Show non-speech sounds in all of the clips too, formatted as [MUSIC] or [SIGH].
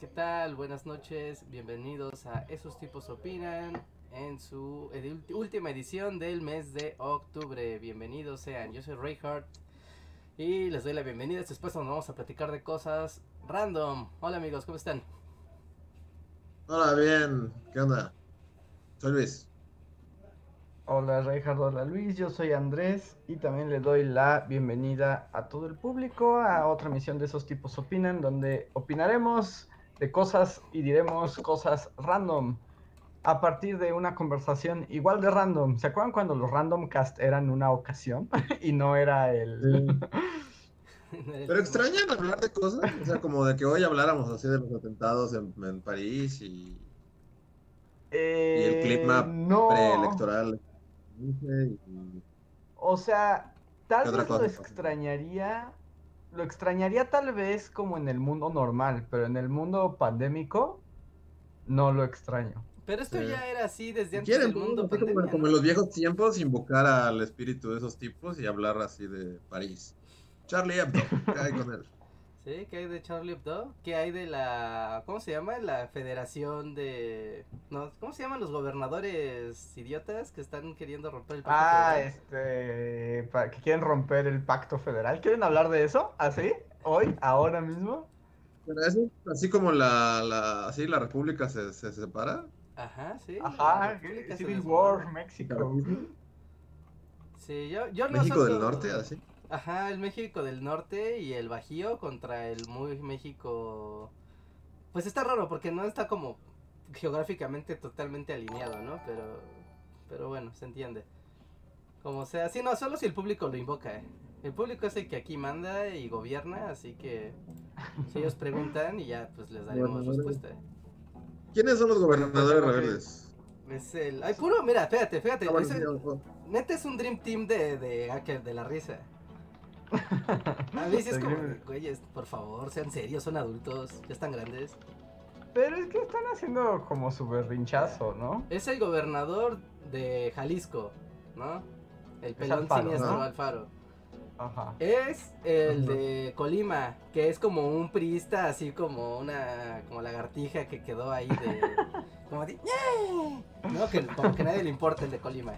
¿qué tal? Buenas noches, bienvenidos a Esos tipos opinan en su última edición del mes de octubre. Bienvenidos sean, yo soy Reinhardt y les doy la bienvenida. Después donde vamos a platicar de cosas random. Hola amigos, ¿cómo están? Hola, bien. ¿Qué onda? Soy Luis. Hola Reinhardt, hola Luis, yo soy Andrés y también le doy la bienvenida a todo el público a otra emisión de esos tipos opinan, donde opinaremos de cosas y diremos cosas random a partir de una conversación igual de random. ¿Se acuerdan cuando los random cast eran una ocasión [LAUGHS] y no era el... [LAUGHS] Pero extrañan hablar de cosas. O sea, como de que hoy habláramos así de los atentados en, en París y, y el Eh, clima no. preelectoral. O sea, tal ¿Qué otra vez lo extrañaría, lo extrañaría tal vez como en el mundo normal, pero en el mundo pandémico no lo extraño. Pero esto Sí. ya era así desde antes quieren, del mundo como, pandemia, como ¿no? en los viejos tiempos, invocar al espíritu de esos tipos y hablar así de París. Charlie Hebdo, ¿qué hay con él? ¿Sí? ¿Qué hay de Charlie Hebdo? ¿Qué hay de la... ¿Cómo se llama? La federación de... No, ¿Cómo se llaman los gobernadores idiotas que están queriendo romper el pacto Ah, federal? este, para que quieren romper el pacto federal. ¿Quieren hablar de eso? ¿Así? ¿Hoy? ¿Ahora mismo? Pero eso, así como la, la, así la república se, se separa. Ajá, sí. Ajá, Civil. War, México. Sí, yo, yo no México soy del Norte, así. Ajá, el México del Norte y el Bajío contra el muy México... Pues está raro porque no está como geográficamente totalmente alineado, ¿no? Pero, pero bueno, se entiende. Como sea, sí, no, solo si el público lo invoca, ¿eh? El público es el que aquí manda y gobierna, así que si ellos preguntan y ya pues les daremos respuesta. ¿Quiénes son los gobernadores rebeldes? Es el... Ay, puro, mira, fíjate, fíjate. Ojo. Neta es un Dream Team de, de, hacker, de la risa. A mí sí es como, de, güeyes, por favor, sean serios, son adultos, ya están grandes. Pero es que están haciendo como su berrinchazo, ¿no? Es el gobernador de Jalisco, ¿no? El pelón Alfaro, siniestro ¿no? Alfaro. Ajá. Es el Ajá. de Colima, que es como un priista, así como una, como lagartija que quedó ahí de, [LAUGHS] como de, "Yeah". no, que como que nadie le importa el de Colima.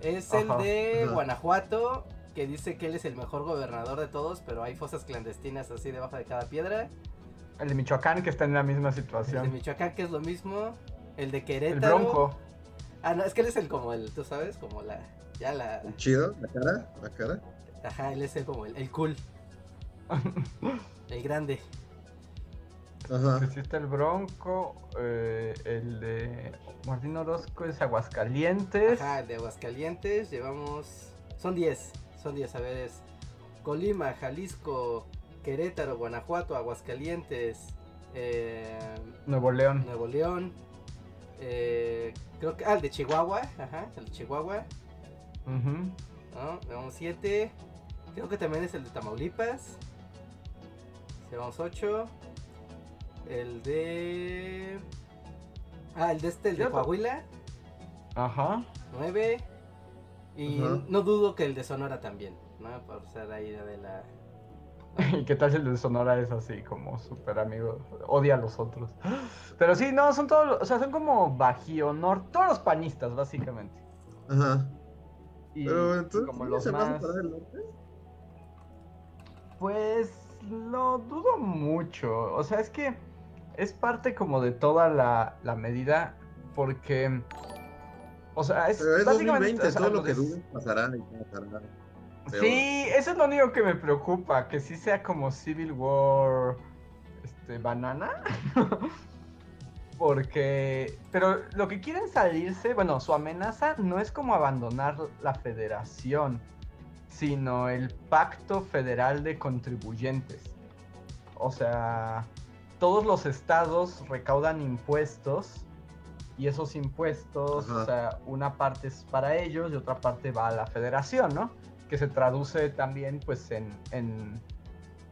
Es el Ajá, de. Guanajuato, que dice que él es el mejor gobernador de todos, pero hay fosas clandestinas así debajo de cada piedra. El de Michoacán que está en la misma El de situación. Michoacán, que es lo mismo. El de El Querétaro. Bronco. Ah, no, es que él es el como el, tú sabes, como la, ya la, Chido, la cara, la cara. ajá, él es el como el, el cool, [LAUGHS] el grande. Ajá. Pues sí está el Bronco, eh, el de Martín Orozco es Aguascalientes. Ajá, el de Aguascalientes, llevamos, son 10, son 10, a ver, es Colima, Jalisco, Querétaro, Guanajuato, Aguascalientes, eh, Nuevo León. Nuevo León, eh, creo que, ah, el de Chihuahua, ajá, el de Chihuahua, Ujú. ¿no? Llevamos 7, creo que también es el de Tamaulipas, llevamos 8, el de... Ah, el de este, el de Ya, Coahuila, Ajá. 9. Y Ajá. no dudo que el de Sonora también, ¿no? Por ser ahí de la... [LAUGHS] ¿Y qué tal si el de Sonora es así como súper amigo? Odia a los otros. Pero sí, no, son todos, o sea, son como Bajío, Norte, todos los panistas, básicamente. Ajá. Y Pero entonces, como ¿sí los se más... el norte? Pues lo dudo mucho. O sea, es que es parte como de toda la, la medida porque... O sea, es Pero es básicamente... 2020, o sea, todo lo que dudes pasará y pasará. Peor. Sí, eso es lo único que me preocupa, que sí sea como Civil War este banana. [LAUGHS] Porque pero lo que quieren salirse, bueno, su amenaza no es como abandonar la federación, sino el Pacto Federal de Contribuyentes. O sea, todos los estados recaudan impuestos y esos impuestos, o sea, una parte es para ellos y otra parte va a la federación, ¿no? Que se traduce también pues en, en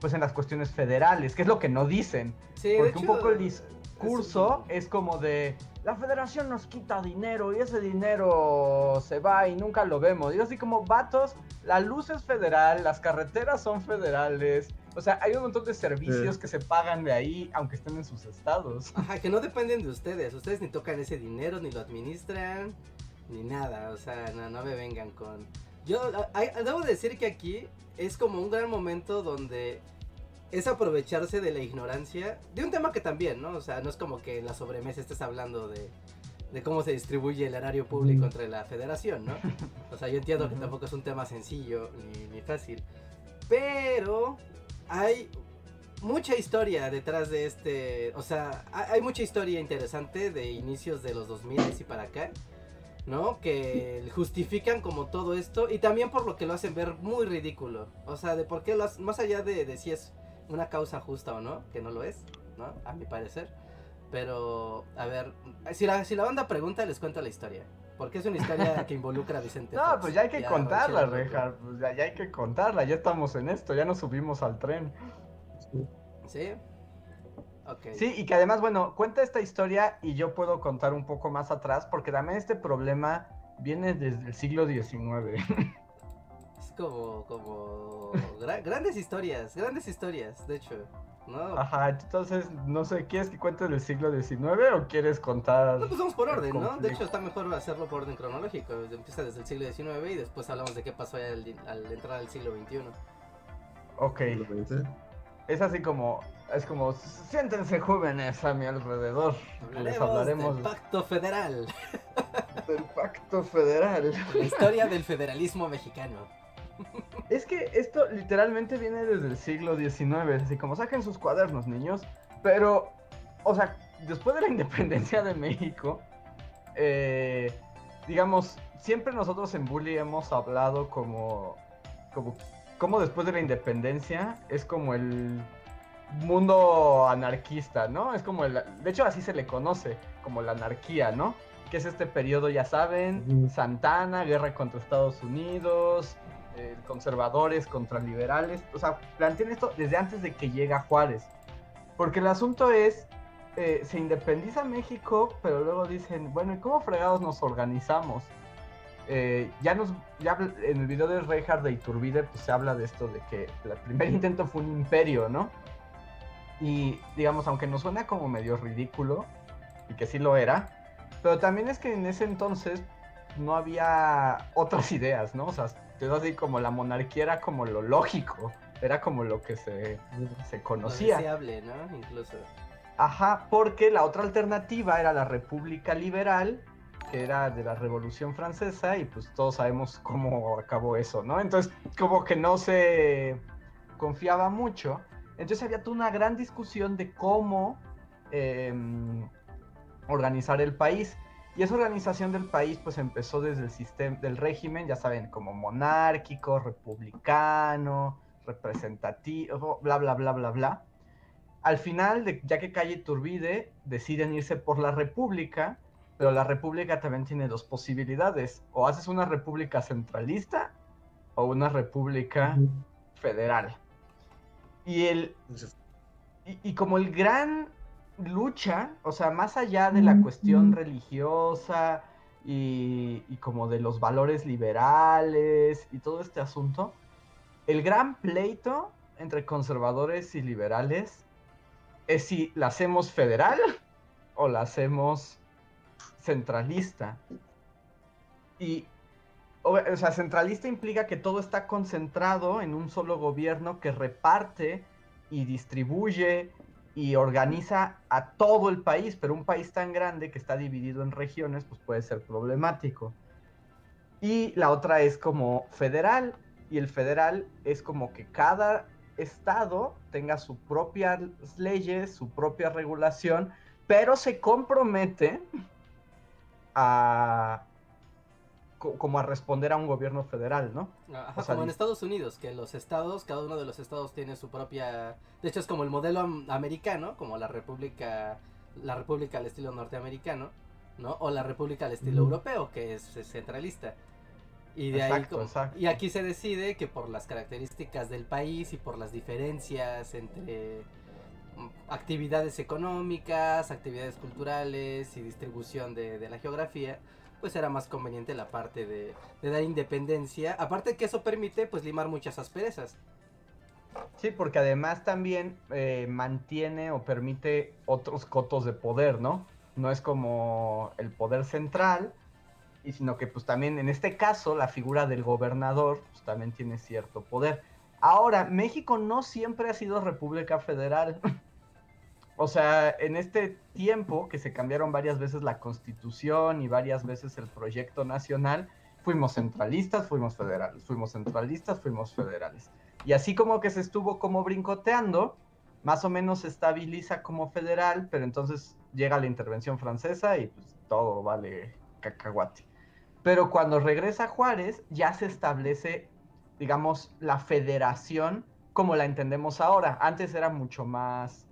pues en las cuestiones federales, que es lo que no dicen. Sí, porque un poco el discurso es como de la federación nos quita dinero y ese dinero se va y nunca lo vemos. Y así como vatos, la luz es federal, las carreteras son federales, o sea, hay un montón de servicios que se pagan de ahí, aunque estén en sus estados. [LAUGHS] Ajá, que no dependen de ustedes. Ustedes ni tocan ese dinero, ni lo administran, ni nada. O sea, no, no me vengan con. Yo debo decir que aquí es como un gran momento donde es aprovecharse de la ignorancia de un tema que también, ¿no? O sea, no es como que en la sobremesa estés hablando de, de cómo se distribuye el erario público entre la federación, ¿no? [LAUGHS] O sea, yo entiendo que tampoco es un tema sencillo ni, ni fácil. Pero hay mucha historia detrás de este, o sea, hay mucha historia interesante de inicios de los 2000 y para acá, ¿no? Que justifican como todo esto y también por lo que lo hacen ver muy ridículo, o sea, de por qué lo más allá de, de si es una causa justa o no, que no lo es, ¿no? A mi parecer. Pero, a ver, si la, si la banda pregunta, les cuento la historia. Porque es una historia que involucra a Vicente. No, pues ya hay que contarla, Reja. Pues ya, hay que contarla. Ya estamos en esto, ya nos subimos al tren. ¿Sí? Ok. Sí, y que además, bueno, cuenta esta historia y yo puedo contar un poco más atrás, porque también este problema viene desde el siglo XIX. Es como, como grandes historias, grandes historias, de hecho. ¿No? Ajá, entonces, no sé, ¿quieres que cuente del siglo XIX o quieres contar...? No, pues vamos por orden, ¿no? De hecho, está mejor hacerlo por orden cronológico. Empieza desde el siglo XIX y después hablamos de qué pasó al, al entrar al siglo XXI. Ok. Es así como, es como, siéntense jóvenes a mi alrededor. Les hablaremos del pacto federal. [LAUGHS] Del pacto federal. La historia del federalismo mexicano. Es que esto literalmente viene desde el siglo XIX, así como saquen sus cuadernos, niños. Pero, o sea, después de la [LAUGHS] independencia de México, eh, digamos, siempre nosotros en Bully hemos hablado como, como, como después de la independencia es como el mundo anarquista, ¿no? Es como el, de hecho así se le conoce, como la anarquía, ¿no? Que es este periodo, ya saben, Santana, guerra contra Estados Unidos, eh, conservadores contra liberales. O sea, plantean esto desde antes de que llega Juárez. Porque el asunto es, eh, se independiza México, pero luego dicen, bueno, ¿y cómo fregados nos organizamos? Eh, ya nos, ya en el video de Reinhardt de Iturbide, pues se habla de esto, de que el primer intento fue un imperio, ¿no? Y digamos, aunque nos suena como medio ridículo, y que sí lo era, pero también es que en ese entonces no había otras [LAUGHS] ideas, ¿no? O sea, es así como la monarquía era como lo lógico, era como lo que se, se conocía. Lo deseable, ¿no? Incluso. Ajá, porque la otra alternativa era la República Liberal, que era de la Revolución Francesa, y pues todos sabemos cómo acabó eso, ¿no? Entonces, como que no se confiaba mucho. Entonces había toda una gran discusión de cómo em, organizar el país. Y esa organización del país pues empezó desde el sistema del régimen, ya saben, como monárquico, republicano, representativo, bla, bla, bla, bla, bla. Al final, de, ya que cae Turbide, deciden irse por la república, pero la república también tiene dos posibilidades. O haces una república centralista o una república federal. Y el... y como el gran lucha, o sea, más allá de la cuestión religiosa y, como de los valores liberales y todo este asunto, el gran pleito entre conservadores y liberales es si la hacemos federal o la hacemos centralista. Y, o, sea, centralista implica que todo está concentrado en un solo gobierno que reparte y distribuye y organiza a todo el país, pero un país tan grande que está dividido en regiones, pues puede ser problemático. Y la otra es como federal, y el federal es como que cada estado tenga sus propias leyes, su propia regulación, pero se compromete a, como a responder a un gobierno federal, ¿no? Ajá, como en Estados Unidos, que los estados, cada uno de los estados tiene su propia, de hecho es como el modelo americano, como la república, la república al estilo norteamericano, ¿no? O la república al estilo europeo, que es, centralista. Y de ahí y aquí se decide que por las características del país y por las diferencias entre mm, actividades económicas, actividades culturales y distribución de, la geografía, pues era más conveniente la parte de, dar independencia. Aparte que eso permite pues limar muchas asperezas. Sí, porque además también eh, mantiene o permite otros cotos de poder, ¿no? No es como el poder central, y sino que pues también en este caso la figura del gobernador pues, también tiene cierto poder. Ahora, México no siempre ha sido república federal. [LAUGHS] o sea, en este tiempo que se cambiaron varias veces la constitución y varias veces el proyecto nacional, fuimos centralistas, fuimos federales, fuimos centralistas, fuimos federales. Y así como que se estuvo como brincoteando, más o menos se estabiliza como federal, pero entonces llega la intervención francesa y pues todo vale cacahuate. Pero cuando regresa Juárez, ya se establece, digamos, la federación como la entendemos ahora. Antes era mucho más.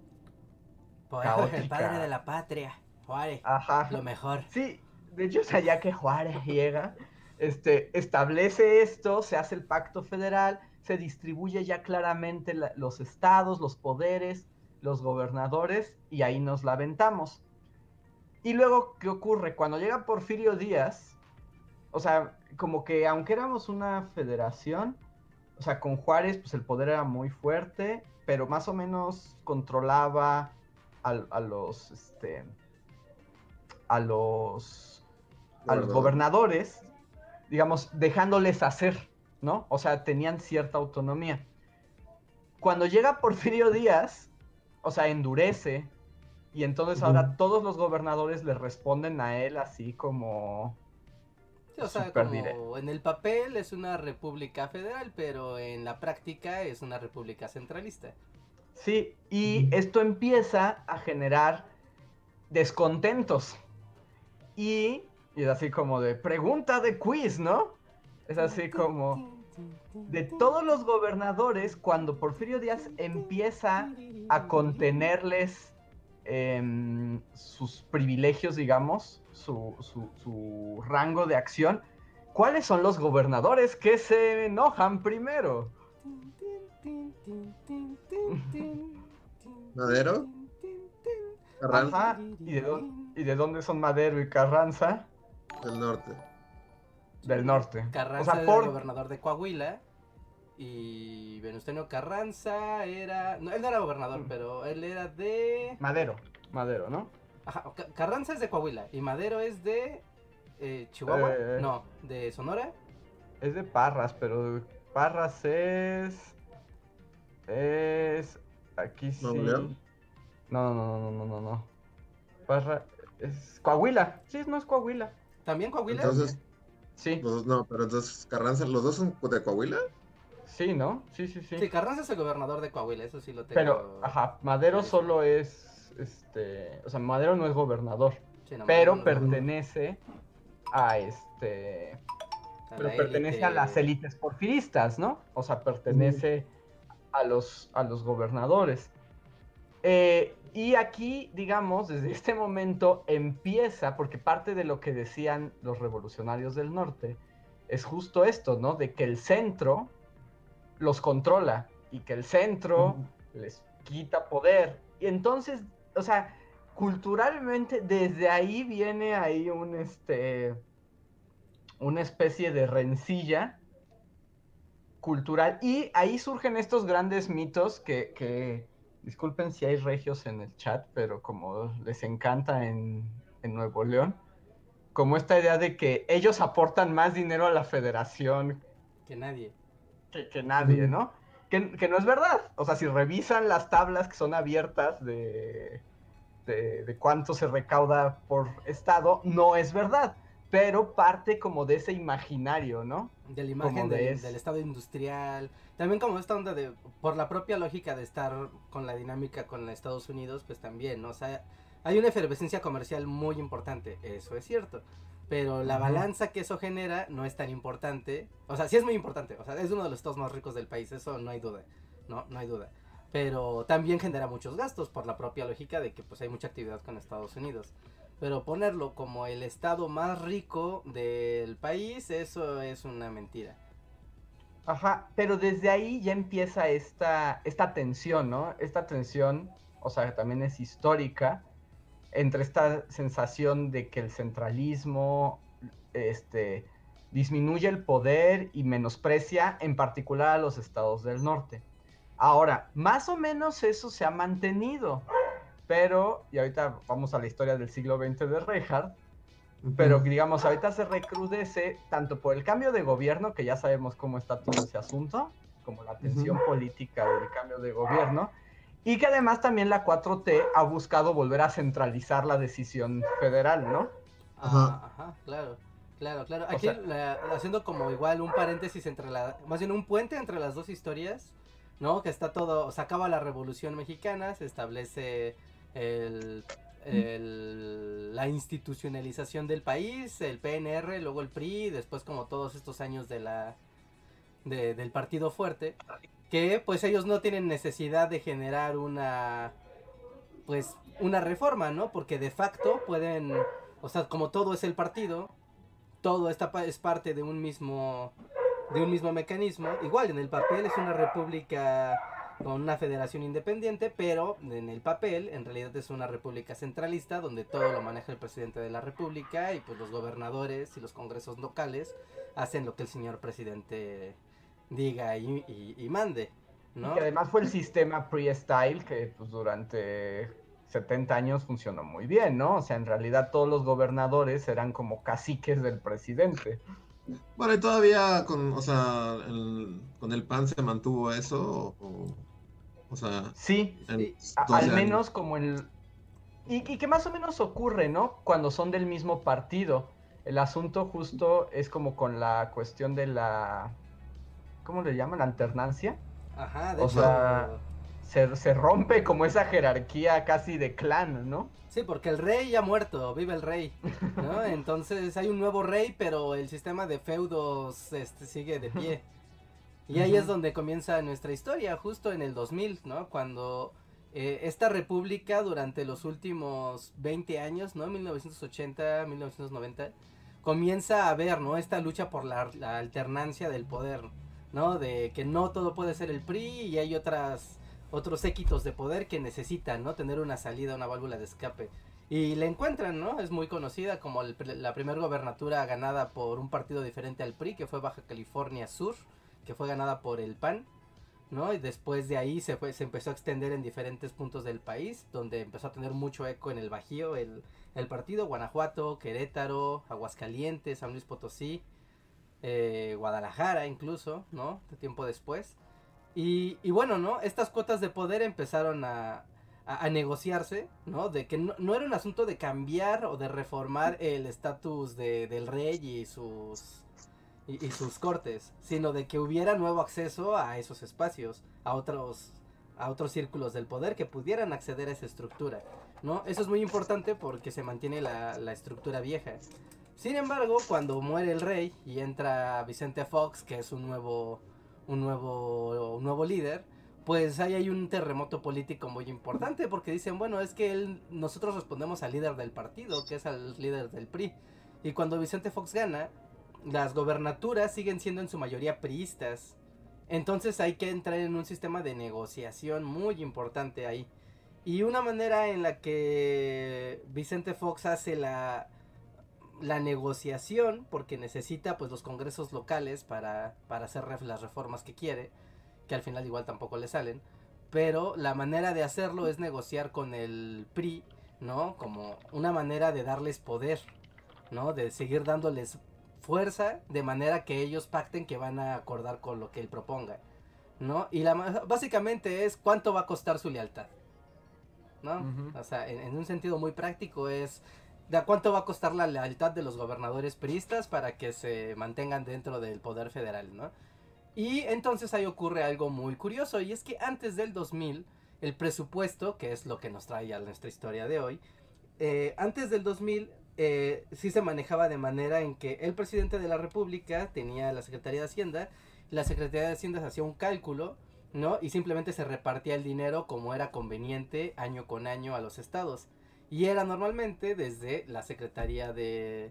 El padre de la patria, Juárez. Ajá. Lo mejor. Sí, de hecho, o sea, ya que Juárez llega, este, establece esto, se hace el pacto federal, se distribuye ya claramente los estados, los poderes, los gobernadores, y ahí nos la aventamos. Y luego, ¿qué ocurre? Cuando llega Porfirio Díaz, o sea, como que aunque éramos una federación, o sea, con Juárez, pues el poder era muy fuerte, pero más o menos controlaba a, los, este, a los, a los gobernadores, digamos, dejándoles hacer, ¿no? O sea, tenían cierta autonomía. Cuando llega Porfirio Díaz, o sea, endurece, y entonces ahora todos los gobernadores le responden a él así como o sea, como en el papel es una república federal, pero en la práctica es una república centralista. Sí, y esto empieza a generar descontentos. Y, y es así como de pregunta de quiz, ¿no? Es así como de todos los gobernadores, cuando Porfirio Díaz empieza a contenerles em, sus privilegios, digamos, su, rango de acción, ¿cuáles son los gobernadores que se enojan primero? ¿Madero? ¿Carranza? ¿Y de, dónde son Madero y Carranza? Del norte. Del norte. Carranza era el gobernador de Coahuila. Y Venustiano Carranza era. No, él no era gobernador, mm. pero él era de. Madero. Madero, ¿no? Ajá, Carranza es de Coahuila y Madero es de eh, Chihuahua. Eh, no, de Sonora. Es de Parras, pero Parras es. Es. Aquí sí. No, no, no, no, no, no, no. Parras es Coahuila. Sí, no es Coahuila. ¿También Coahuila? Entonces. Sí. no, pero entonces Carranza, ¿los dos son de Coahuila? Sí, ¿no? Sí, sí, sí. Sí, Carranza es el gobernador de Coahuila, eso sí lo tengo. Pero, ajá, Madero solo es este, o sea, Madero no es gobernador, pero pertenece a este, pero pertenece a las élites porfiristas, ¿no? O sea, pertenece a los, a los gobernadores. Eh, y aquí, digamos, desde [LAUGHS] este momento empieza, porque parte de lo que decían los revolucionarios del norte es justo esto, ¿no? De que el centro los controla y que el centro les quita poder. Y entonces o sea, culturalmente desde ahí viene ahí un este una especie de rencilla cultural y ahí surgen estos grandes mitos que, que disculpen si hay regios en el chat, pero como les encanta en, en Nuevo León, como esta idea de que ellos aportan más dinero a la federación que nadie. Que, que nadie, ¿no? Que, no es verdad. O sea, si revisan las tablas que son abiertas de, de, cuánto se recauda por estado, no es verdad. Pero parte como de ese imaginario, ¿no? De la imagen del estado industrial. También como esta onda de, por la propia lógica de estar con la dinámica con Estados Unidos, pues también, ¿no? O sea, hay una efervescencia comercial muy importante, eso es cierto. Pero la balanza que eso genera no es tan importante. O sea, sí es muy importante. O sea, es uno de los estados más ricos del país, eso no hay duda. No, no hay duda. Pero también genera muchos gastos por la propia lógica de que pues hay mucha actividad con Estados Unidos. Pero ponerlo como el estado más rico del país, eso es una mentira. Ajá, pero desde ahí ya empieza esta, esta tensión, ¿no? Esta tensión, o sea, también es histórica, entre esta sensación de que el centralismo este, disminuye el poder y menosprecia en particular a los estados del norte. Ahora, más o menos eso se ha mantenido, pero, y ahorita vamos a la historia del siglo XX de Reinhardt, pero digamos, ahorita se recrudece tanto por el cambio de gobierno, que ya sabemos cómo está todo ese asunto, como la tensión política del cambio de gobierno, y que además también la 4T ha buscado volver a centralizar la decisión federal, ¿no? Ajá, ajá, claro. Claro, claro. Aquí haciendo como igual un paréntesis entre la, más bien un puente entre las dos historias, ¿no? Que está todo, se acaba la Revolución Mexicana, se establece el la institucionalización del país, el PNR, luego el PRI, después como todos estos años de la del partido fuerte, que pues ellos no tienen necesidad de generar una pues una reforma, ¿no? Porque de facto pueden, o sea, como todo es el partido, todo esta es parte de un mismo de un mismo mecanismo, igual en el papel es una república con una federación independiente, pero en el papel en realidad es una república centralista donde todo lo maneja el presidente de la república y pues los gobernadores y los congresos locales hacen lo que el señor presidente diga y, mande. ¿no? Y además fue el sistema pre-style que pues durante 70 años funcionó muy bien, ¿no? O sea, en realidad todos los gobernadores eran como caciques del presidente. Bueno, y todavía con, o sea, con el PAN se mantuvo eso, o, sea... Sí, al menos como el... Y, y, que más o menos ocurre, ¿no? Cuando son del mismo partido. El asunto justo es como con la cuestión de la... ¿Cómo le llaman? La alternancia. Ajá, de o sea, se, se rompe como esa jerarquía casi de clan, ¿no? Sí, porque el rey ya ha muerto, vive el rey, ¿no? [LAUGHS] Entonces hay un nuevo rey, pero el sistema de feudos este, sigue de pie. [LAUGHS] Y ahí es donde comienza nuestra historia, justo en el 2000, ¿no? Cuando eh, esta república durante los últimos 20 años, ¿no? 1980, 1990, comienza a ver, ¿no? Esta lucha por la, la alternancia del poder, ¿no? De que no todo puede ser el PRI y hay otras otros séquitos de poder que necesitan, ¿no? Tener una salida, una válvula de escape. Y le encuentran, ¿no? Es muy conocida como la primera gobernatura ganada por un partido diferente al PRI, que fue Baja California Sur, que fue ganada por el PAN, ¿no? Y después de ahí se, fue, se empezó a extender en diferentes puntos del país, donde empezó a tener mucho eco en el Bajío, el, el partido, Guanajuato, Querétaro, Aguascalientes, San Luis Potosí, eh, Guadalajara incluso, ¿no? De tiempo después. Y, bueno, ¿no? Estas cuotas de poder empezaron a, negociarse, ¿no? De que no, era un asunto de cambiar o de reformar el estatus de, del rey y sus, y, sus cortes, sino de que hubiera nuevo acceso a esos espacios, a otros, a otros círculos del poder que pudieran acceder a esa estructura, ¿no? Eso es muy importante porque se mantiene la estructura vieja. Sin embargo, cuando muere el rey y entra Vicente Fox, que es un nuevo un nuevo, nuevo líder, pues ahí hay un terremoto político muy importante porque dicen, bueno, es que él, nosotros respondemos al líder del partido, que es al líder del PRI. Y cuando Vicente Fox gana, las gobernaturas siguen siendo en su mayoría priistas. Entonces hay que entrar en un sistema de negociación muy importante ahí. Y una manera en la que Vicente Fox hace la, la negociación, porque necesita pues los congresos locales para, para hacer las reformas que quiere, que al final igual tampoco le salen, pero la manera de hacerlo es negociar con el PRI, ¿no? Como una manera de darles poder, ¿no? De seguir dándoles fuerza de manera que ellos pacten que van a acordar con lo que él proponga, ¿no? Y la básicamente es cuánto va a costar su lealtad, ¿no? O sea, en, un sentido muy práctico es de cuánto va a costar la lealtad de los gobernadores priistas para que se mantengan dentro del poder federal, ¿no? Y entonces ahí ocurre algo muy curioso y es que antes del 2000 el presupuesto, que es lo que nos trae a nuestra historia de hoy, eh, antes del 2000 eh, sí se manejaba de manera en que el presidente de la República tenía la Secretaría de Hacienda, la Secretaría de Hacienda hacía un cálculo, ¿no? Y simplemente se repartía el dinero como era conveniente año con año a los estados. Y era normalmente desde la Secretaría de,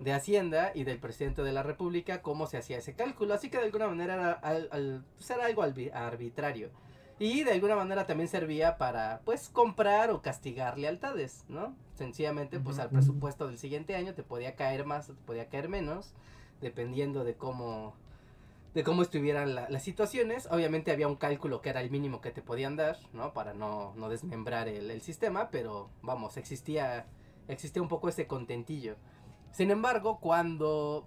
de Hacienda y del presidente de la República cómo se hacía ese cálculo. Así que de alguna manera era, al, pues algo arbitrario. Y de alguna manera también servía para, pues, comprar o castigar lealtades, ¿no? Sencillamente, pues, al presupuesto del siguiente año te podía caer más o te podía caer menos, dependiendo de cómo, de cómo estuvieran las situaciones. Obviamente había un cálculo que era el mínimo que te podían dar, ¿no? Para no, no desmembrar el, sistema, pero, vamos, existía, existía un poco ese contentillo. Sin embargo, cuando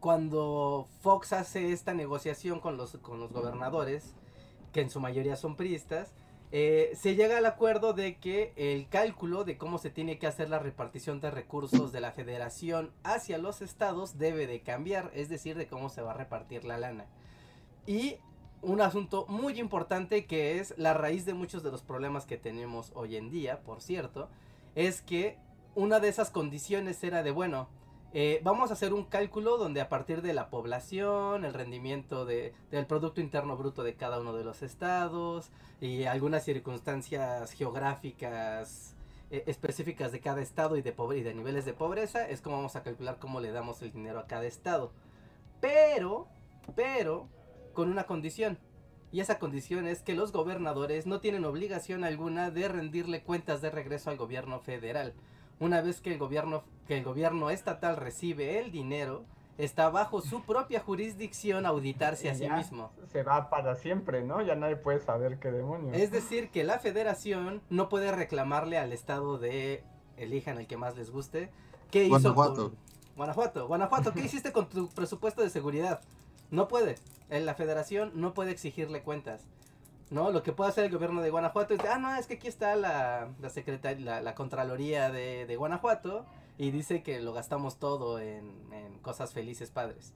cuando Fox hace esta negociación con los, con los gobernadores, que en su mayoría son priistas, eh, se llega al acuerdo de que el cálculo de cómo se tiene que hacer la repartición de recursos de la federación hacia los estados debe de cambiar, es decir, de cómo se va a repartir la lana. Y un asunto muy importante que es la raíz de muchos de los problemas que tenemos hoy en día, por cierto, es que una de esas condiciones era de, bueno, eh, vamos a hacer un cálculo donde a partir de la población, el rendimiento de, del Producto Interno Bruto de cada uno de los estados y algunas circunstancias geográficas eh, específicas de cada estado y de, y de niveles de pobreza, es como vamos a calcular cómo le damos el dinero a cada estado. Pero, pero, con una condición. Y esa condición es que los gobernadores no tienen obligación alguna de rendirle cuentas de regreso al gobierno federal una vez que el gobierno, que el gobierno estatal recibe el dinero, está bajo su propia jurisdicción auditarse a sí mismo. Se va para siempre, ¿no? Ya nadie puede saber qué demonios. Es decir, que la federación no puede reclamarle al estado de elijan el que más les guste. ¿Qué hizo Guanajuato. Guanajuato, Guanajuato, ¿qué hiciste con tu presupuesto de seguridad? No puede. La federación no puede exigirle cuentas. ¿no? Lo que puede hacer el gobierno de Guanajuato es, ah, no, es que aquí está la, la secretaria, la, Contraloría de, Guanajuato y dice que lo gastamos todo en, cosas felices padres.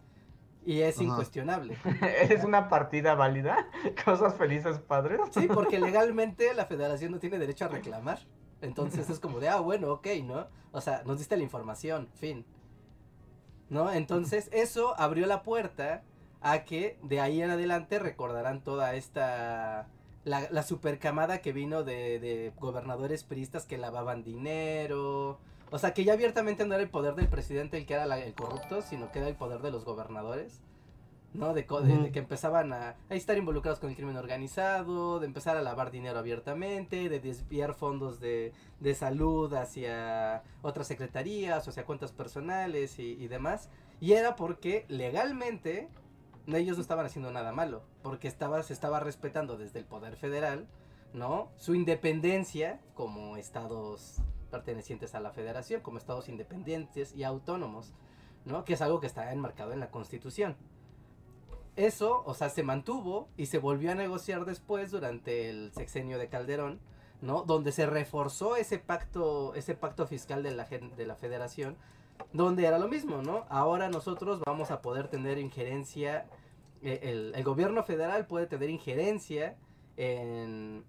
Y es incuestionable. [LAUGHS] ¿Es una partida válida? [LAUGHS] ¿Cosas felices padres? Sí, porque [LAUGHS] legalmente la federación no tiene derecho a reclamar. Entonces es como de, ah, bueno, ok, ¿no? O sea, nos diste la información, fin. ¿No? Entonces eso abrió la puerta a que de ahí en adelante recordarán toda esta la, la supercamada que vino de, de, gobernadores priistas que lavaban dinero. O sea, que ya abiertamente no era el poder del presidente el que era el corrupto, sino que era el poder de los gobernadores. ¿No? De, que empezaban a, a, estar involucrados con el crimen organizado, de empezar a lavar dinero abiertamente, de desviar fondos de, de salud hacia otras secretarías, o hacia cuentas personales y, y demás. Y era porque legalmente ellos no estaban haciendo nada malo, porque estaba, se estaba respetando desde el poder federal, ¿no? Su independencia como estados pertenecientes a la federación, como estados independientes y autónomos, ¿no? Que es algo que está enmarcado en la constitución. Eso, o sea, se mantuvo y se volvió a negociar después durante el sexenio de Calderón, ¿no? Donde se reforzó ese pacto, ese pacto fiscal de la, de la federación, donde era lo mismo, ¿no? Ahora nosotros vamos a poder tener injerencia eh, el, gobierno federal puede tener injerencia en,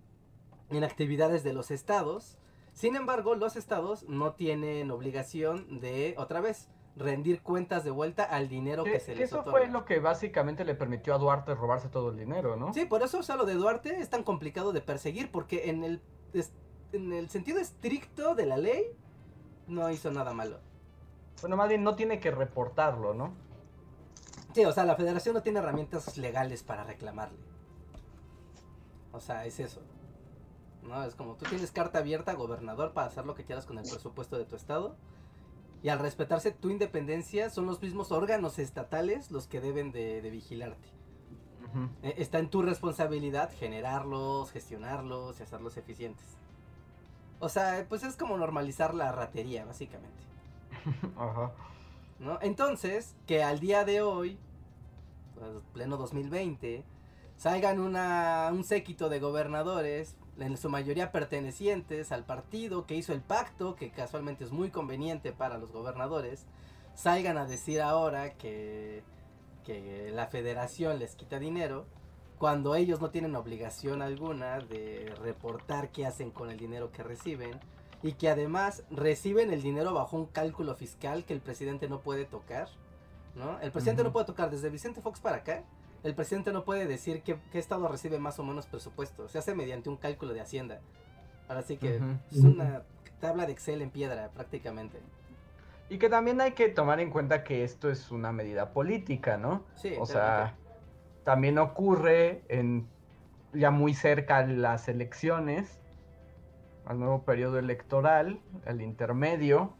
en actividades de los estados. Sin embargo, los estados no tienen obligación de, otra vez, rendir cuentas de vuelta al dinero que, se les eso fue lo que básicamente le permitió a Duarte robarse todo el dinero, ¿no? Sí, por eso o sea, lo de Duarte es tan complicado de perseguir, porque en el, en el sentido estricto de la ley, no hizo nada malo. Bueno, más bien no tiene que reportarlo, ¿no? Sí, o sea, la federación no tiene herramientas legales para reclamarle. O sea, es eso. ¿No? Es como tú tienes carta abierta, gobernador, para hacer lo que quieras con el presupuesto de tu estado. Y al respetarse tu independencia, son los mismos órganos estatales los que deben de, vigilarte. E, está en tu responsabilidad generarlos, gestionarlos y hacerlos eficientes. O sea, pues es como normalizar la ratería, básicamente. [LAUGHS] Ajá. ¿no? Entonces, que al día de hoy, pues, pleno 2020, salgan una, un séquito de gobernadores, en su mayoría pertenecientes al partido que hizo el pacto, que casualmente es muy conveniente para los gobernadores, salgan a decir ahora que, que la federación les quita dinero, cuando ellos no tienen obligación alguna de reportar qué hacen con el dinero que reciben, y que además reciben el dinero bajo un cálculo fiscal que el presidente no puede tocar, ¿no? El presidente no puede tocar desde Vicente Fox para acá. El presidente no puede decir qué, estado recibe más o menos presupuesto. Se hace mediante un cálculo de Hacienda. Ahora sí que es una tabla de Excel en piedra prácticamente. Y que también hay que tomar en cuenta que esto es una medida política, ¿no? Sí, o sea, también ocurre en ya muy cerca las elecciones, al nuevo periodo electoral, el intermedio,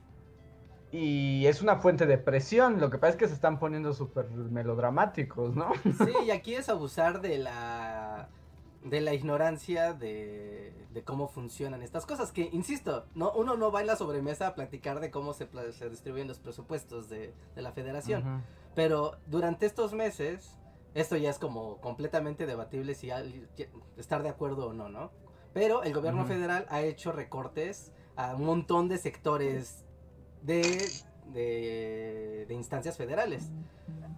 y es una fuente de presión. Lo que pasa es que se están poniendo súper melodramáticos, ¿no? [LAUGHS] Sí, y aquí es abusar de la de la ignorancia de, de cómo funcionan estas cosas. Que, insisto, no uno no va en la sobremesa a platicar de cómo se, se distribuyen los presupuestos de, de la federación. Pero durante estos meses, esto ya es como completamente debatible si hay, estar de acuerdo o no, ¿no? Pero el gobierno federal ha hecho recortes a un montón de sectores de, de, instancias federales.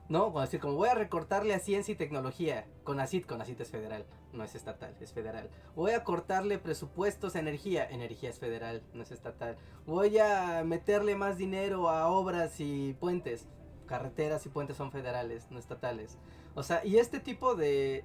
¿No? Como decir, como voy a recortarle a ciencia y tecnología, con ACID, con ACID es federal, no es estatal, es federal. Voy a cortarle presupuestos a energía, energía es federal, no es estatal. Voy a meterle más dinero a obras y puentes, carreteras y puentes son federales, no estatales. O sea, y este tipo de,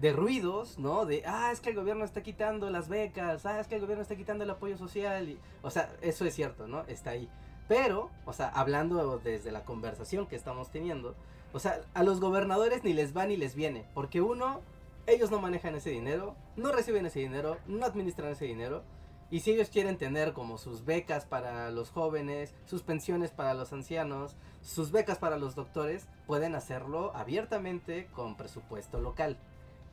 de ruidos, ¿no? De, ah, es que el gobierno está quitando las becas, ah, es que el gobierno está quitando el apoyo social. O sea, eso es cierto, ¿no? Está ahí. Pero, o sea, hablando desde la conversación que estamos teniendo, o sea, a los gobernadores ni les va ni les viene, porque uno, ellos no manejan ese dinero, no reciben ese dinero, no administran ese dinero, y si ellos quieren tener como sus becas para los jóvenes, sus pensiones para los ancianos, sus becas para los doctores, pueden hacerlo abiertamente con presupuesto local.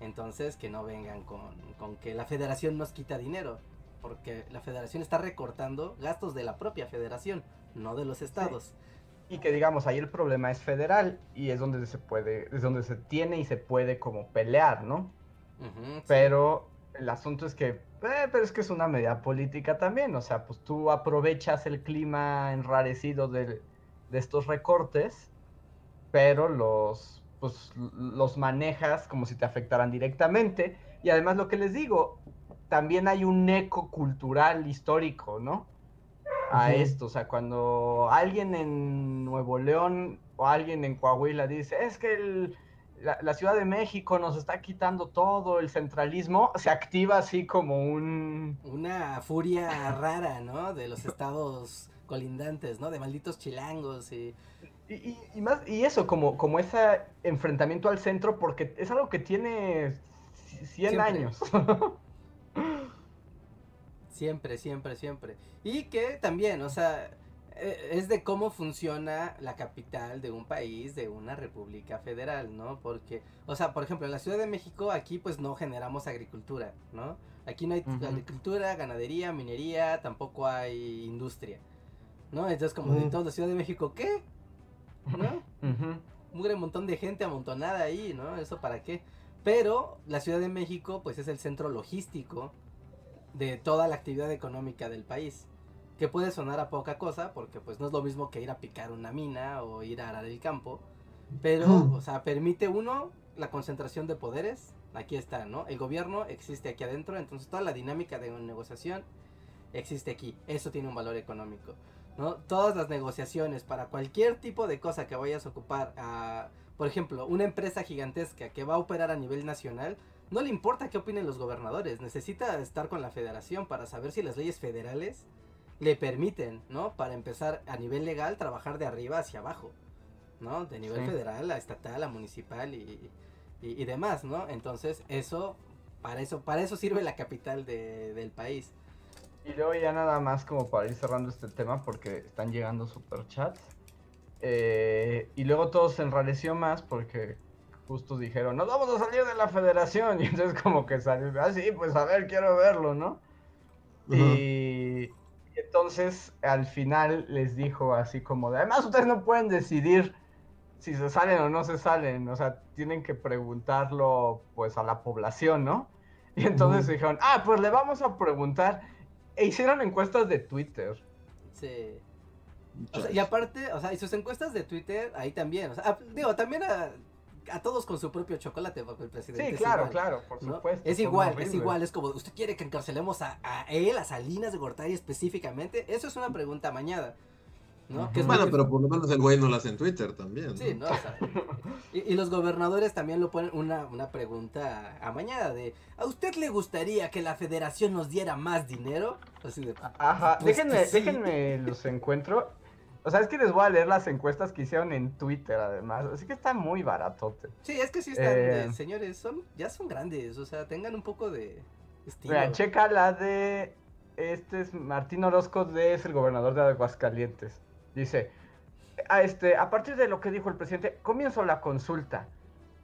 Entonces, que no vengan con, que la federación nos quita dinero, porque la federación está recortando gastos de la propia federación, no de los estados. Y que digamos, ahí el problema es federal y es donde se puede, es donde se tiene y se puede como pelear, ¿no? pero el asunto es que, eh, pero es que es una medida política también, o sea, pues tú aprovechas el clima enrarecido de, de estos recortes, pero los pues los manejas como si te afectaran directamente. Y además lo que les digo, también hay un eco cultural histórico, ¿no? A esto, o sea, cuando alguien en Nuevo León o alguien en Coahuila dice, es que la, Ciudad de México nos está quitando todo, el centralismo, se activa así como un... Una furia rara, ¿no? De los estados colindantes, ¿no? De malditos chilangos y y, más, y eso, como, como ese enfrentamiento al centro, porque es algo que tiene 100 años. [LAUGHS] siempre, siempre, siempre. Y que también, o sea, e, es de cómo funciona la capital de un país, de una república federal, ¿no? Porque, o sea, por ejemplo, en la Ciudad de México, aquí pues no generamos agricultura, ¿no? Aquí no hay agricultura, ganadería, minería, tampoco hay industria, ¿no? Entonces, como de toda la Ciudad de México, ¿qué? ¿No? Un montón de gente amontonada ahí, ¿no? ¿Eso para qué? Pero la Ciudad de México, pues es el centro logístico de toda la actividad económica del país. Que puede sonar a poca cosa, porque pues no es lo mismo que ir a picar una mina o ir a arar el campo. Pero, o sea, permite uno la concentración de poderes. Aquí está, ¿no? El gobierno existe aquí adentro, entonces toda la dinámica de negociación existe aquí. Eso tiene un valor económico. ¿No? Todas las negociaciones para cualquier tipo de cosa que vayas a ocupar, a, por ejemplo, una empresa gigantesca que va a operar a nivel nacional, no le importa qué opinen los gobernadores, necesita estar con la federación para saber si las leyes federales le permiten, ¿no? Para empezar a nivel legal trabajar de arriba hacia abajo, ¿no? De nivel federal a estatal, a municipal y, y, demás, ¿no? Entonces eso, para eso, para eso sirve la capital de, del país. Y luego ya nada más como para ir cerrando este tema porque están llegando superchats. Eh, y luego todo se enrareció más porque justo dijeron, nos vamos a salir de la federación. [LAUGHS] Y entonces como que salió, ah, sí, pues a ver, quiero verlo, ¿no? y, entonces al final les dijo así como de, además ustedes no pueden decidir si se salen o no se salen, o sea, tienen que preguntarlo pues a la población, ¿no? Y entonces dijeron, ah, pues le vamos a preguntar e hicieron encuestas de Twitter. Sí. y aparte, o sea, y sus encuestas de Twitter, ahí también, o sea, digo, también a, todos con su propio chocolate, porque el presidente. Sí, claro, claro, por supuesto. Es igual, es igual, es como, ¿usted quiere que encarcelemos a, él, a Salinas de Gortari específicamente? Eso es una pregunta mañada. ¿No? bueno, pero por lo menos el güey no lo hace en Twitter también. Sí, ¿no? O sea, y, los gobernadores también lo ponen una, una pregunta amañada de, ¿a usted le gustaría que la federación nos diera más dinero? Así de, Ajá, pues déjenme, déjenme los encuentro. O sea, es que les voy a leer las encuestas que hicieron en Twitter, además. Así que está muy baratote. Sí, es que sí están, eh, señores, son, ya son grandes. O sea, tengan un poco de estilo. Mira, checa la de. Este es Martín Orozco, de, es el gobernador de Aguascalientes. Dice: a, este, a partir de lo que dijo el presidente, comienzo la consulta.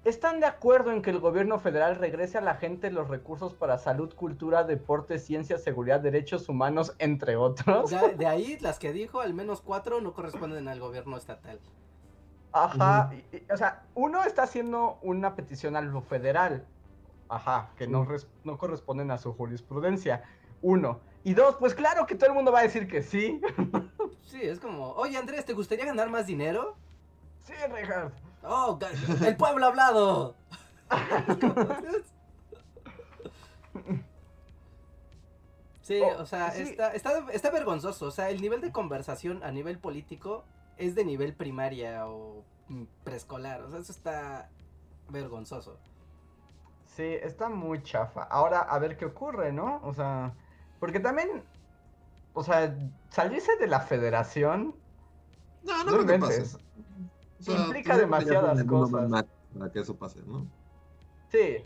¿Están de acuerdo en que el gobierno federal regrese a la gente los recursos para salud, cultura, deporte, ciencia, seguridad, derechos humanos, entre otros? De, ahí, las que dijo, al menos cuatro no corresponden al gobierno estatal. Ajá, o sea, uno está haciendo una petición a lo federal, ajá, que no, no corresponden a su jurisprudencia, uno. Y dos, pues claro que todo el mundo va a decir que sí. [LAUGHS] Sí, es como, oye Andrés, ¿te gustaría ganar más dinero? Sí, Richard. ¡Oh, el pueblo ha hablado! Sí, oh, o sea, Está, está, vergonzoso. O sea, el nivel de conversación a nivel político es de nivel primaria o preescolar. O sea, eso está vergonzoso. Sí, está muy chafa. Ahora, a ver qué ocurre, ¿no? O sea, porque también, o sea, salirse de la federación. No, no, creo que implica pues, demasiadas cosas. Para que eso pase, ¿no? Sí,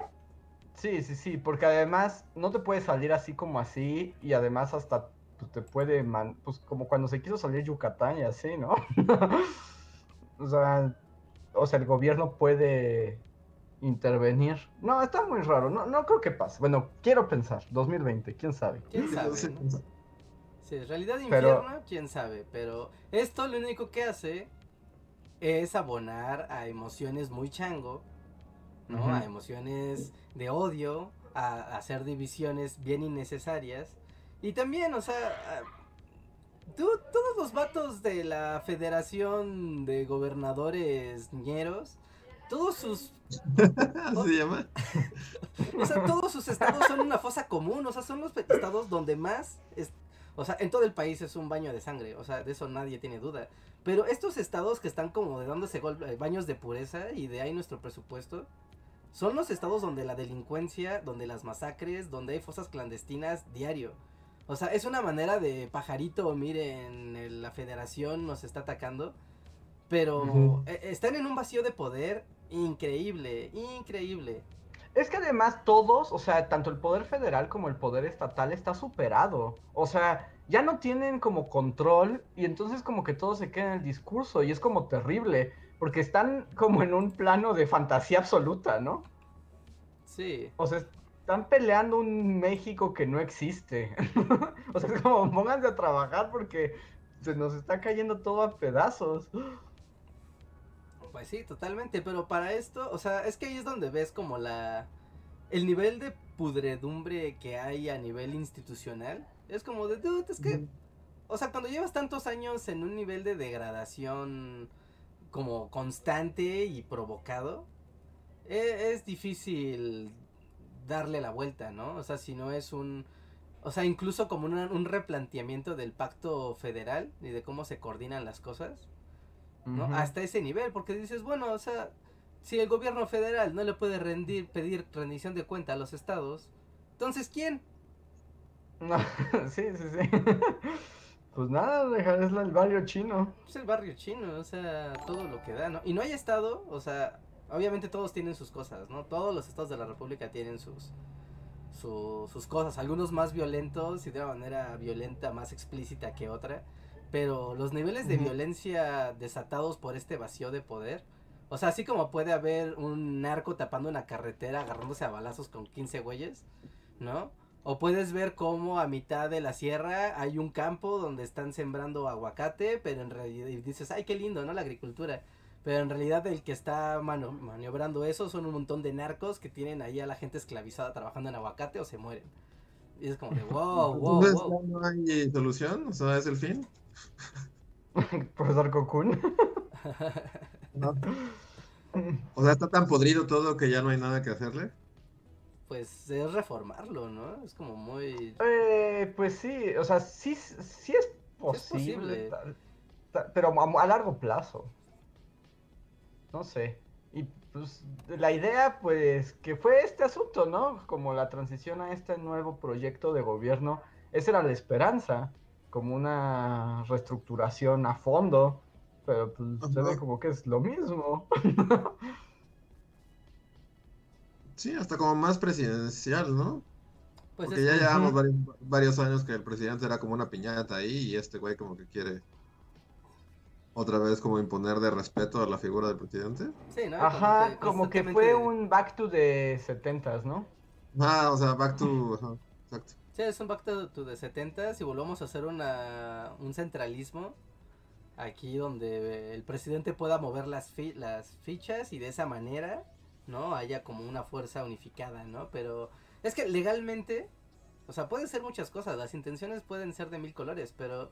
sí, sí, sí, porque además no te puedes salir así como así y además hasta pues, te puede, pues como cuando se quiso salir Yucatán y así, ¿no? [LAUGHS] o sea, o sea, el gobierno puede intervenir. No, está muy raro, no, no creo que pase. Bueno, quiero pensar, 2020, quién sabe. ¿Quién sabe? Sí, realidad infierno, quién sabe, pero esto lo único que hace es abonar a emociones muy chango, ¿no? A emociones de odio, a, hacer divisiones bien innecesarias. Y también, o sea, todos los vatos de la Federación de Gobernadores Ñeros, todos sus... [LAUGHS] ¿Se llama? [LAUGHS] o sea, todos sus estados son una fosa común, o sea, son los estados donde más... o sea, en todo el país es un baño de sangre, o sea, de eso nadie tiene duda. Pero estos estados que están como de dándose eh, baños de pureza y de ahí nuestro presupuesto, son los estados donde la delincuencia, donde las masacres, donde hay fosas clandestinas diario. O sea, es una manera de pajarito, miren, la federación nos está atacando. Pero eh, están en un vacío de poder increíble, increíble. Es que además todos, o sea, tanto el poder federal como el poder estatal está superado. O sea, ya no tienen como control y entonces como que todo se queda en el discurso y es como terrible, porque están como en un plano de fantasía absoluta, ¿no? Sí. O sea, están peleando un México que no existe. [LAUGHS] o sea, es como pónganse a trabajar porque se nos está cayendo todo a pedazos. Pues sí, totalmente, pero para esto, o sea, es que ahí es donde ves como la el nivel de pudredumbre que hay a nivel institucional es como de, dude, es que, o sea, cuando llevas tantos años en un nivel de degradación como constante y provocado, e, es, difícil darle la vuelta, ¿no? O sea, si no es un, o sea, incluso como un replanteamiento del pacto federal y de cómo se coordinan las cosas, ¿no? Hasta ese nivel, porque dices, bueno, o sea, si el gobierno federal no le puede rendir, pedir rendición de cuenta a los estados, entonces ¿quién? No, [LAUGHS] sí, sí, sí. [LAUGHS] Pues nada, es el barrio chino. Es el barrio chino, o sea, todo lo que da, ¿no? Y no hay estado, o sea, obviamente todos tienen sus cosas, ¿no? Todos los estados de la República tienen sus, sus cosas, algunos más violentos y de una manera violenta más explícita que otra, pero los niveles de violencia desatados por este vacío de poder, o sea, así como puede haber un narco tapando una carretera agarrándose a balazos con 15 güeyes, ¿no? O puedes ver cómo a mitad de la sierra hay un campo donde están sembrando aguacate, pero en realidad dices, ay, qué lindo, ¿no? La agricultura. Pero en realidad el que está maniobrando eso son un montón de narcos que tienen ahí a la gente esclavizada trabajando en aguacate o se mueren. Y es como de, [LAUGHS] wow, wow, wow. ¿No hay solución? O sea, ¿es el fin? [LAUGHS] Profesor Cocoon. [LAUGHS] O sea, está tan podrido todo que ya no hay nada que hacerle pues es reformarlo, ¿no? Es como muy... Eh, pues sí, o sea, sí, sí es posible. pero a, a largo plazo. No sé. Y pues la idea, pues, que fue este asunto, ¿no? Como la transición a este nuevo proyecto de gobierno, esa era la esperanza, como una reestructuración a fondo, pero pues se ve como que es lo mismo. [LAUGHS] sí, hasta como más presidencial, ¿no? Pues Porque ya llevamos varios, varios años que el presidente era como una piñata ahí y este güey como que quiere otra vez como imponer de respeto a la figura del presidente. Sí, ¿no? Ajá, como que, fue un back to the 70 ¿no? Ah, o sea, back to... exacto. Sí, es un back to, the 70 y volvemos a hacer una, un centralismo aquí donde el presidente pueda mover las, las fichas y de esa manera, ¿no? Haya como una fuerza unificada, ¿no? Pero es que legalmente, o sea, pueden ser muchas cosas, las intenciones pueden ser de mil colores, pero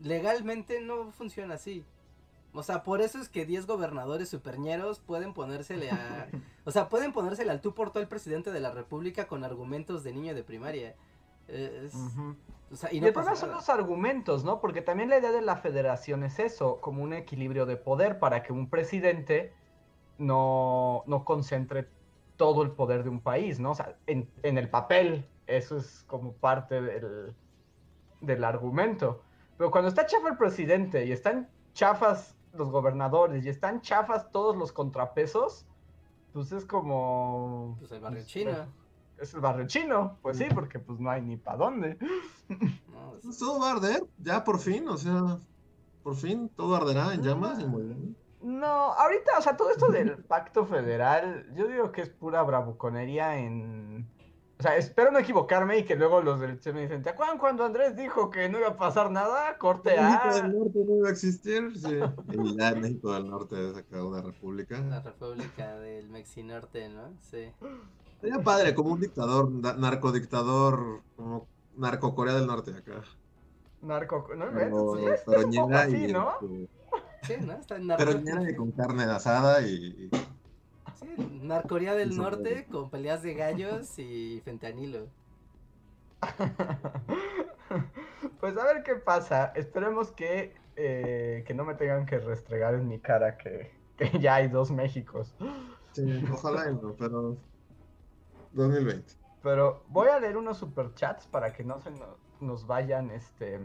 legalmente no funciona así. O sea, por eso es que 10 gobernadores superñeros pueden ponérsele a... [LAUGHS] o sea, pueden ponérsele al tú por todo el presidente de la república con argumentos de niño de primaria. O sea, y no de son los argumentos, ¿no? Porque también la idea de la federación es eso, como un equilibrio de poder para que un presidente no, no concentre todo el poder de un país, ¿no? O sea, en, en el papel, eso es como parte del, del argumento. Pero cuando está chafa el presidente y están chafas los gobernadores y están chafas todos los contrapesos, pues es como... Pues el barrio pues, chino. Es el barrio chino, pues sí, porque pues no hay ni para dónde. [LAUGHS] Pues, todo va a arder, ya por fin, o sea, por fin todo arderá en llamas y. No, ahorita, o sea, todo esto del [LAUGHS] pacto federal, yo digo que es pura bravuconería en o sea, espero no equivocarme y que luego los del me dicen, ¿te acuerdan cuando Andrés dijo que no iba a pasar nada? Corte A. México del Norte no iba a existir, sí. [LAUGHS] y ya México del Norte ha sacado una república. La república del Mexinorte, ¿no? Sí. Sería padre, como un dictador, narcodictador, como narco Corea del Norte acá. Narco, ¿no? Pero, pero, pero así, ¿no? Sí, ¿no? Está en narco... Pero llena y con carne asada y Narcoría del Norte con peleas de gallos y fentanilo. [LAUGHS] pues a ver qué pasa. Esperemos que, eh, que no me tengan que restregar en mi cara que, ya hay dos Méxicos. Sí, ojalá no, pero 2020. Pero voy a leer unos superchats para que no se nos vayan este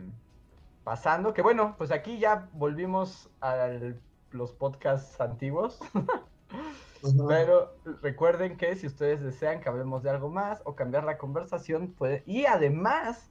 pasando. Que bueno, pues aquí ya volvimos a los podcasts antiguos. Pero recuerden que si ustedes desean que hablemos de algo más o cambiar la conversación, puede, y además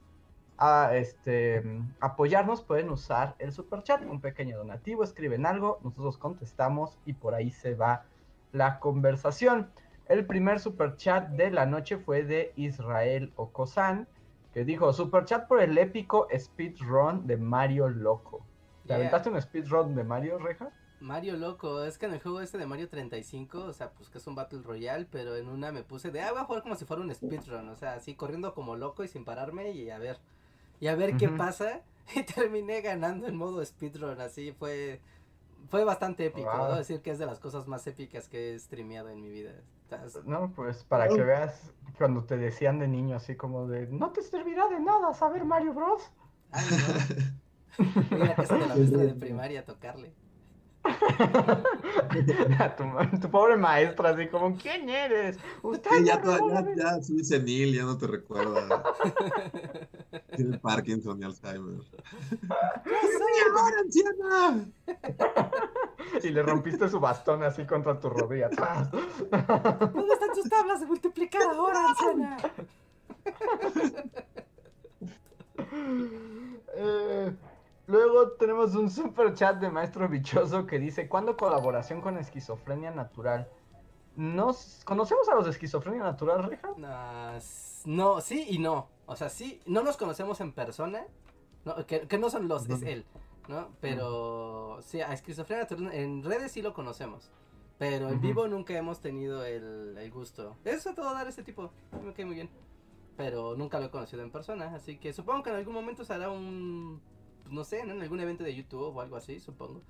a este apoyarnos, pueden usar el super chat, un pequeño donativo, escriben algo, nosotros contestamos y por ahí se va la conversación. El primer super chat de la noche fue de Israel Okosan, que dijo super chat por el épico speedrun de Mario Loco. ¿Te aventaste un speedrun de Mario, Reja? Mario loco, es que en el juego este de Mario 35, o sea, pues que es un Battle Royale, pero en una me puse de, ah, voy a jugar como si fuera un speedrun, o sea, así corriendo como loco y sin pararme y a ver, y a ver qué pasa, [LAUGHS] y terminé ganando en modo speedrun, así fue, fue bastante épico, wow. decir que es de las cosas más épicas que he streameado en mi vida. No, pues para que veas cuando te decían de niño así como de, no te servirá de nada saber Mario Bros. Ay, no. Voy a casa de la maestra de primaria [LAUGHS] a tu, pobre maestra, así como, ¿quién eres? Usted ya, ya, ya, ya, soy senil, ya no te recuerda. [LAUGHS] Tiene Parkinson y Alzheimer. [LAUGHS] ahora, anciana! y le rompiste su bastón así contra tu rodilla. ¿Dónde están tus tablas de multiplicar ahora, anciana? eh... Luego tenemos un super chat de Maestro Bichoso que dice, ¿cuándo colaboración con esquizofrenia natural? ¿Nos conocemos a los de esquizofrenia natural, Reja? no, sí y no. O sea, sí, no los conocemos en persona, que, no son los, es él, ¿no? Pero sí, a esquizofrenia natural en redes sí lo conocemos. Pero en vivo nunca hemos tenido el, el gusto. Eso todo dar ese tipo. Me cae muy bien. Pero nunca lo he conocido en persona. Así que supongo que en algún momento se hará un pues, no sé, en algún evento de YouTube o algo así, supongo.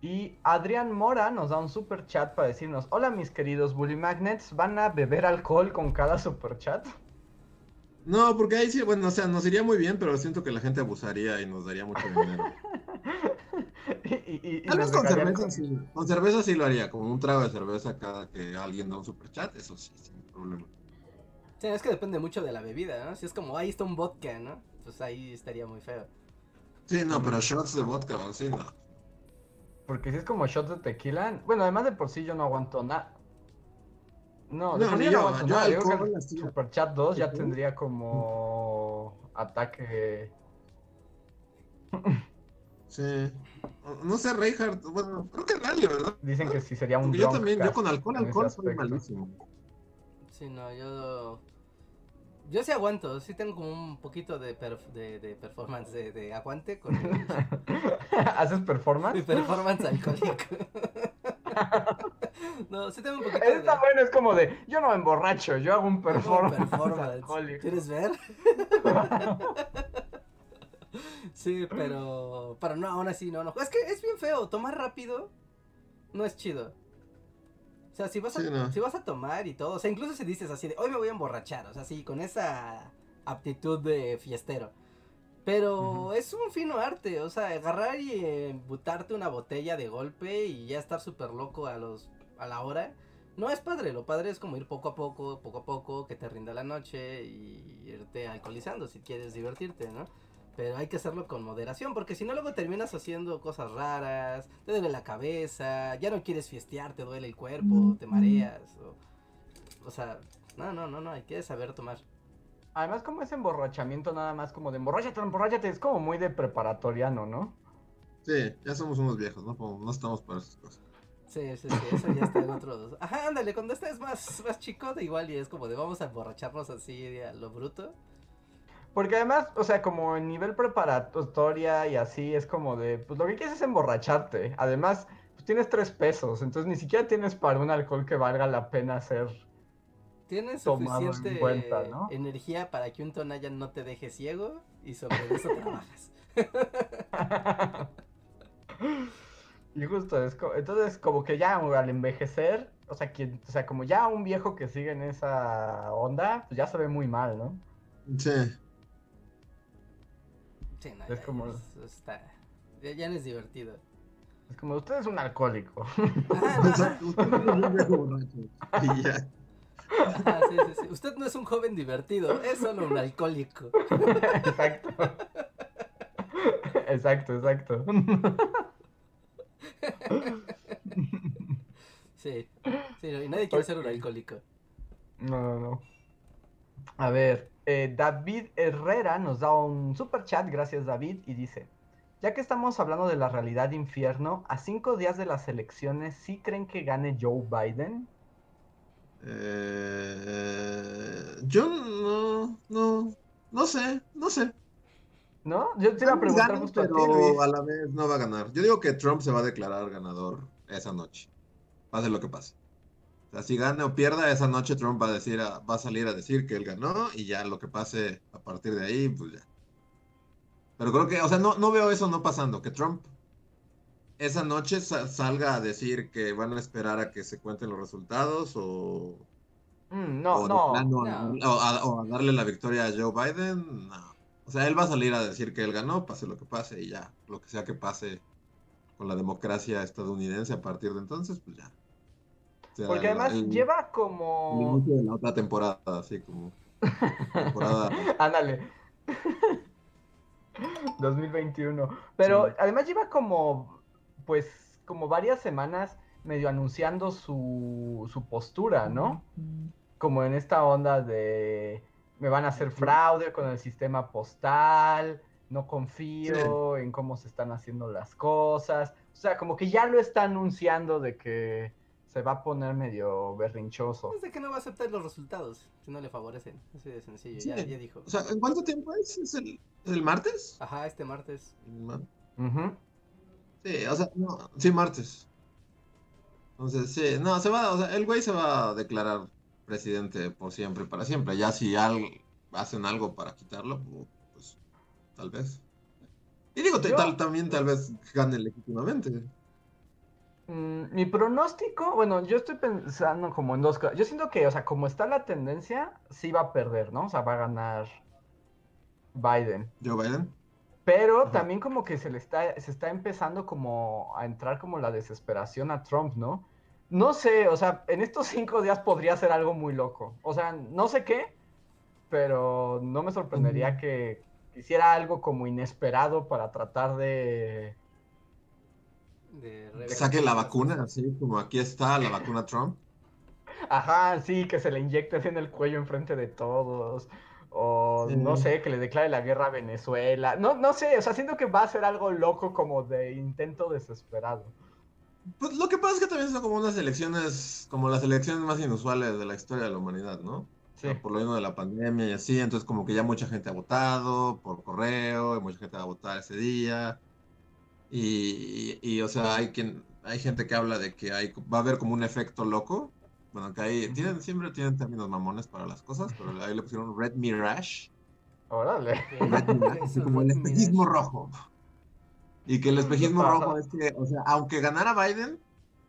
Y Adrián Mora nos da un super chat para decirnos, hola mis queridos Bully Magnets, ¿van a beber alcohol con cada super chat? No, porque ahí sí, bueno, o sea, nos iría muy bien, pero siento que la gente abusaría y nos daría mucho dinero. [LAUGHS] y, Tal vez con cerveza, sí, con cerveza sí lo haría, como un trago de cerveza cada que alguien da un superchat, eso sí, sin problema. Sí, es que depende mucho de la bebida, ¿no? Si es como, ahí está un vodka, ¿no? Pues ahí estaría muy feo. Sí, no, pero shots de vodka, sí, no. Porque si es como shots de tequila, bueno, además de por sí yo no aguanto nada. No, no, yo, no aguanto yo nada. Yo creo que Superchat 2 ya tendría como ataque. Sí. No sé, Reinhardt, bueno, creo que nadie, ¿verdad? Dicen que sí sería un Yo también, yo con alcohol, alcohol soy malísimo. Sí, no, yo yo sí aguanto, sí tengo como un poquito de, de, de, performance, de, de aguante con [LAUGHS] ¿Haces performance? Mi performance alcohólico. [LAUGHS] no, sí tengo un poquito Está bueno, es como de, yo no me emborracho, yo hago un performance, performance. ¿Quieres ver? [LAUGHS] sí, pero, pero no, aún así no, no. Es que es bien feo, tomar rápido no es chido. O sea, si vas, a, si vas a tomar y todo, o sea, incluso si dices así de, hoy me voy a emborrachar, o sea, sí, con esa aptitud de fiestero. Pero es un fino arte, o sea, agarrar y embutarte una botella de golpe y ya estar súper loco a los a la hora. No es padre, lo padre es como ir poco a poco, poco a poco, que te rinda la noche y irte alcoholizando si quieres divertirte, ¿no? Pero hay que hacerlo con moderación, porque si no luego terminas haciendo cosas raras, te duele la cabeza, ya no quieres fiestear, te duele el cuerpo, te mareas. O, sea, no, no, no, no, hay que saber tomar. Además, como ese emborrachamiento nada más como de emborrachate, emborrachate, es como muy de preparatoriano, ¿no? Sí, ya somos unos viejos, ¿no? No estamos para esas cosas. Sí, sí, sí, eso ya está en otros. Ajá, ándale, cuando estés más, más chico, de igual y es como de vamos a emborracharnos así a lo bruto. Porque además, o sea, como en nivel preparatoria y así, es como de, pues lo que quieres es emborracharte. Además, pues tienes tres pesos, entonces ni siquiera tienes para un alcohol que valga la pena ser Tienes suficiente energía para que un tonalla no te deje ciego y sobre eso trabajas. [LAUGHS] y justo, es entonces como que ya al envejecer, o sea, quien, o sea, como ya un viejo que sigue en esa onda, pues ya se ve muy mal, ¿no? Sí es como... ya, no es divertido. Es como, usted es un alcohólico. [LAUGHS] Usted no es un joven divertido, es solo un alcohólico. Exacto. Exacto, exacto. Sí, sí, y nadie quiere ser un alcohólico. No, no, no. A ver, eh, David Herrera nos da un super chat, gracias David, y dice, ya que estamos hablando de la realidad infierno, a cinco días de las elecciones, ¿sí creen que gane Joe Biden? Eh, yo no, no, no sé, no sé. ¿No? Yo te iba a preguntar justo pero a, a la vez no va a ganar. Yo digo que Trump se va a declarar ganador esa noche, pase lo que pase si gana o pierda esa noche, Trump va a decir, va a salir a decir que él ganó y ya lo que pase a partir de ahí, pues ya. Pero creo que, o sea, no, no veo eso no pasando, que Trump esa noche salga a decir que van a esperar a que se cuenten los resultados o... Mm, no, no, O, a, darle la victoria a Joe Biden, no. O sea, él va a salir a decir que él ganó, pase lo que pase y ya, lo que sea que pase con la democracia estadounidense a partir de entonces, pues ya. Porque además lleva como. El inicio de la otra temporada, así como. Temporada. [LAUGHS] Ándale. [LAUGHS] 2021. Pero además lleva como. Pues como varias semanas medio anunciando su, su postura, ¿no? Como en esta onda de. Me van a hacer fraude con el sistema postal. No confío en cómo se están haciendo las cosas. O sea, como que ya lo está anunciando de que se va a poner medio berrinchoso. Es de que no va a aceptar los resultados si no le favorecen. Así de sencillo, ya, ya, dijo. O sea, ¿en cuánto tiempo es? ¿Es el, martes? Ajá, este martes. Sí, o sea, no, sí, martes. Entonces, sí, no, se va, o sea, el güey se va a declarar presidente por siempre, para siempre. Ya si hacen algo para quitarlo, pues tal vez. Y digo, tal, también tal vez gane legítimamente. Mm, mi pronóstico, bueno, yo estoy pensando como en dos cosas. Yo siento que, o sea, como está la tendencia, sí va a perder, ¿no? O sea, va a ganar Biden. ¿Joe Biden? Pero también como que se le está, se está empezando como a entrar como la desesperación a Trump, ¿no? No sé, o sea, en estos cinco días podría ser algo muy loco. O sea, no sé qué, pero no me sorprendería que hiciera algo como inesperado para tratar de... de saque la vacuna, así como aquí está la vacuna Trump. Ajá, sí, que se le inyecte así en el cuello enfrente de todos. O no sé, que le declare la guerra a Venezuela. No, no sé, o sea, siento que va a ser algo loco como de intento desesperado. Pues lo que pasa es que también son como unas elecciones, como las elecciones más inusuales de la historia de la humanidad, ¿no? Sí. por lo mismo de la pandemia y así, entonces como que ya mucha gente ha votado por correo, y mucha gente va a votar ese día. Y, y, o sea, hay quien, hay gente que habla de que hay, va a haber como un efecto loco, bueno, que ahí tienen, siempre tienen términos mamones para las cosas, pero ahí le pusieron Red Mirage. Órale. como el espejismo rojo. Y que el espejismo rojo es que, o sea, aunque ganara Biden,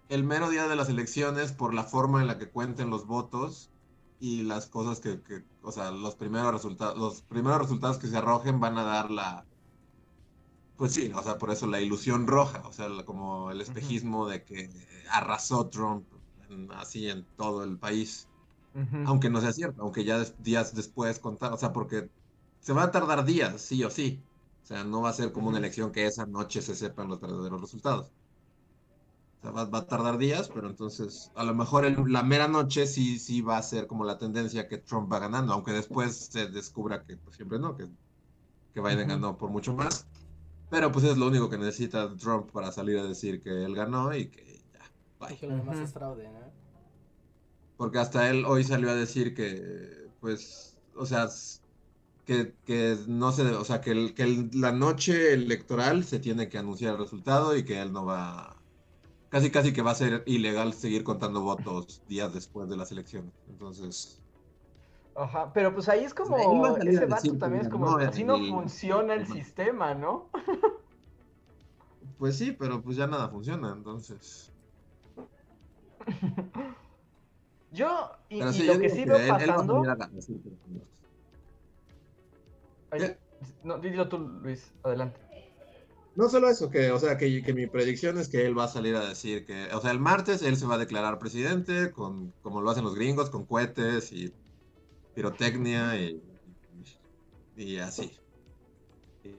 el mero día de las elecciones, por la forma en la que cuenten los votos y las cosas que, que o sea, los primeros resultados, los primeros resultados que se arrojen van a dar la, pues sí, o sea, por eso la ilusión roja, o sea, como el espejismo de que arrasó Trump así en todo el país. Aunque no sea cierto, aunque ya días después contar, o sea, porque se va a tardar días, sí o sí. O sea, no va a ser como una elección que esa noche se sepan los verdaderos resultados. O sea, va, a tardar días, pero entonces a lo mejor la mera noche sí, sí va a ser como la tendencia que Trump va ganando, aunque después se descubra que pues, siempre no, que, que Biden ganó por mucho más. Pero pues es lo único que necesita Trump para salir a decir que él ganó y que es fraude, Porque hasta él hoy salió a decir que, pues, o sea, que, no se, o sea, que, que la noche electoral se tiene que anunciar el resultado y que él no va, casi casi que va a ser ilegal seguir contando votos días después de las elecciones. Entonces... Ajá, pero pues ahí es como, ese vato también es como, así no funciona el sistema, ¿no? Pues sí, pero pues ya nada funciona, entonces... [LAUGHS] yo, y, lo que sí veo pasando. no, dilo tú, Luis, adelante. No solo eso, que, o sea, que, que, mi predicción es que él va a salir a decir que, o sea, el martes él se va a declarar presidente, con, como lo hacen los gringos, con cohetes y pirotecnia y, y así.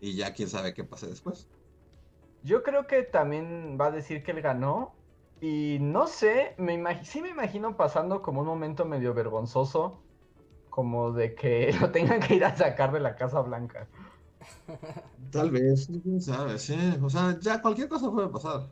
Y ya quién sabe qué pase después. Yo creo que también va a decir que él ganó y no sé, me sí me imagino pasando como un momento medio vergonzoso, como de que [LAUGHS] lo tengan que ir a sacar de la Casa Blanca. Tal vez, quién sabe, sí. O sea, ya cualquier cosa puede pasar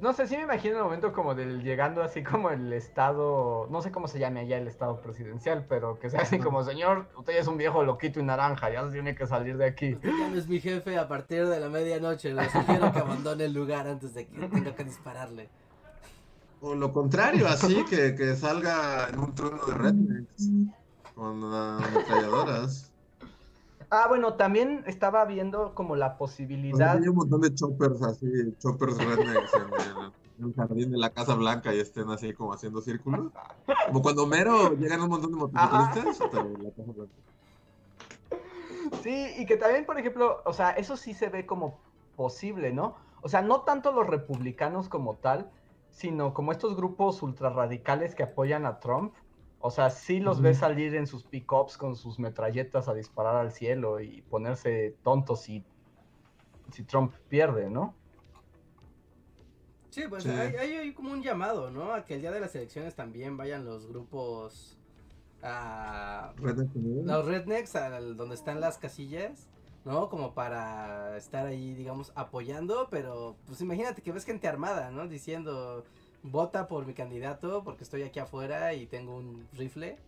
no sé, sí me imagino el momento como del llegando así como el estado, no sé cómo se llame allá el estado presidencial, pero que sea así como, señor, usted es un viejo loquito y naranja, ya tiene que salir de aquí. Usted ya no es mi jefe a partir de la medianoche, le sugiero que abandone el lugar antes de que tenga que dispararle. O lo contrario, así que, que salga en un trono de rednecks con ametralladoras. Ah, bueno, también estaba viendo como la posibilidad. hay un montón de choppers así, choppers rednecks en el, jardín de la Casa Blanca y estén así como haciendo círculos. Como cuando Mero llegan un montón de motociclistas, la Casa Blanca. Sí, y que también, por ejemplo, o sea, eso sí se ve como posible, ¿no? O sea, no tanto los republicanos como tal, sino como estos grupos ultrarradicales que apoyan a Trump o sea, sí los ves salir en sus pickups con sus metralletas a disparar al cielo y ponerse tontos si, si Trump pierde, ¿no? Sí, pues Hay, como un llamado, ¿no? A que el día de las elecciones también vayan los grupos a... los rednecks, a donde están las casillas, ¿no? Como para estar ahí, digamos, apoyando, pero pues imagínate que ves gente armada, ¿no? Diciendo, vota por mi candidato porque estoy aquí afuera y tengo un rifle.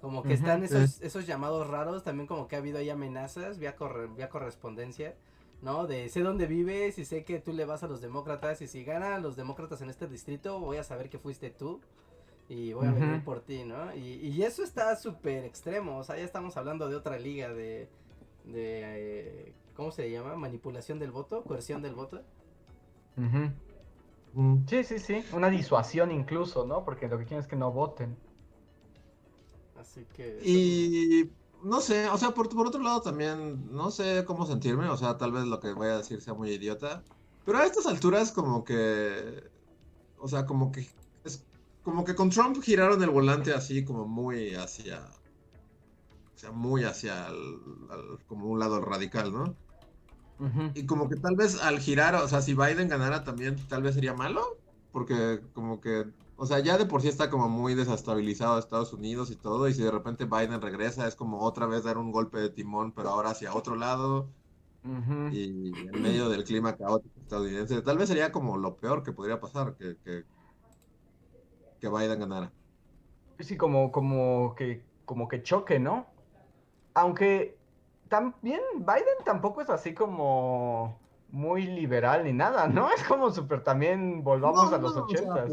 Como que están esos, esos llamados raros, también como que ha habido ahí amenazas vía, vía correspondencia, ¿no? De sé dónde vives y sé que tú le vas a los demócratas y si ganan los demócratas en este distrito voy a saber que fuiste tú y voy a venir por ti, ¿no? Y, y eso está súper extremo, o sea, ya estamos hablando de otra liga de, de eh, ¿cómo se llama? Manipulación del voto, coerción del voto. Mm. Sí, sí, sí, una disuasión incluso, ¿no? Porque lo que quieren es que no voten. Así que... Y no sé, o sea, por, por otro lado también, no sé cómo sentirme, o sea, tal vez lo que voy a decir sea muy idiota, pero a estas alturas como que, o sea, como que, es como que con Trump giraron el volante así como muy hacia, o sea, muy hacia, como un lado radical, ¿no? Y como que tal vez al girar, o sea, si Biden ganara también, tal vez sería malo, porque como que, o sea, ya de por sí está como muy desestabilizado Estados Unidos y todo, y si de repente Biden regresa, es como otra vez dar un golpe de timón, pero ahora hacia otro lado, y en medio del clima caótico estadounidense, tal vez sería como lo peor que podría pasar, que, que, que Biden ganara. Sí, como, como que, como que choque, ¿no? Aunque también Biden tampoco es así como muy liberal ni nada, ¿no? [LAUGHS] Es como súper también volvamos a los ochentas.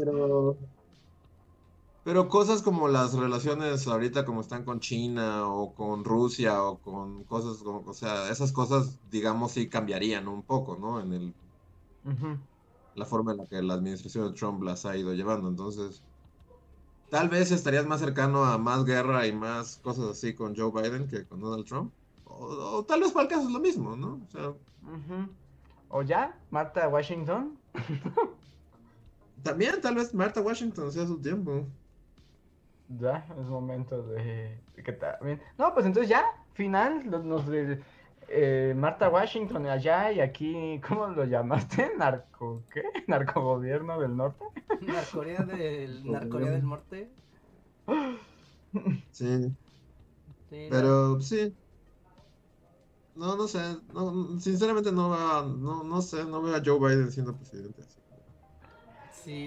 pero... cosas como las relaciones ahorita como están con China o con Rusia o con cosas como, o sea, esas cosas, digamos, sí cambiarían un poco, ¿no? En el... La forma en la que la administración de Trump las ha ido llevando. Entonces, tal vez estarías más cercano a más guerra y más cosas así con Joe Biden que con Donald Trump. O, tal vez para el caso es lo mismo, ¿no? O, sea, ¿O ya, Marta Washington. [LAUGHS] También, tal vez Marta Washington sea su tiempo. Ya, es momento de, que también. No, pues entonces ya, final, nos, eh, Marta Washington allá y aquí, ¿cómo lo llamaste? [LAUGHS] ¿Narco qué? ¿Narcogobierno del norte? ¿Narcorea del, Narcorea del norte? Sí. Pero sí, no, no sé. No, sinceramente no va, no, no sé, no veo a Joe Biden siendo presidente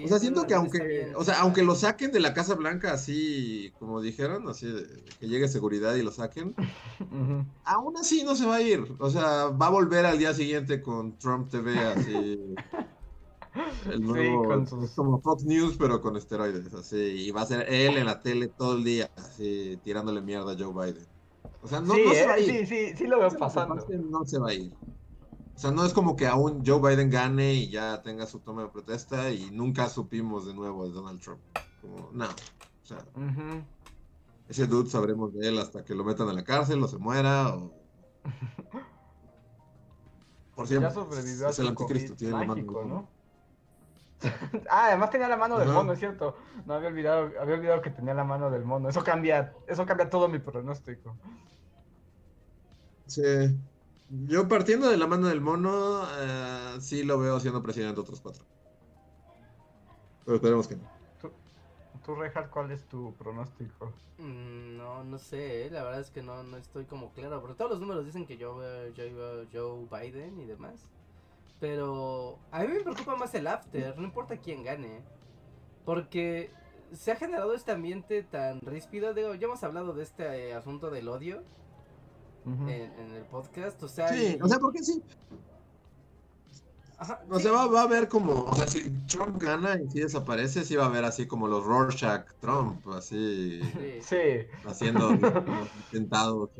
o sea, siento que aunque, o sea, aunque lo saquen de la Casa Blanca así, como dijeron, así que llegue seguridad y lo saquen, [LAUGHS] aún así no se va a ir. O sea, va a volver al día siguiente con Trump TV así. [LAUGHS] El nuevo, como Fox News, pero con esteroides, así, y va a ser él en la tele todo el día, así, tirándole mierda a Joe Biden. O sea, no, se va a ir. Sí, sí, sí lo veo pasando. No se va a ir. O sea, no es como que aún Joe Biden gane y ya tenga su toma de protesta y nunca supimos de nuevo de Donald Trump. Como, no. O sea, ese dude sabremos de él hasta que lo metan en la cárcel o se muera o. [LAUGHS] Por siempre. Ya sobrevivió es el anticristo, tiene la mano. ¿no? [LAUGHS] ah, además tenía la mano del mono, es cierto. No había olvidado, había olvidado que tenía la mano del mono. Eso cambia, eso cambia todo mi pronóstico. Sí. Yo partiendo de la mano del mono, eh, sí lo veo siendo presidente otros cuatro. Pero esperemos que no. ¿Tú, Reinhardt, cuál es tu pronóstico? Mm, no, no sé, eh, la verdad es que no, no estoy como claro. Pero todos los números dicen que yo veo, yo Joe Biden y demás. Pero a mí me preocupa más el after, no importa quién gane. Porque se ha generado este ambiente tan ríspido. Digo, ya hemos hablado de este eh, asunto del odio en, el podcast. O sea, sí, o sea, porque sí. o sea, va, a haber como, o sea, si Trump gana y si desaparece, sí va a haber así como los Rorschach Trump, así. Sí. Haciendo [LAUGHS] intentados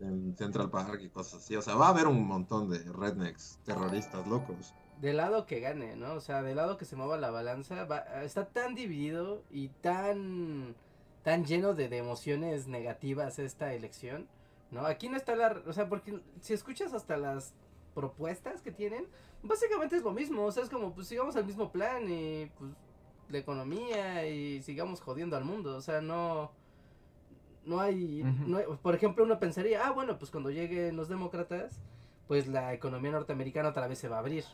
en, Central Park y cosas así. O sea, va a haber un montón de rednecks terroristas locos. Del lado que gane, ¿no? O sea, del lado que se mueva la balanza, está tan dividido y tan, tan lleno de emociones negativas esta elección ¿no? Aquí no está la, o sea, porque si escuchas hasta las propuestas que tienen, básicamente es lo mismo, o sea, es como, pues sigamos el mismo plan y pues la economía y sigamos jodiendo al mundo, o sea, no, no hay, por ejemplo, uno pensaría, ah, bueno, pues cuando lleguen los demócratas, pues la economía norteamericana otra vez se va a abrir,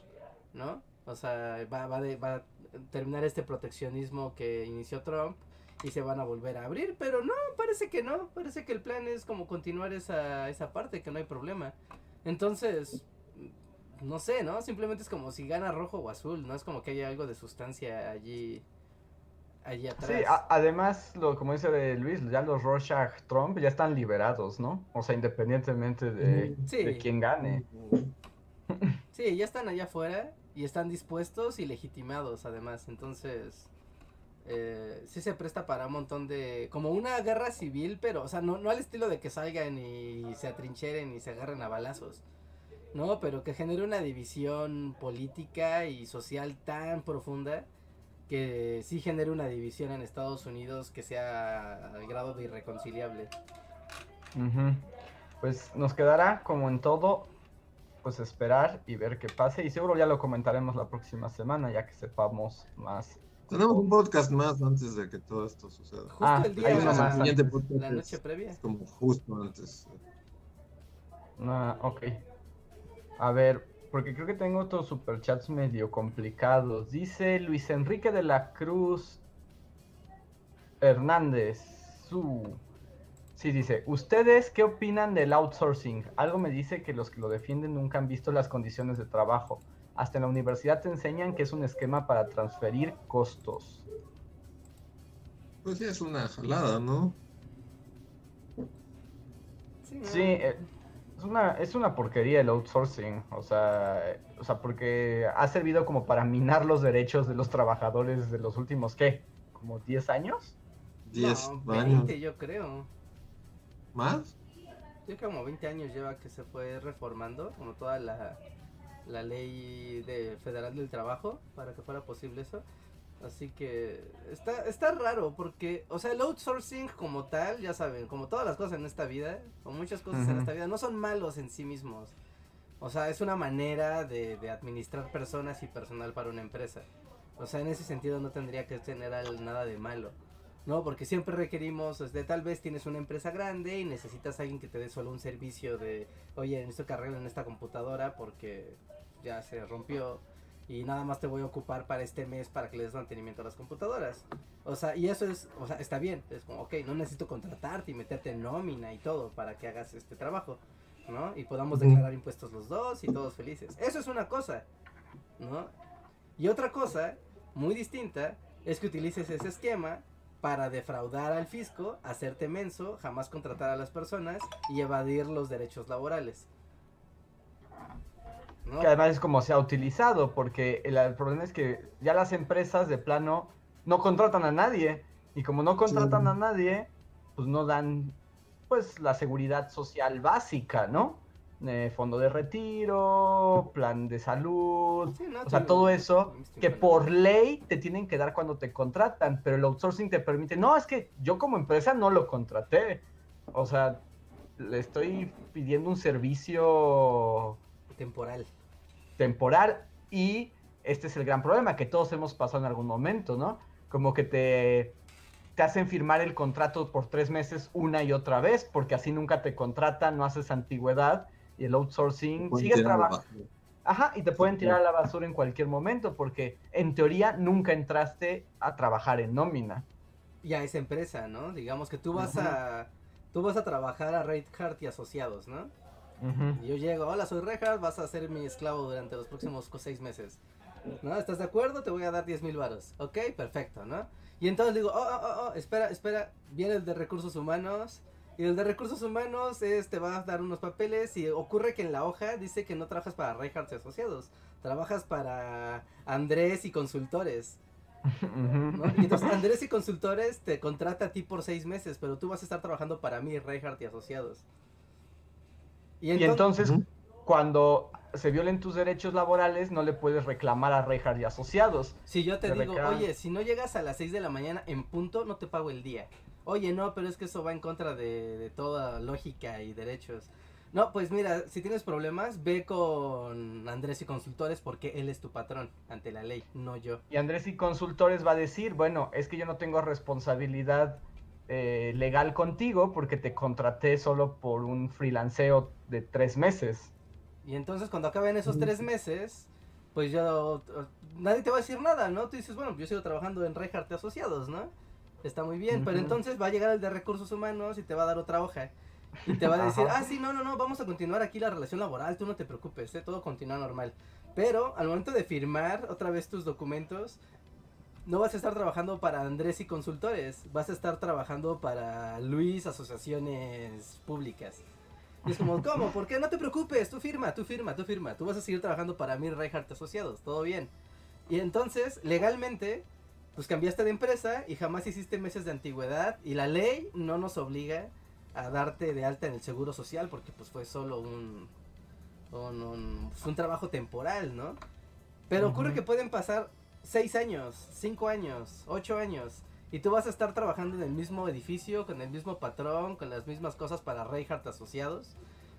¿no? O sea, va, va, va a terminar este proteccionismo que inició Trump y se van a volver a abrir, pero no, parece que no, parece que el plan es como continuar esa, esa parte, que no hay problema. Entonces, no sé, ¿no? Simplemente es como si gana rojo o azul, no es como que haya algo de sustancia allí allí atrás. Sí, además, lo, como dice de Luis, ya los Rorschach Trump ya están liberados, ¿no? O sea, independientemente de, de quién gane. Sí, ya están allá afuera y están dispuestos y legitimados además, entonces eh, sí se presta para un montón de, como una guerra civil, pero, o sea, no, no al estilo de que salgan y se atrincheren y se agarren a balazos, ¿no? Pero que genere una división política y social tan profunda que sí genere una división en Estados Unidos que sea al grado de irreconciliable. Pues nos quedará, como en todo, pues esperar y ver qué pase. Y seguro ya lo comentaremos la próxima semana, ya que sepamos más. Tenemos un podcast más antes de que todo esto suceda. Justo ah, el día de la, noche previa. como justo antes. Ah, ok. A ver, porque creo que tengo otros superchats medio complicados. Dice Luis Enrique de la Cruz Hernández. Su. Sí, dice, ¿ustedes qué opinan del outsourcing? Algo me dice que los que lo defienden nunca han visto las condiciones de trabajo. Hasta en la universidad te enseñan que es un esquema para transferir costos. Pues sí, es una jalada, ¿no? Sí, eh, es una, es una porquería el outsourcing, o sea, o sea, porque ha servido como para minar los derechos de los trabajadores de los últimos, ¿qué? ¿Como 10 años? 10 años. yo creo. ¿Más? Yo creo como 20 años lleva que se fue reformando, como toda la, la ley de federal del trabajo, para que fuera posible eso. Así que está, está raro porque, o sea, el outsourcing como tal, ya saben, como todas las cosas en esta vida, o muchas cosas en esta vida, no son malos en sí mismos. O sea, es una manera de, de, administrar personas y personal para una empresa. O sea, en ese sentido no tendría que tener nada de malo. No, porque siempre requerimos, de tal vez tienes una empresa grande y necesitas a alguien que te dé solo un servicio de, oye, necesito que arreglen esta computadora porque ya se rompió y nada más te voy a ocupar para este mes para que le des mantenimiento a las computadoras. O sea, y eso es, o sea, está bien, es como, ok, no necesito contratarte y meterte en nómina y todo para que hagas este trabajo, ¿no? Y podamos declarar impuestos los dos y todos felices. Eso es una cosa, ¿no? Y otra cosa, muy distinta, es que utilices ese esquema para defraudar al fisco, hacerte menso, jamás contratar a las personas y evadir los derechos laborales. Que además es como se ha utilizado, porque el, problema es que ya las empresas de plano no contratan a nadie. Y como no contratan a nadie, pues no dan pues la seguridad social básica, ¿no? Eh, fondo de retiro, plan de salud, o sea, todo eso que por ley te tienen que dar cuando te contratan, pero el outsourcing te permite, no, es que yo como empresa no lo contraté, o sea, le estoy pidiendo un servicio temporal temporal y este es el gran problema que todos hemos pasado en algún momento, ¿no? Como que te, te hacen firmar el contrato por tres meses una y otra vez porque así nunca te contratan, no haces antigüedad y el outsourcing sigue trabajando. Ajá, y te pueden tirar a la basura en cualquier momento porque en teoría nunca entraste a trabajar en nómina. Y a esa empresa, ¿no? Digamos que tú vas a tú vas a trabajar a Reinhardt y asociados, ¿no? Y yo llego, hola, soy Rejas, vas a ser mi esclavo durante los próximos seis meses. ¿No? ¿Estás de acuerdo? Te voy a dar 10 mil varos. Ok, perfecto, ¿no? Y entonces digo, oh, oh, oh, oh, espera, espera, viene el de recursos humanos. Y el de recursos humanos es, te va a dar unos papeles y ocurre que en la hoja dice que no trabajas para Reinhardt y Asociados, trabajas para Andrés y Consultores. [LAUGHS] Y entonces Andrés y Consultores te contrata a ti por seis meses, pero tú vas a estar trabajando para mí, Reinhardt y Asociados. Y entonces, cuando se violen tus derechos laborales, no le puedes reclamar a Reinhardt y asociados. Si yo te, digo, oye, si no llegas a las 6 de la mañana en punto, no te pago el día. Oye, no, pero es que eso va en contra de, toda lógica y derechos. No, pues mira, si tienes problemas, ve con Andrés y Consultores porque él es tu patrón ante la ley, no yo. Y Andrés y Consultores va a decir, bueno, es que yo no tengo responsabilidad eh, legal contigo porque te contraté solo por un freelanceo de tres meses. Y entonces cuando acaben esos tres meses, pues ya nadie te va a decir nada, ¿no? Tú dices, bueno, yo sigo trabajando en Reinhardt Asociados, ¿no? Está muy bien, pero entonces va a llegar el de recursos humanos y te va a dar otra hoja. Y te va a decir, ah, sí, no, no, no, vamos a continuar aquí la relación laboral, tú no te preocupes, ¿eh? todo continúa normal. Pero al momento de firmar otra vez tus documentos, no vas a estar trabajando para Andrés y consultores, vas a estar trabajando para Luis Asociaciones Públicas. Y es como, ¿cómo? ¿Por qué? No te preocupes, tú firma, tú firma, tú firma. Tú vas a seguir trabajando para mí, Reinhardt Asociados, todo bien. Y entonces, legalmente, pues cambiaste de empresa y jamás hiciste meses de antigüedad y la ley no nos obliga a darte de alta en el seguro social porque pues fue solo un, un, pues, un, trabajo temporal, ¿no? Pero ocurre que pueden pasar seis años, cinco años, ocho años y tú vas a estar trabajando en el mismo edificio, con el mismo patrón, con las mismas cosas para Reinhardt Asociados.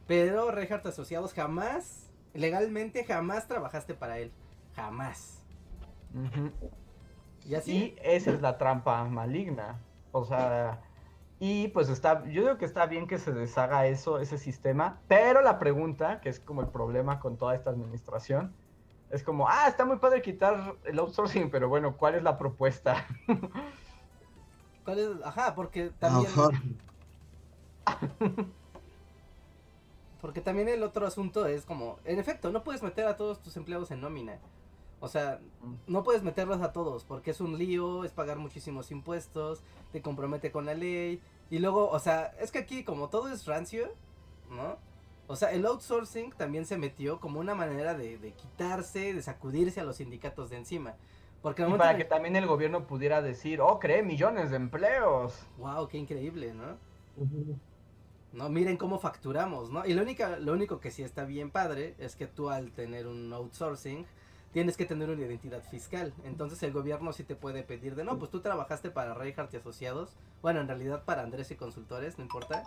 Pero Reinhardt Asociados jamás, legalmente jamás trabajaste para él. Jamás. Y así. esa es la trampa maligna. O sea, y pues está, yo digo que está bien que se deshaga eso, ese sistema, pero la pregunta, que es como el problema con toda esta administración, es como, ah, está muy padre quitar el outsourcing, pero bueno, ¿cuál es la propuesta? ¿Cuál es? Ajá, porque también... [LAUGHS] porque también el otro asunto es como, en efecto, no puedes meter a todos tus empleados en nómina. O sea, no puedes meterlos a todos porque es un lío, es pagar muchísimos impuestos, te compromete con la ley. Y luego, o sea, es que aquí como todo es rancio, ¿no? O sea, el outsourcing también se metió como una manera de, de quitarse, de sacudirse a los sindicatos de encima. Porque y para que también el gobierno pudiera decir, oh, cree millones de empleos. Wow, qué increíble, ¿no? No, miren cómo facturamos, ¿no? Y lo, única, lo único que sí está bien padre es que tú al tener un outsourcing tienes que tener una identidad fiscal. Entonces el gobierno sí te puede pedir de, no, pues tú trabajaste para Reinhardt y Asociados. Bueno, en realidad para Andrés y Consultores, no importa.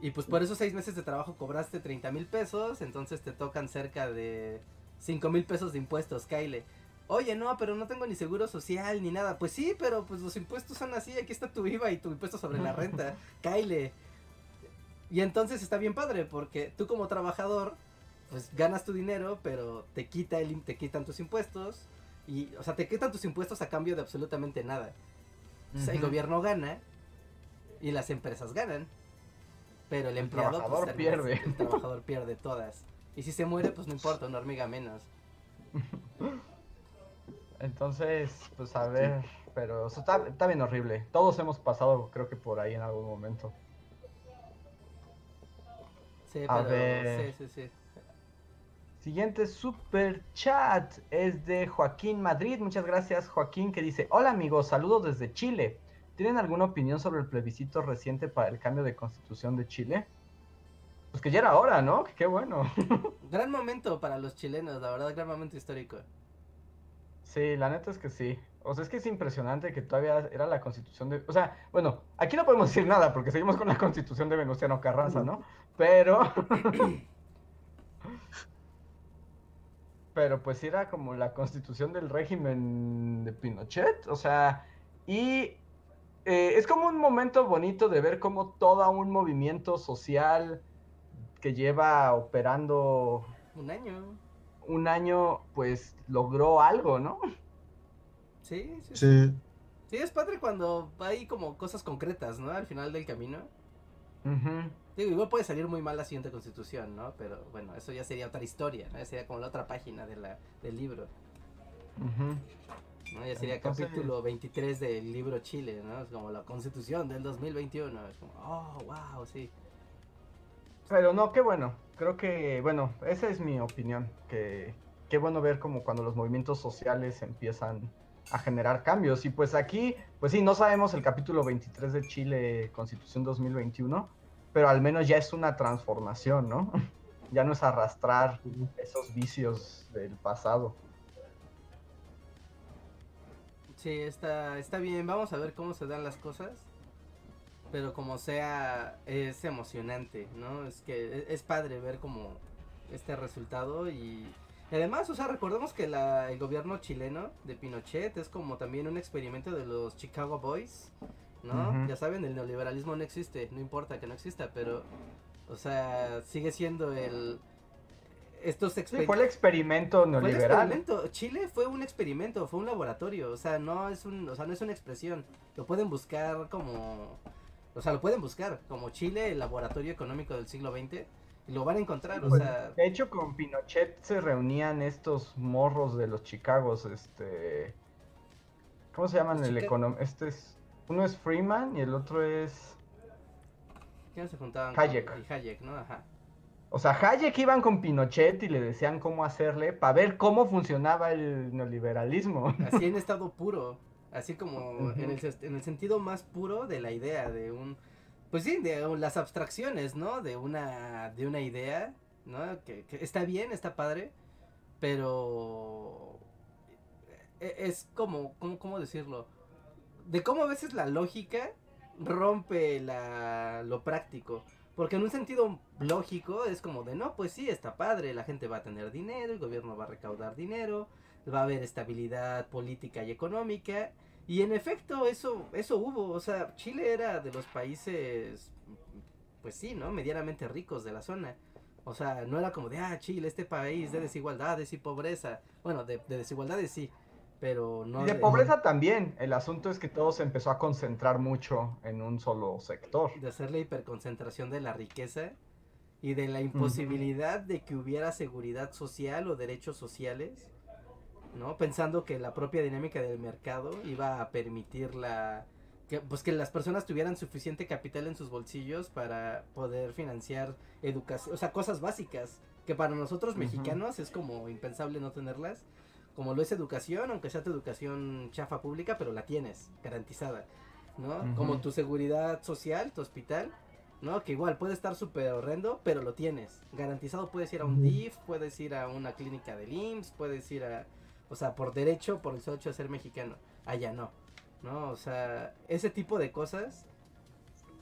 Y pues por esos seis meses de trabajo cobraste 30 mil pesos, entonces te tocan cerca de 5 mil pesos de impuestos, Kyle. Oye, no, pero no tengo ni seguro social ni nada. Pues sí, pero pues los impuestos son así, aquí está tu IVA y tu impuesto sobre la renta. [LAUGHS] Kyle. Y entonces está bien padre, porque tú como trabajador, pues ganas tu dinero, pero te quita el te quitan tus impuestos. Y, o sea, te quitan tus impuestos a cambio de absolutamente nada. O sea, el gobierno gana y las empresas ganan. Pero el, empleado pues, trabajador pierde. El trabajador pierde todas. Y si se muere, pues no importa, una hormiga menos. Entonces, pues a ver, pero eso está, está, bien horrible. Todos hemos pasado, creo que por ahí en algún momento. Sí, a ver. Sí, sí, sí. Siguiente super chat es de Joaquín Madrid. Muchas gracias, Joaquín, que dice: Hola amigos, saludos desde Chile. ¿Tienen alguna opinión sobre el plebiscito reciente para el cambio de constitución de Chile? Pues que ya era hora, ¿no? Qué bueno. [LAUGHS] gran momento para los chilenos, la verdad, gran momento histórico. Sí, la neta es que sí. O sea, es que es impresionante que todavía era la constitución de... O sea, bueno, aquí no podemos decir nada porque seguimos con la constitución de Venustiano Carranza, ¿no? Pero... [LAUGHS] Pero pues era como la constitución del régimen de Pinochet. O sea, y eh, es como un momento bonito de ver cómo todo un movimiento social que lleva operando... Un año un año, pues, logró algo, ¿no? Sí, sí. Sí, sí es padre cuando hay como cosas concretas, ¿no? Al final del camino. Digo, igual puede salir muy mal la siguiente constitución, ¿no? Pero bueno, eso ya sería otra historia, ¿no? Ya sería como la otra página de la, del libro. ¿No? Ya sería capítulo 23 del libro Chile, ¿no? Es como la constitución del 2021. Es como, oh, wow, sí. Pero no, qué bueno. Creo que, bueno, esa es mi opinión. Que qué bueno ver como cuando los movimientos sociales empiezan a generar cambios. Y pues aquí, pues sí, no sabemos el capítulo 23 de Chile, Constitución 2021, pero al menos ya es una transformación, ¿no? [LAUGHS] ya no es arrastrar esos vicios del pasado. Sí, está, está bien. Vamos a ver cómo se dan las cosas pero como sea es emocionante, ¿no? Es que e, es, padre ver como este resultado y además, o sea, recordemos que la, el gobierno chileno de Pinochet es como también un experimento de los Chicago Boys, ¿no? Ya saben, el neoliberalismo no existe, no importa que no exista, pero, o sea, sigue siendo el... Estos sí, fue el experimento neoliberal. Chile fue un experimento, fue un laboratorio, o sea, no es un, o sea, no es una expresión. Lo pueden buscar como o sea, lo pueden buscar como Chile, el laboratorio económico del siglo XX, y lo van a encontrar, o sea... De hecho, con Pinochet se reunían estos morros de los Chicagos, este... ¿Cómo se llaman el economista? Este es... Uno es Freeman y el otro es... ¿Quiénes se juntaban? Hayek. Hayek, ¿no? Ajá. O sea, Hayek iban con Pinochet y le decían cómo hacerle para ver cómo funcionaba el neoliberalismo. Así en [LAUGHS] estado puro. Así como en, el, en el sentido más puro de la idea, de un... Pues sí, de las abstracciones, ¿no? De una, de una idea, ¿no? Que, está bien, está padre, pero... E, es como, ¿cómo, ¿cómo decirlo? De cómo a veces la lógica rompe la, lo práctico. Porque en un sentido lógico es como de, no, pues sí, está padre, la gente va a tener dinero, el gobierno va a recaudar dinero, va a haber estabilidad política y económica. Y en efecto, eso, eso hubo. O sea, Chile era de los países, pues sí, ¿no? Medianamente ricos de la zona. O sea, no era como de, ah, Chile, este país de desigualdades y pobreza. Bueno, de, de desigualdades sí, pero no... Y de, pobreza también. El asunto es que todo se empezó a concentrar mucho en un solo sector. De hacer la hiperconcentración de la riqueza y de la imposibilidad de que hubiera seguridad social o derechos sociales, ¿no? Pensando que la propia dinámica del mercado iba a permitir la... Que, pues que las personas tuvieran suficiente capital en sus bolsillos para poder financiar educación, o sea, cosas básicas que para nosotros mexicanos es como impensable no tenerlas como lo es educación, aunque sea tu educación chafa pública, pero la tienes garantizada, ¿no? Como tu seguridad social, tu hospital, ¿no? Que igual puede estar súper horrendo, pero lo tienes. Garantizado puedes ir a un DIF, puedes ir a una clínica del IMSS, puedes ir a... O sea, por derecho, por el solo hecho de ser mexicano. Allá no, ¿no? O sea, ese tipo de cosas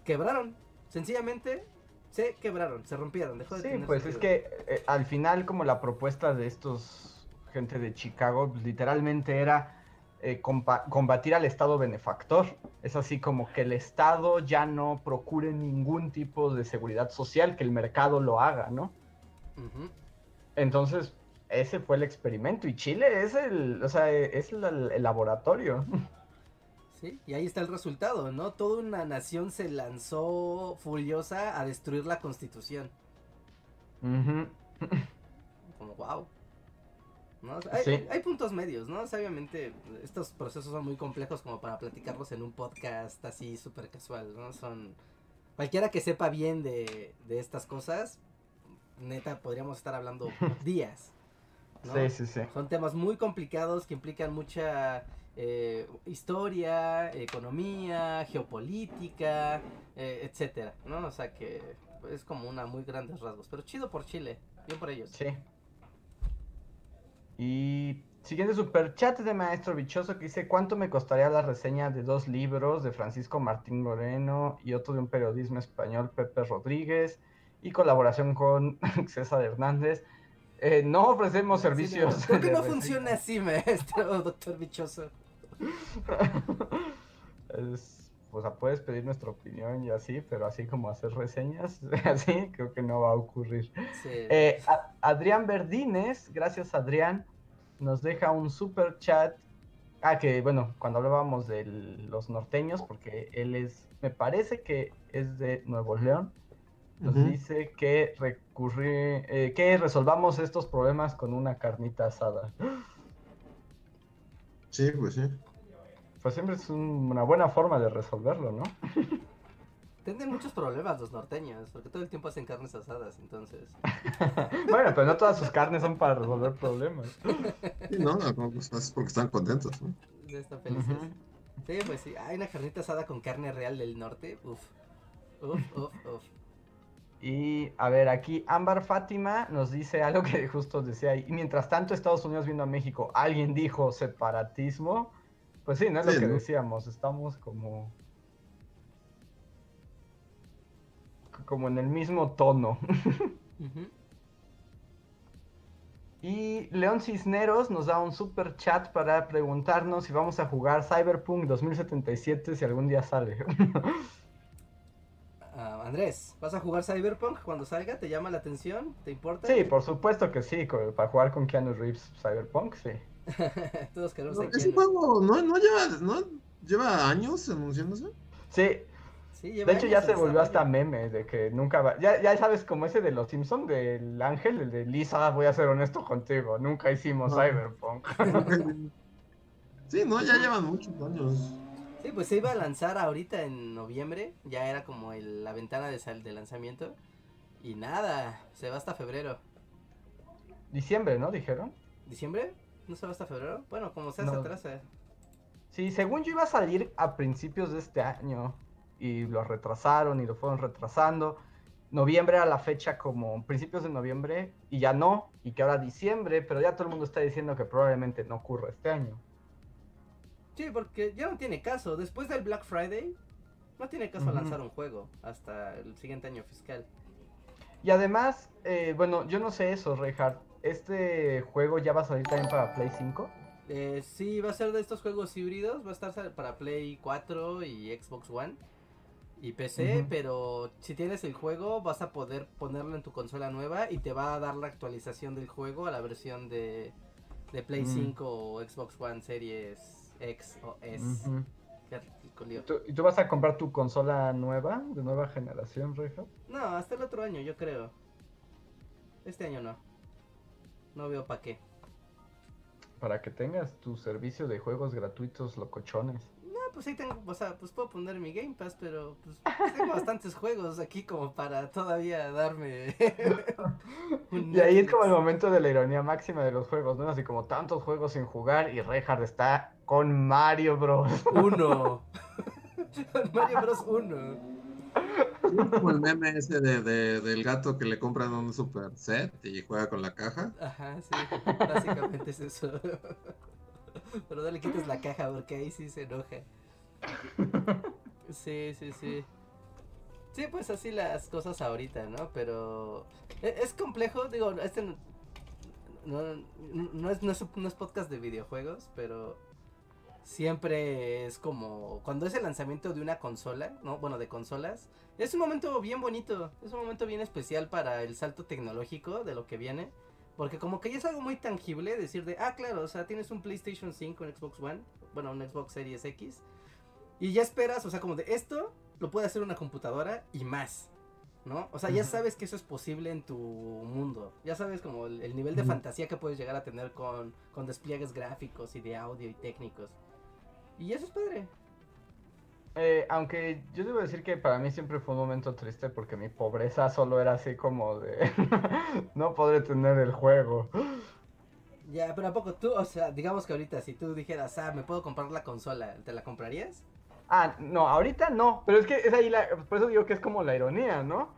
quebraron. Sencillamente se quebraron, se rompieron, dejó de Sí, pues es que eh, al final como la propuesta de estos gente de Chicago, pues, literalmente era eh, combatir al Estado benefactor. Es así como que el Estado ya no procure ningún tipo de seguridad social, que el mercado lo haga, ¿no? Entonces, ese fue el experimento y Chile es el, o sea, es el, laboratorio. Sí, y ahí está el resultado, ¿no? Toda una nación se lanzó furiosa a destruir la constitución. Como wow. Hay, puntos medios, ¿no? obviamente estos procesos son muy complejos como para platicarlos en un podcast así súper casual, ¿no? Son... Cualquiera que sepa bien de, estas cosas, neta, podríamos estar hablando [LAUGHS] días. Sí, sí, sí. Son temas muy complicados que implican mucha eh, historia, economía, geopolítica, eh, etcétera, ¿no? O sea que es como una muy grandes rasgos. Pero chido por Chile, bien por ellos. Sí. Y siguiente super chat de Maestro Bichoso que dice, ¿cuánto me costaría la reseña de dos libros de Francisco Martín Moreno y otro de un periodismo español, Pepe Rodríguez, y colaboración con [LAUGHS] César Hernández? Eh, no ofrecemos servicios. ¿Por qué no funciona así, maestro, [LAUGHS] doctor Bichoso? [LAUGHS] o sea, puedes pedir nuestra opinión y así, pero así como hacer reseñas, [LAUGHS] así creo que no va a ocurrir. Eh, Adrián Verdines, gracias Adrián, nos deja un super chat. Ah, que bueno, cuando hablábamos de los norteños, porque él es, me parece que es de Nuevo León, nos dice que recurrir, eh, que resolvamos estos problemas con una carnita asada. Sí, pues sí pues siempre es una buena forma de resolverlo, ¿no? [LAUGHS] Tienen muchos problemas los norteños, porque todo el tiempo hacen carnes asadas, entonces. [LAUGHS] bueno, pero no todas sus carnes son para resolver problemas. [LAUGHS] Sí, no, no, pues es porque están contentos, ¿no? Están felices. Sí, pues sí, hay una carnita asada con carne real del norte, uf, uf, uf, uf. Y a ver, aquí Ámbar Fátima nos dice algo que justo decía ahí. Y mientras tanto Estados Unidos vino a México, alguien dijo separatismo. Pues sí, no es lo que decíamos, estamos como... Como en el mismo tono. Y León Cisneros nos da un super chat para preguntarnos si vamos a jugar Cyberpunk 2077 si algún día sale. [LAUGHS] Ah, Andrés, ¿vas a jugar Cyberpunk cuando salga? ¿Te llama la atención? ¿Te importa? Sí, por supuesto que sí, para jugar con Keanu Reeves Cyberpunk, sí. [LAUGHS] Todos queremos no, Ese juego no, no, lleva, no lleva años anunciándose. Sí. de hecho ya se volvió hasta meme de que nunca va. Ya, ya sabes como ese de los Simpsons del ángel, el de Lisa, voy a ser honesto contigo, nunca hicimos Cyberpunk. [LAUGHS] sí, no, ya llevan muchos años. Sí, pues se iba a lanzar ahorita en noviembre, ya era como el, la ventana de, sal, de lanzamiento. Y nada, se va hasta febrero. Diciembre, ¿no? Dijeron. ¿Diciembre? ¿No se va hasta febrero? Bueno, como sea, se atrasa. Sí, según yo iba a salir a principios de este año y lo retrasaron y lo fueron retrasando. Noviembre era la fecha como principios de noviembre y ya no, y que ahora diciembre, pero ya todo el mundo está diciendo que probablemente no ocurra este año. Sí, porque ya no tiene caso. Después del Black Friday, no tiene caso lanzar un juego hasta el siguiente año fiscal. Y además, eh, bueno, yo no sé eso, Reinhardt. ¿Este juego ya va a salir también para Play 5? Eh, sí, va a ser de estos juegos híbridos. Va a estar para Play 4 y Xbox One y PC, pero si tienes el juego vas a poder ponerlo en tu consola nueva y te va a dar la actualización del juego a la versión de, de Play 5 o Xbox One Series X o S. ¿Y tú vas a comprar tu consola nueva, de nueva generación, Rejo? No, hasta el otro año, yo creo. Este año no. No veo para qué. Para que tengas tu servicio de juegos gratuitos locochones. No, pues ahí tengo, o sea, pues puedo poner mi Game Pass, pero pues tengo [LAUGHS] bastantes juegos aquí como para todavía darme. [LAUGHS] y ahí es como el momento de la ironía máxima de los juegos, ¿no? Así como tantos juegos sin jugar y Reinhardt está con Mario Bros. Uno. [LAUGHS] Mario Bros. Uno. Como el meme ese de, del gato que le compran un super set y juega con la caja. Ajá, sí. Básicamente es eso. Pero no le quites la caja porque ahí sí se enoja. Sí, sí, sí. Sí, pues así las cosas ahorita, ¿no? Pero e, es complejo, digo, este no, no, es, no es podcast de videojuegos, pero siempre es como cuando es el lanzamiento de una consola, ¿no? Bueno, de consolas, es un momento bien bonito, es un momento bien especial para el salto tecnológico de lo que viene, porque como que ya es algo muy tangible decir de, ah, claro, o sea, tienes un PlayStation 5, un Xbox One, bueno, un Xbox Series X, y ya esperas, o sea, como de esto lo puede hacer una computadora y más. ¿no? O sea, ya sabes que eso es posible en tu mundo. Ya sabes como el, nivel de fantasía que puedes llegar a tener con, con despliegues gráficos y de audio y técnicos. Y eso es padre. Eh, aunque yo debo decir que para mí siempre fue un momento triste porque mi pobreza solo era así como de [LAUGHS] no podré tener el juego. Ya, pero ¿a poco tú, o sea, digamos que ahorita si tú dijeras, ah, me puedo comprar la consola, ¿te la comprarías? Ah, no, ahorita no, pero es que es ahí la, por eso digo que es como la ironía, ¿no?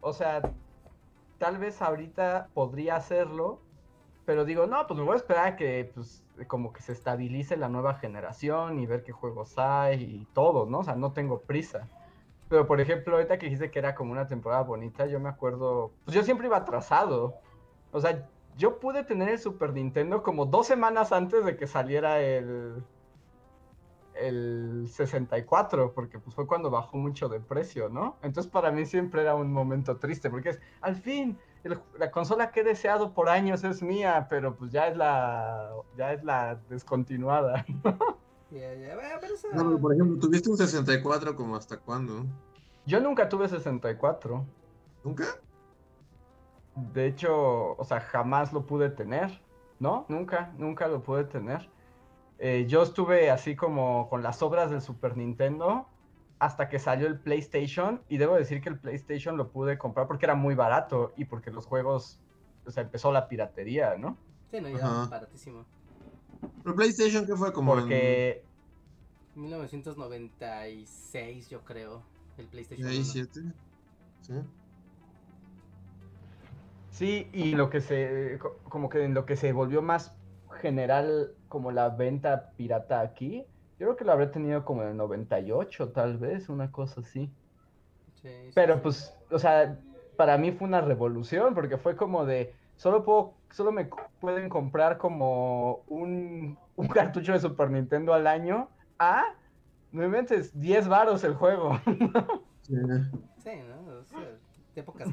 O sea, tal vez ahorita podría hacerlo, pero digo, no, pues me voy a esperar a que pues como que se estabilice la nueva generación y ver qué juegos hay y todo, ¿no? O sea, no tengo prisa. Pero por ejemplo, ahorita que dijiste que era como una temporada bonita, yo me acuerdo, pues yo siempre iba atrasado. O sea, yo pude tener el Super Nintendo como dos semanas antes de que saliera el el 64, porque pues fue cuando bajó mucho de precio, ¿no? Entonces para mí siempre era un momento triste, porque es, al fin, la consola que he deseado por años es mía, pero pues ya es la, ya es la descontinuada. [LAUGHS] no, por ejemplo, ¿tuviste un 64 como hasta cuándo? Yo nunca tuve 64. ¿Nunca? De hecho, o sea, jamás lo pude tener, ¿no? Nunca, nunca lo pude tener. Eh, yo estuve así como con las obras del Super Nintendo hasta que salió el PlayStation y debo decir que el PlayStation lo pude comprar porque era muy barato y porque los juegos, o sea, empezó la piratería, ¿no? Sí, no, ya baratísimo. ¿Pero PlayStation qué fue como Porque... 1996 yo creo, el PlayStation 7? Sí. Sí, y lo que se, como que en lo que se volvió más general como la venta pirata aquí, yo creo que lo habré tenido como en el 98, tal vez, una cosa así. Pero pues, o sea, para mí fue una revolución, porque fue como de, solo puedo, solo me pueden comprar como un, [LAUGHS] un cartucho de Super Nintendo al año. Ah, no inventes, 10 varos el juego. [LAUGHS] sí. ¿no? épocas,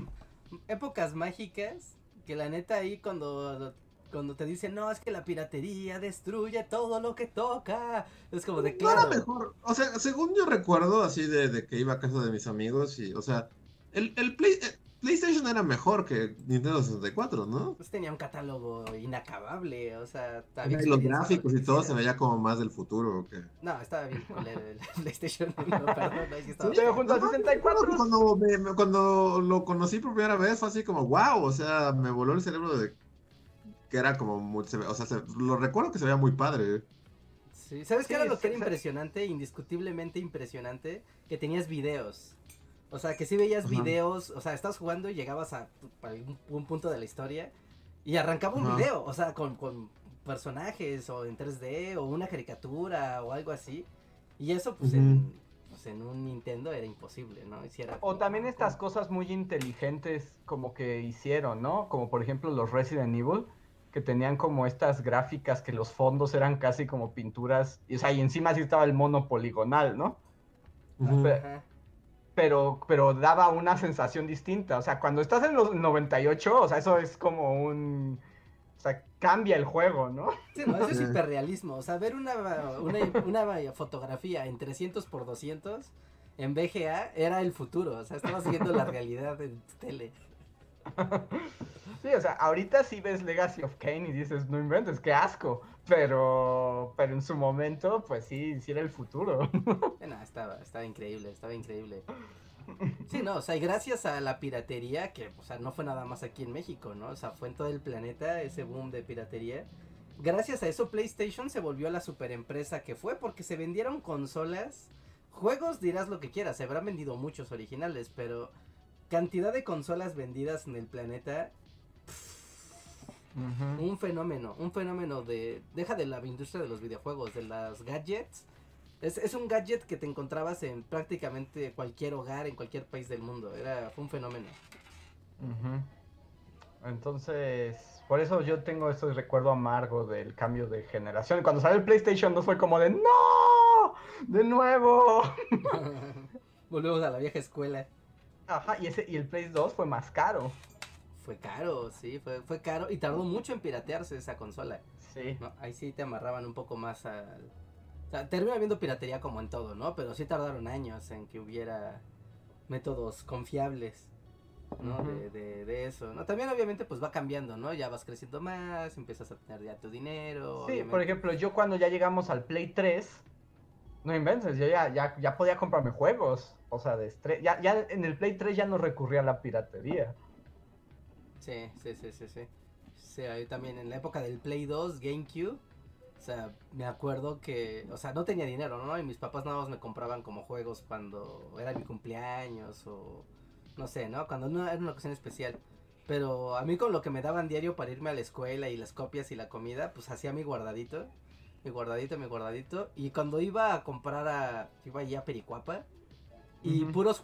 épocas mágicas, que la neta ahí cuando cuando te dicen, no, es que la piratería destruye todo lo que toca. Es como de claro. No era mejor. O sea, según yo recuerdo, así de, de que iba a casa de mis amigos y, o sea, el, el Play, eh, PlayStation era mejor que Nintendo 64, ¿no? Pues tenía un catálogo inacabable, o sea, y los gráficos y todo se veía como más del futuro. que No, estaba bien con el, [LAUGHS] PlayStation 1, perdón, ahí sí estaba sí, junto al 64. Cuando, cuando lo conocí por primera vez fue así como, wow, o sea, me voló el cerebro de que era como muy, o sea, lo recuerdo que se veía muy padre. Sí, ¿sabes qué era lo que era impresionante, indiscutiblemente impresionante? Que tenías videos. O sea, que si veías videos, o sea, estabas jugando y llegabas a, un punto de la historia y arrancaba un video, o sea, con, con personajes o en 3D o una caricatura o algo así. Y eso pues, en, pues en, un Nintendo era imposible, ¿no? Hiciera o también estas cosas muy inteligentes como que hicieron, ¿no? Como por ejemplo los Resident Evil, que tenían como estas gráficas que los fondos eran casi como pinturas, y, o sea, y encima sí estaba el mono poligonal, ¿no? pero, pero daba una sensación distinta. O sea, cuando estás en los 98, o sea, eso es como un... O sea, cambia el juego, ¿no? Sí, no, eso es hiperrealismo. O sea, ver una, una, fotografía en 300 por 200 en VGA era el futuro. O sea, estabas viendo la realidad en tele. [LAUGHS] Sí, o sea, ahorita sí ves Legacy of Kane y dices, no inventes, qué asco. Pero, pero en su momento, pues sí, sí era el futuro. [LAUGHS] No, estaba, estaba increíble, estaba increíble. Sí, no, o sea, y gracias a la piratería, que, o sea, no fue nada más aquí en México, ¿no? O sea, fue en todo el planeta ese boom de piratería. Gracias a eso, PlayStation se volvió la superempresa que fue porque se vendieron consolas. Juegos dirás lo que quieras, se habrán vendido muchos originales, pero cantidad de consolas vendidas en el planeta un fenómeno, un fenómeno de, deja de la industria de los videojuegos, de las gadgets. Es, es un gadget que te encontrabas en prácticamente cualquier hogar, en cualquier país del mundo. Era, fue un fenómeno. Entonces, por eso yo tengo ese recuerdo amargo del cambio de generación. Cuando salió el PlayStation 2 fue como de ¡No! ¡De nuevo! [LAUGHS] Volvemos a la vieja escuela. Ajá, y, ese, y el Play 2 fue más caro. Fue caro, sí, fue, fue caro y tardó mucho en piratearse esa consola. Sí. Ahí sí te amarraban un poco más al... O sea, termina habiendo piratería como en todo, ¿no? Pero sí tardaron años en que hubiera métodos confiables, ¿no? de, de, eso, ¿no? También obviamente pues va cambiando, ¿no? Ya vas creciendo más, empiezas a tener ya tu dinero. Sí, por ejemplo, yo cuando ya llegamos al Play 3, no inventes, yo ya, ya, ya podía comprarme juegos, o sea, de ya, ya en el Play 3 ya no recurría a la piratería. Sí, sí, sí, sí, sí. Sí, ahí también en la época del Play 2, GameCube, o sea, me acuerdo que, o sea, no tenía dinero, ¿no? Y mis papás nada más me compraban como juegos cuando era mi cumpleaños o no sé, ¿no? Cuando no era una ocasión especial. Pero a mí con lo que me daban diario para irme a la escuela y las copias y la comida, pues hacía mi guardadito, mi guardadito, mi guardadito. Y cuando iba a comprar a, iba allá a Pericuapa, y puros,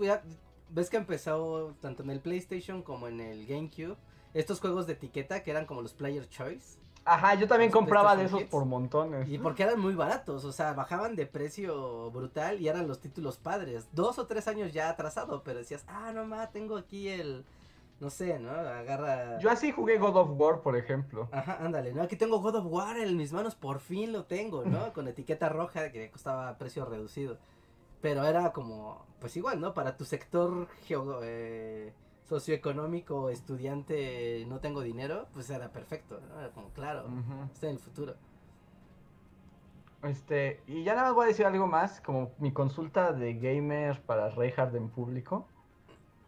ves que empezó tanto en el PlayStation como en el GameCube, estos juegos de etiqueta que eran como los Player Choice. Ajá, yo también compraba de esos por montones. Y porque eran muy baratos, o sea, bajaban de precio brutal y eran los títulos padres. Dos o tres años ya atrasado, pero decías, ah, no más, tengo aquí el, no sé, ¿no? Agarra. Yo así jugué God of War, por ejemplo. Ajá, ándale, ¿no? Aquí tengo God of War en mis manos, por fin lo tengo, ¿no? [LAUGHS] Con etiqueta roja que costaba precio reducido. Pero era como, pues igual, ¿no? Para tu sector eh, socioeconómico, estudiante, no tengo dinero, pues era perfecto, ¿no? Era como, claro, está en el futuro. Este, y ya nada más voy a decir algo más, como mi consulta de gamer para Reinhardt en público.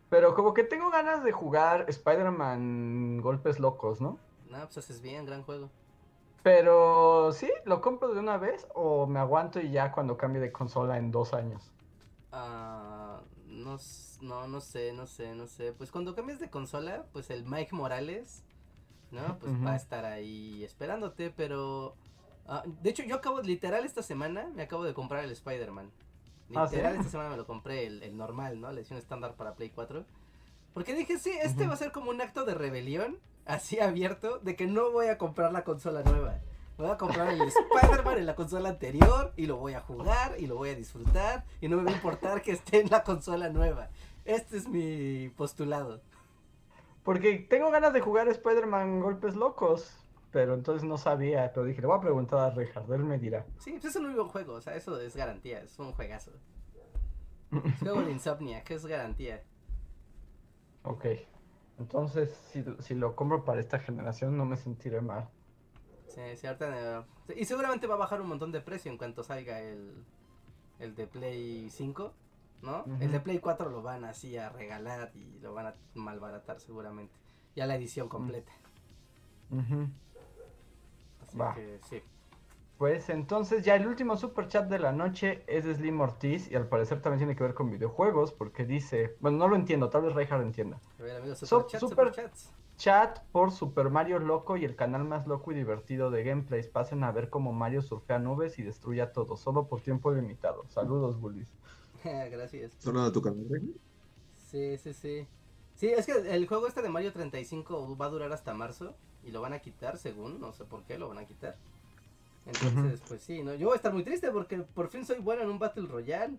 Pero como que tengo ganas de jugar Spider-Man Golpes Locos, ¿no? No, pues haces bien, gran juego. Pero sí, ¿lo compro de una vez o me aguanto y ya cuando cambie de consola en dos años? Ah, no, no, no sé, no sé, no sé. Pues cuando cambies de consola, pues el Mike Morales, ¿no? Pues va a estar ahí esperándote, pero... Ah, de hecho, yo acabo, literal, esta semana me acabo de comprar el Spider-Man. ¿Ah, literal, esta semana me lo compré, el, el normal, ¿no? La edición estándar para Play 4. Porque dije, sí, este va a ser como un acto de rebelión, así abierto, de que no voy a comprar la consola nueva. Voy a comprar el Spider-Man en la consola anterior y lo voy a jugar y lo voy a disfrutar y no me va a importar que esté en la consola nueva. Este es mi postulado. Porque tengo ganas de jugar Spider-Man Golpes Locos, pero entonces no sabía, pero dije, le voy a preguntar a Richard, él me dirá. Sí, pues es un muy buen juego, o sea, eso es garantía, es un juegazo. [LAUGHS] Es juego de Insomnia, que es garantía. Ok. Entonces, si, si, lo compro para esta generación, no me sentiré mal. Sí, sí, ahorita, y seguramente va a bajar un montón de precio en cuanto salga el, el de Play 5, ¿no? El de Play 4 lo van así a regalar y lo van a malbaratar seguramente. Ya la edición completa. Uh Así que sí. Pues entonces ya el último super chat de la noche es de Slim Ortiz y al parecer también tiene que ver con videojuegos porque dice, bueno, no lo entiendo, tal vez Reinhardt entienda. A ver, amigos, super, chat por Super Mario Loco y el canal más loco y divertido de gameplays. Pasen a ver cómo Mario surfea nubes y destruye a todo, solo por tiempo limitado. Saludos, Bullies. [LAUGHS] Gracias. ¿Solo de tu canal, Sí, sí, sí. Sí, es que el juego este de Mario 35 va a durar hasta marzo y lo van a quitar, según, no sé por qué lo van a quitar. Entonces, pues sí, ¿no? Yo voy a estar muy triste porque por fin soy bueno en un Battle Royale.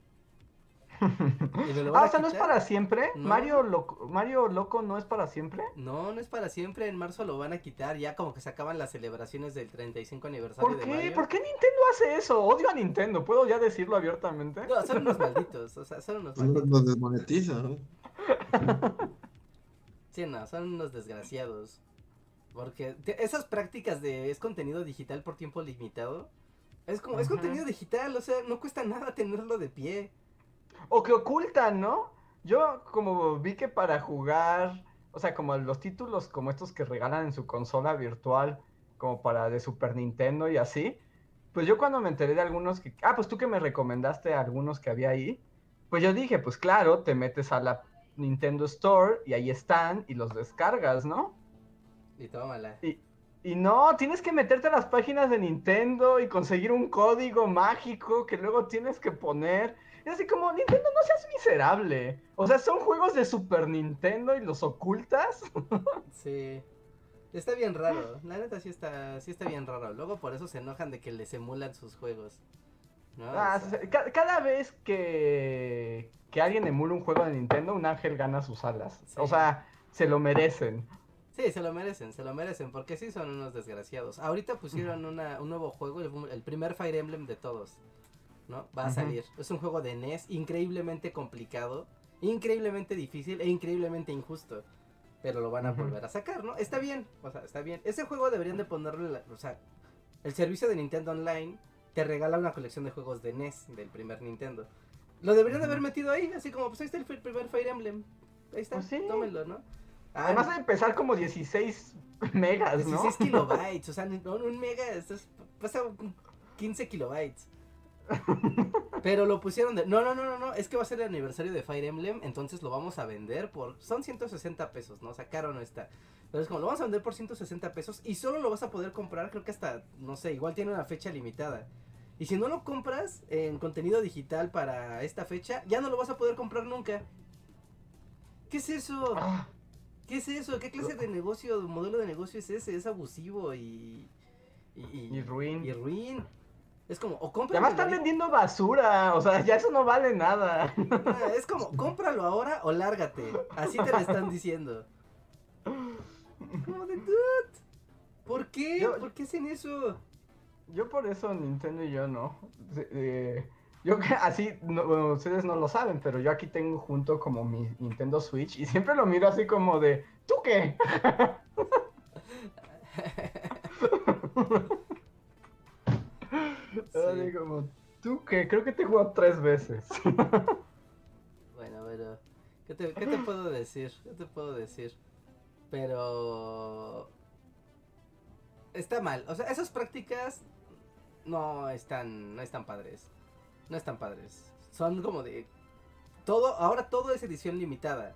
Ah, o sea, ¿no es para siempre? ¿Mario, Loco, ¿Mario Loco no es para siempre? No, no es para siempre. En marzo lo van a quitar. Ya como que se acaban las celebraciones del 35 aniversario ¿Por qué? ¿Por qué Nintendo hace eso? Odio a Nintendo. ¿Puedo ya decirlo abiertamente? No, son unos malditos. O sea, son unos malditos. Nos desmonetizan. [LAUGHS] sí, no, son unos desgraciados. Porque esas prácticas de es contenido digital por tiempo limitado, es como, es contenido digital, o sea, no cuesta nada tenerlo de pie. O que ocultan, ¿no? Yo como vi que para jugar, o sea, como los títulos como estos que regalan en su consola virtual, como para de Super Nintendo y así, pues yo cuando me enteré de algunos que, ah, pues tú que me recomendaste algunos que había ahí, pues yo dije, pues claro, te metes a la Nintendo Store y ahí están y los descargas, ¿no? Y tómala. Y, y no, tienes que meterte a las páginas de Nintendo y conseguir un código mágico que luego tienes que poner. Es así como, Nintendo, no seas miserable. O sea, son juegos de Super Nintendo y los ocultas. [LAUGHS] sí. Está bien raro. La neta sí está, sí está bien raro. Luego por eso se enojan de que les emulan sus juegos. Ah, cada vez que, que alguien emula un juego de Nintendo, un ángel gana sus alas. O sea, se lo merecen. Sí, se lo merecen, se lo merecen, porque sí son unos desgraciados. Ahorita pusieron una, un nuevo juego, el, primer Fire Emblem de todos, ¿no? Va a salir. Es un juego de NES increíblemente complicado, increíblemente difícil e increíblemente injusto. Pero lo van a volver a sacar, ¿no? Está bien, o sea, está bien. Ese juego deberían de ponerle, o sea, el servicio de Nintendo Online te regala una colección de juegos de NES del primer Nintendo. Lo deberían de haber metido ahí, así como, pues ahí está el primer Fire Emblem. Ahí está, pues tómenlo, ¿no? Además de empezar como 16 [LAUGHS] megas, ¿no? 16 kilobytes, [LAUGHS] o sea, un mega es, pasa 15 kilobytes. Pero lo pusieron de... No, no, no, no, no, es que va a ser el aniversario de Fire Emblem, entonces lo vamos a vender por... Son 160 pesos, ¿no? Sacaron esta. Pero es como, lo vamos a vender por 160 pesos y solo lo vas a poder comprar, creo que hasta, no sé, igual tiene una fecha limitada. Y si no lo compras en contenido digital para esta fecha, ya no lo vas a poder comprar nunca. ¿Qué es eso? Ah. ¿Qué es eso? ¿Qué clase de negocio, modelo de negocio es ese? Es abusivo y. Y, y, ruin. Y ruin. Es como, o compra. Además están vendiendo basura, o sea, ya eso no vale nada. Ah, es como, cómpralo ahora o lárgate. Así te lo están diciendo. Como de dude. ¿Por qué? ¿Por qué hacen eso? Yo por eso Nintendo y yo no. Eh, yo así, ustedes no lo saben, pero yo aquí tengo junto como mi Nintendo Switch y siempre lo miro así como de, ¿tú qué? [LAUGHS] [LAUGHS] así como, ¿tú qué? Creo que te he jugado tres veces. [LAUGHS] bueno, pero, ¿qué te, ¿qué te puedo decir? ¿Qué te puedo decir? Pero... Está mal, o sea, esas prácticas no están, no están padres no están padres. Son como de todo, ahora todo es edición limitada.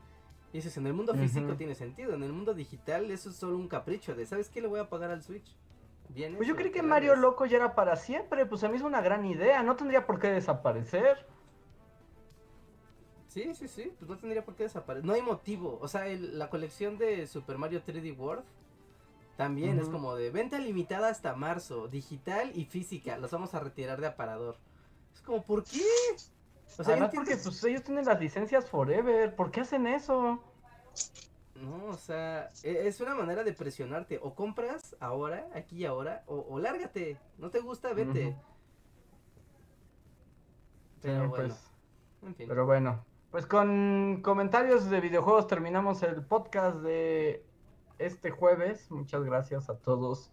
Y dices, en el mundo físico tiene sentido, en el mundo digital eso es solo un capricho de, ¿sabes qué le voy a pagar al Switch? Pues yo creí que Mario Loco ya era para siempre, pues a mí es una gran idea, no tendría por qué desaparecer. Sí, sí, sí, pues no tendría por qué desaparecer. No hay motivo, o sea, la colección de Super Mario 3D World también es como de venta limitada hasta marzo, digital y física, los vamos a retirar de aparador como, ¿por qué? O sea, porque pues, ellos tienen las licencias forever. ¿Por qué hacen eso? No, o sea, e, es una manera de presionarte. O compras ahora, aquí y ahora, o, lárgate. No te gusta, vete. Pero bueno. Pues, pero bueno, pues con comentarios de videojuegos terminamos el podcast de este jueves. Muchas gracias a todos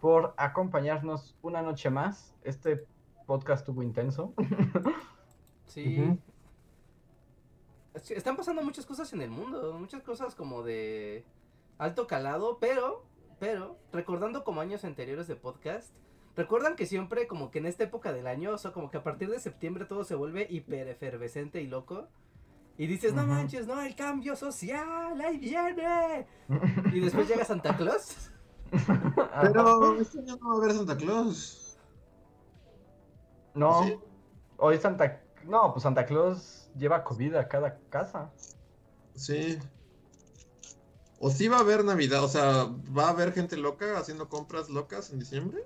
por acompañarnos una noche más. Este podcast estuvo intenso. sí. Están pasando muchas cosas en el mundo, muchas cosas como de alto calado, pero, pero, recordando como años anteriores de podcast, recuerdan que siempre como que en esta época del año, o sea, como que a partir de septiembre todo se vuelve hiper efervescente y loco. Y dices, no manches, no, el cambio social, ahí viene. y después llega Santa Claus. [LAUGHS] Pero este año no va a haber Santa Claus. No. Hoy Santa No, pues Santa Claus lleva comida a cada casa. Sí. O sí va a haber Navidad, o sea, ¿va a haber gente loca haciendo compras locas en diciembre?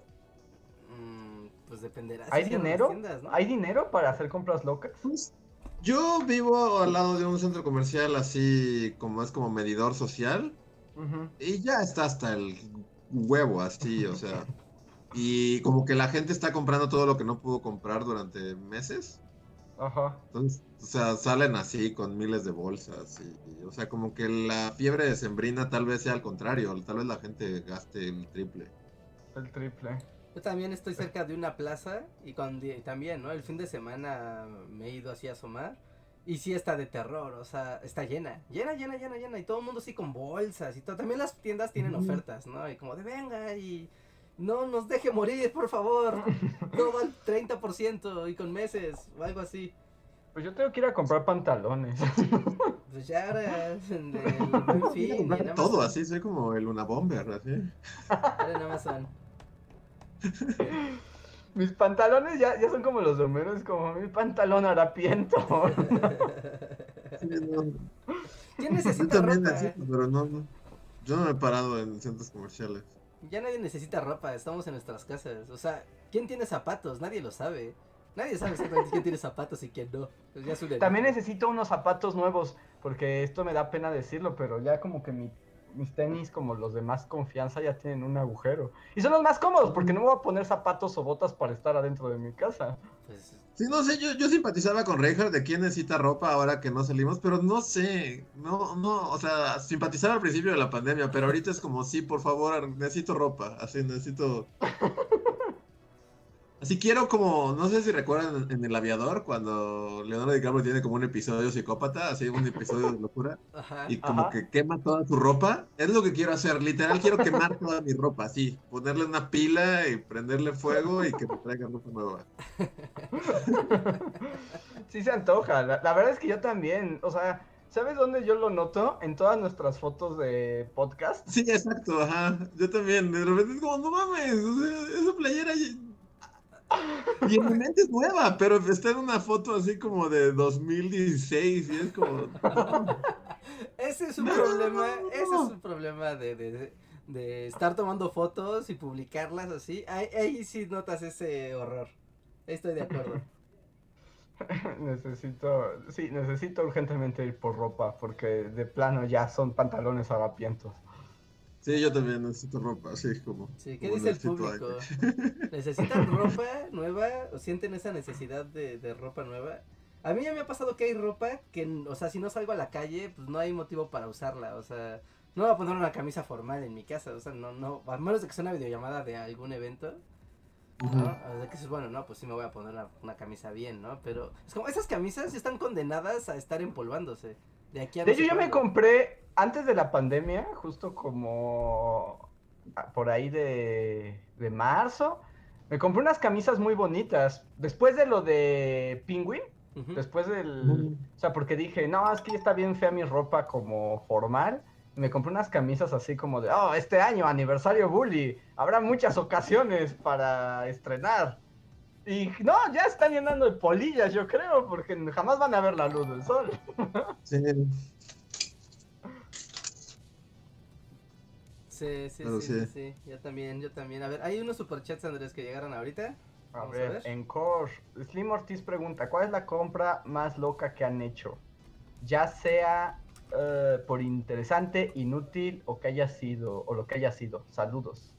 Mm, pues dependerá. ¿Hay dinero? ¿Hay dinero para hacer compras locas? Pues, yo vivo al lado de un centro comercial así como es como medidor social. Y ya está hasta el huevo así, o sea. [LAUGHS] Y como que la gente está comprando todo lo que no pudo comprar durante meses. Ajá. Entonces, o sea, salen así con miles de bolsas. Y, o sea, como que la fiebre de sembrina tal vez sea al contrario. Tal vez la gente gaste el triple. El triple. Yo también estoy cerca de una plaza y cuando, también, ¿no? El fin de semana me he ido así a asomar. Y sí está de terror, o sea, está llena, llena, llena, llena, llena. Y todo el mundo así con bolsas y todo. También las tiendas tienen ofertas, ¿no? Y como de venga y no nos deje morir, por favor. [LAUGHS] Todo al 30% y con meses o algo así. Pues yo tengo que ir a comprar pantalones. [LAUGHS] Pues ya ahora en el Todo así, soy como el Luna Bomber, así. en Amazon. [LAUGHS] Mis pantalones ya, ya son como los de como mi pantalón harapiento. ¿Quién necesita ropa? pero no, yo no me he parado en centros comerciales. Ya nadie necesita ropa, estamos en nuestras casas. O sea, ¿quién tiene zapatos? Nadie lo sabe. Nadie sabe exactamente quién tiene zapatos y quién no. Pues También necesito unos zapatos nuevos, porque esto me da pena decirlo, pero ya como que mi mis tenis, como los de más confianza, ya tienen un agujero. Y son los más cómodos, porque no me voy a poner zapatos o botas para estar adentro de mi casa. Pues, sí, no sé, yo, yo simpatizaba con Reinhardt de quién necesita ropa ahora que no salimos, pero no sé, no, no, o sea, simpatizaba al principio de la pandemia, pero ahorita es como, sí, por favor, necesito ropa, así, necesito... Así quiero como, no sé si recuerdan en El Aviador, cuando Leonardo DiCaprio tiene como un episodio psicópata, así un episodio de locura, [LAUGHS] y como que quema toda su ropa. Es lo que quiero hacer, literal quiero quemar toda mi ropa, así, ponerle una pila y prenderle fuego y que me traiga ropa nueva. [LAUGHS] Sí se antoja, la, verdad es que yo también, o sea, ¿Sabes dónde yo lo noto? En todas nuestras fotos de podcast. Sí, exacto, ajá. Yo también. De repente es como, no mames, esa playera [LAUGHS] y en mi mente es nueva, pero está en una foto así como de 2016 y es como... ese es un problema, ese es un problema de, estar tomando fotos y publicarlas así. Ahí, ahí sí notas ese horror. Estoy de acuerdo. [LAUGHS] necesito, sí, necesito urgentemente ir por ropa porque de plano ya son pantalones harapientos. Sí, yo también necesito ropa, así como. Sí, ¿qué dice el público? [LAUGHS] [LAUGHS] ¿Necesitan ropa nueva o sienten esa necesidad de, ropa nueva? A mí ya me ha pasado que hay ropa que, o sea, si no salgo a la calle, pues no hay motivo para usarla, o sea, no voy a poner una camisa formal en mi casa, o sea, no, no, a menos de que sea una videollamada de algún evento, ¿no? O sea, que es bueno, no, pues sí me voy a poner una, una, camisa bien, ¿no? Pero es como, esas camisas están condenadas a estar empolvándose. De aquí a De hecho, yo me compré antes de la pandemia, justo como por ahí de, de marzo, me compré unas camisas muy bonitas. Después de lo de Penguin, después del... O sea, porque dije, no, es que ya está bien fea mi ropa como formal. Me compré unas camisas así como de, oh, este año, aniversario Bully, habrá muchas ocasiones para estrenar. Y no, ya están llenando de polillas, yo creo, porque jamás van a ver la luz del sol. [LAUGHS] Sí. Sí, sí, sí, sí, Yo también, yo también. A ver, hay unos superchats, Andrés, que llegaron ahorita. A ver, en Core, Slim Ortiz pregunta, ¿cuál es la compra más loca que han hecho? Ya sea eh, por interesante, inútil o que haya sido, o lo que haya sido. Saludos.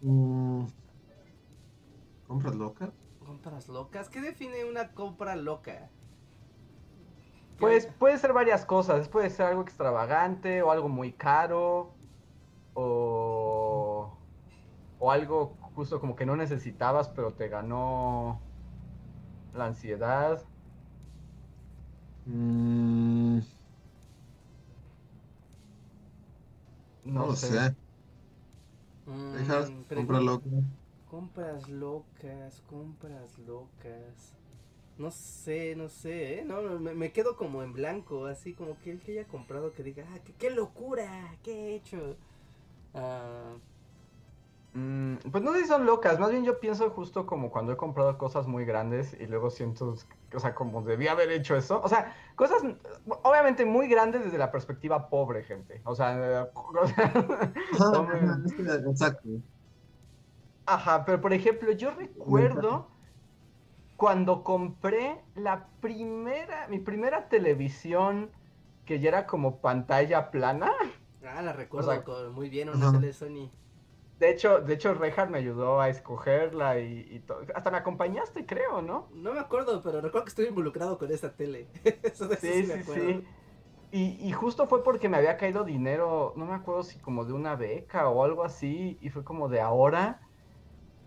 Mm, ¿Compras locas? ¿Compras locas? ¿Qué define una compra loca? Pues puede ser varias cosas, puede ser algo extravagante o algo muy caro o, o algo justo como que no necesitabas pero te ganó la ansiedad. Mm. No, sé. Mm, compras locas. Compras locas, compras locas. No sé, no sé, ¿eh? No, me, quedo como en blanco, así como que el que haya comprado que diga, ah, qué, locura, qué he hecho. Ah... Mm, pues no sé si son locas, más bien yo pienso justo como cuando he comprado cosas muy grandes y luego siento, o sea, como debía haber hecho eso. O sea, cosas obviamente muy grandes desde la perspectiva pobre, gente. O sea, [LAUGHS] [LAUGHS] exacto. Ajá, pero por ejemplo, yo recuerdo cuando compré la primera, mi primera televisión que ya era como pantalla plana. Ah, la recuerdo muy bien, una tele Sony. De hecho, de hecho, me ayudó a escogerla y, todo. Hasta me acompañaste, creo, ¿no? No me acuerdo, pero recuerdo que estoy involucrado con esta tele. [LAUGHS] Eso de sí, sí, sí, Y, y, justo fue porque me había caído dinero, no me acuerdo si como de una beca o algo así, y fue como de ahora.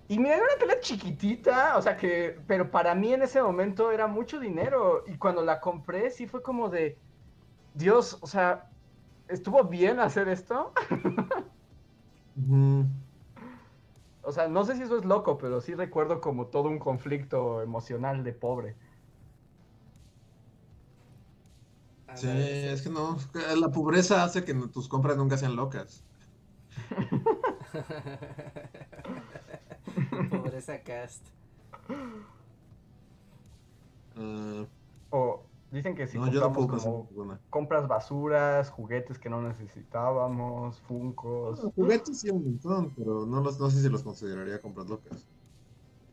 Y mira, era una tele chiquitita, o sea que, pero para mí en ese momento era mucho dinero. Y cuando la compré, sí fue como de, Dios, o sea, ¿estuvo bien hacer esto? O sea, no sé si eso es loco, pero sí recuerdo como todo un conflicto emocional de pobre. Sí, es que no, la pobreza hace que tus compras nunca sean locas. [LAUGHS] [LAUGHS] pobreza cast. Uh, o Dicen que si compramos como compras basuras, juguetes que no necesitábamos, funcos. juguetes sí un montón, pero no, los, no sé si los consideraría compras locas.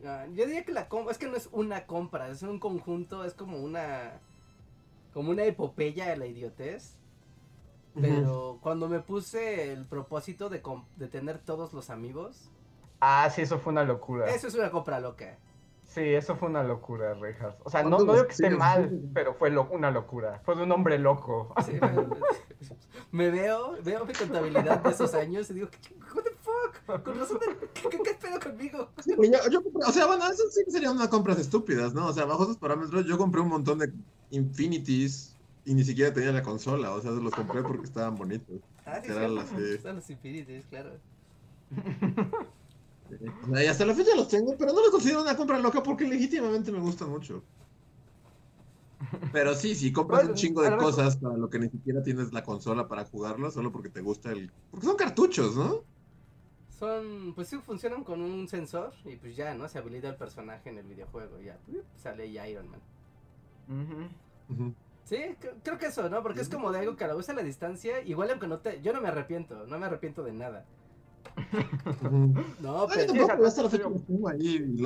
Ah, yo diría que la compra, es que no es una compra, es un conjunto, es como una como una epopeya de la idiotez. Pero cuando me puse el propósito de, de tener todos los amigos. Ah, sí, eso fue una locura. Eso es una compra loca. Sí, eso fue una locura, Rejas. O sea, no, no digo que esté mal, pero fue una locura. Fue de un hombre loco. me veo, veo mi contabilidad de esos años y digo, what the fuck? Con razón, ¿qué, qué, pedo conmigo? o sea, bueno, eso sí serían unas compras estúpidas, ¿no? O sea, bajo esos parámetros, yo compré un montón de Infinities y ni siquiera tenía la consola. O sea, los compré porque estaban bonitos. Ah, sí, Eran las, los Infinities, claro. [LAUGHS] Y hasta la fecha los tengo, pero no los considero una compra loca porque legítimamente me gustan mucho. Pero sí, si compras un chingo de cosas para lo que ni siquiera tienes la consola para jugarlo, solo porque te gusta el... Porque son cartuchos, ¿no? Son, pues sí, funcionan con un sensor y pues ya, ¿no? Se habilita el personaje en el videojuego, ya, sale ya Iron Man. Sí, creo que eso, ¿no? Porque es como de algo que a la vez a la distancia, igual aunque no te... Yo no me arrepiento, no me arrepiento de nada. [LAUGHS] no, pero.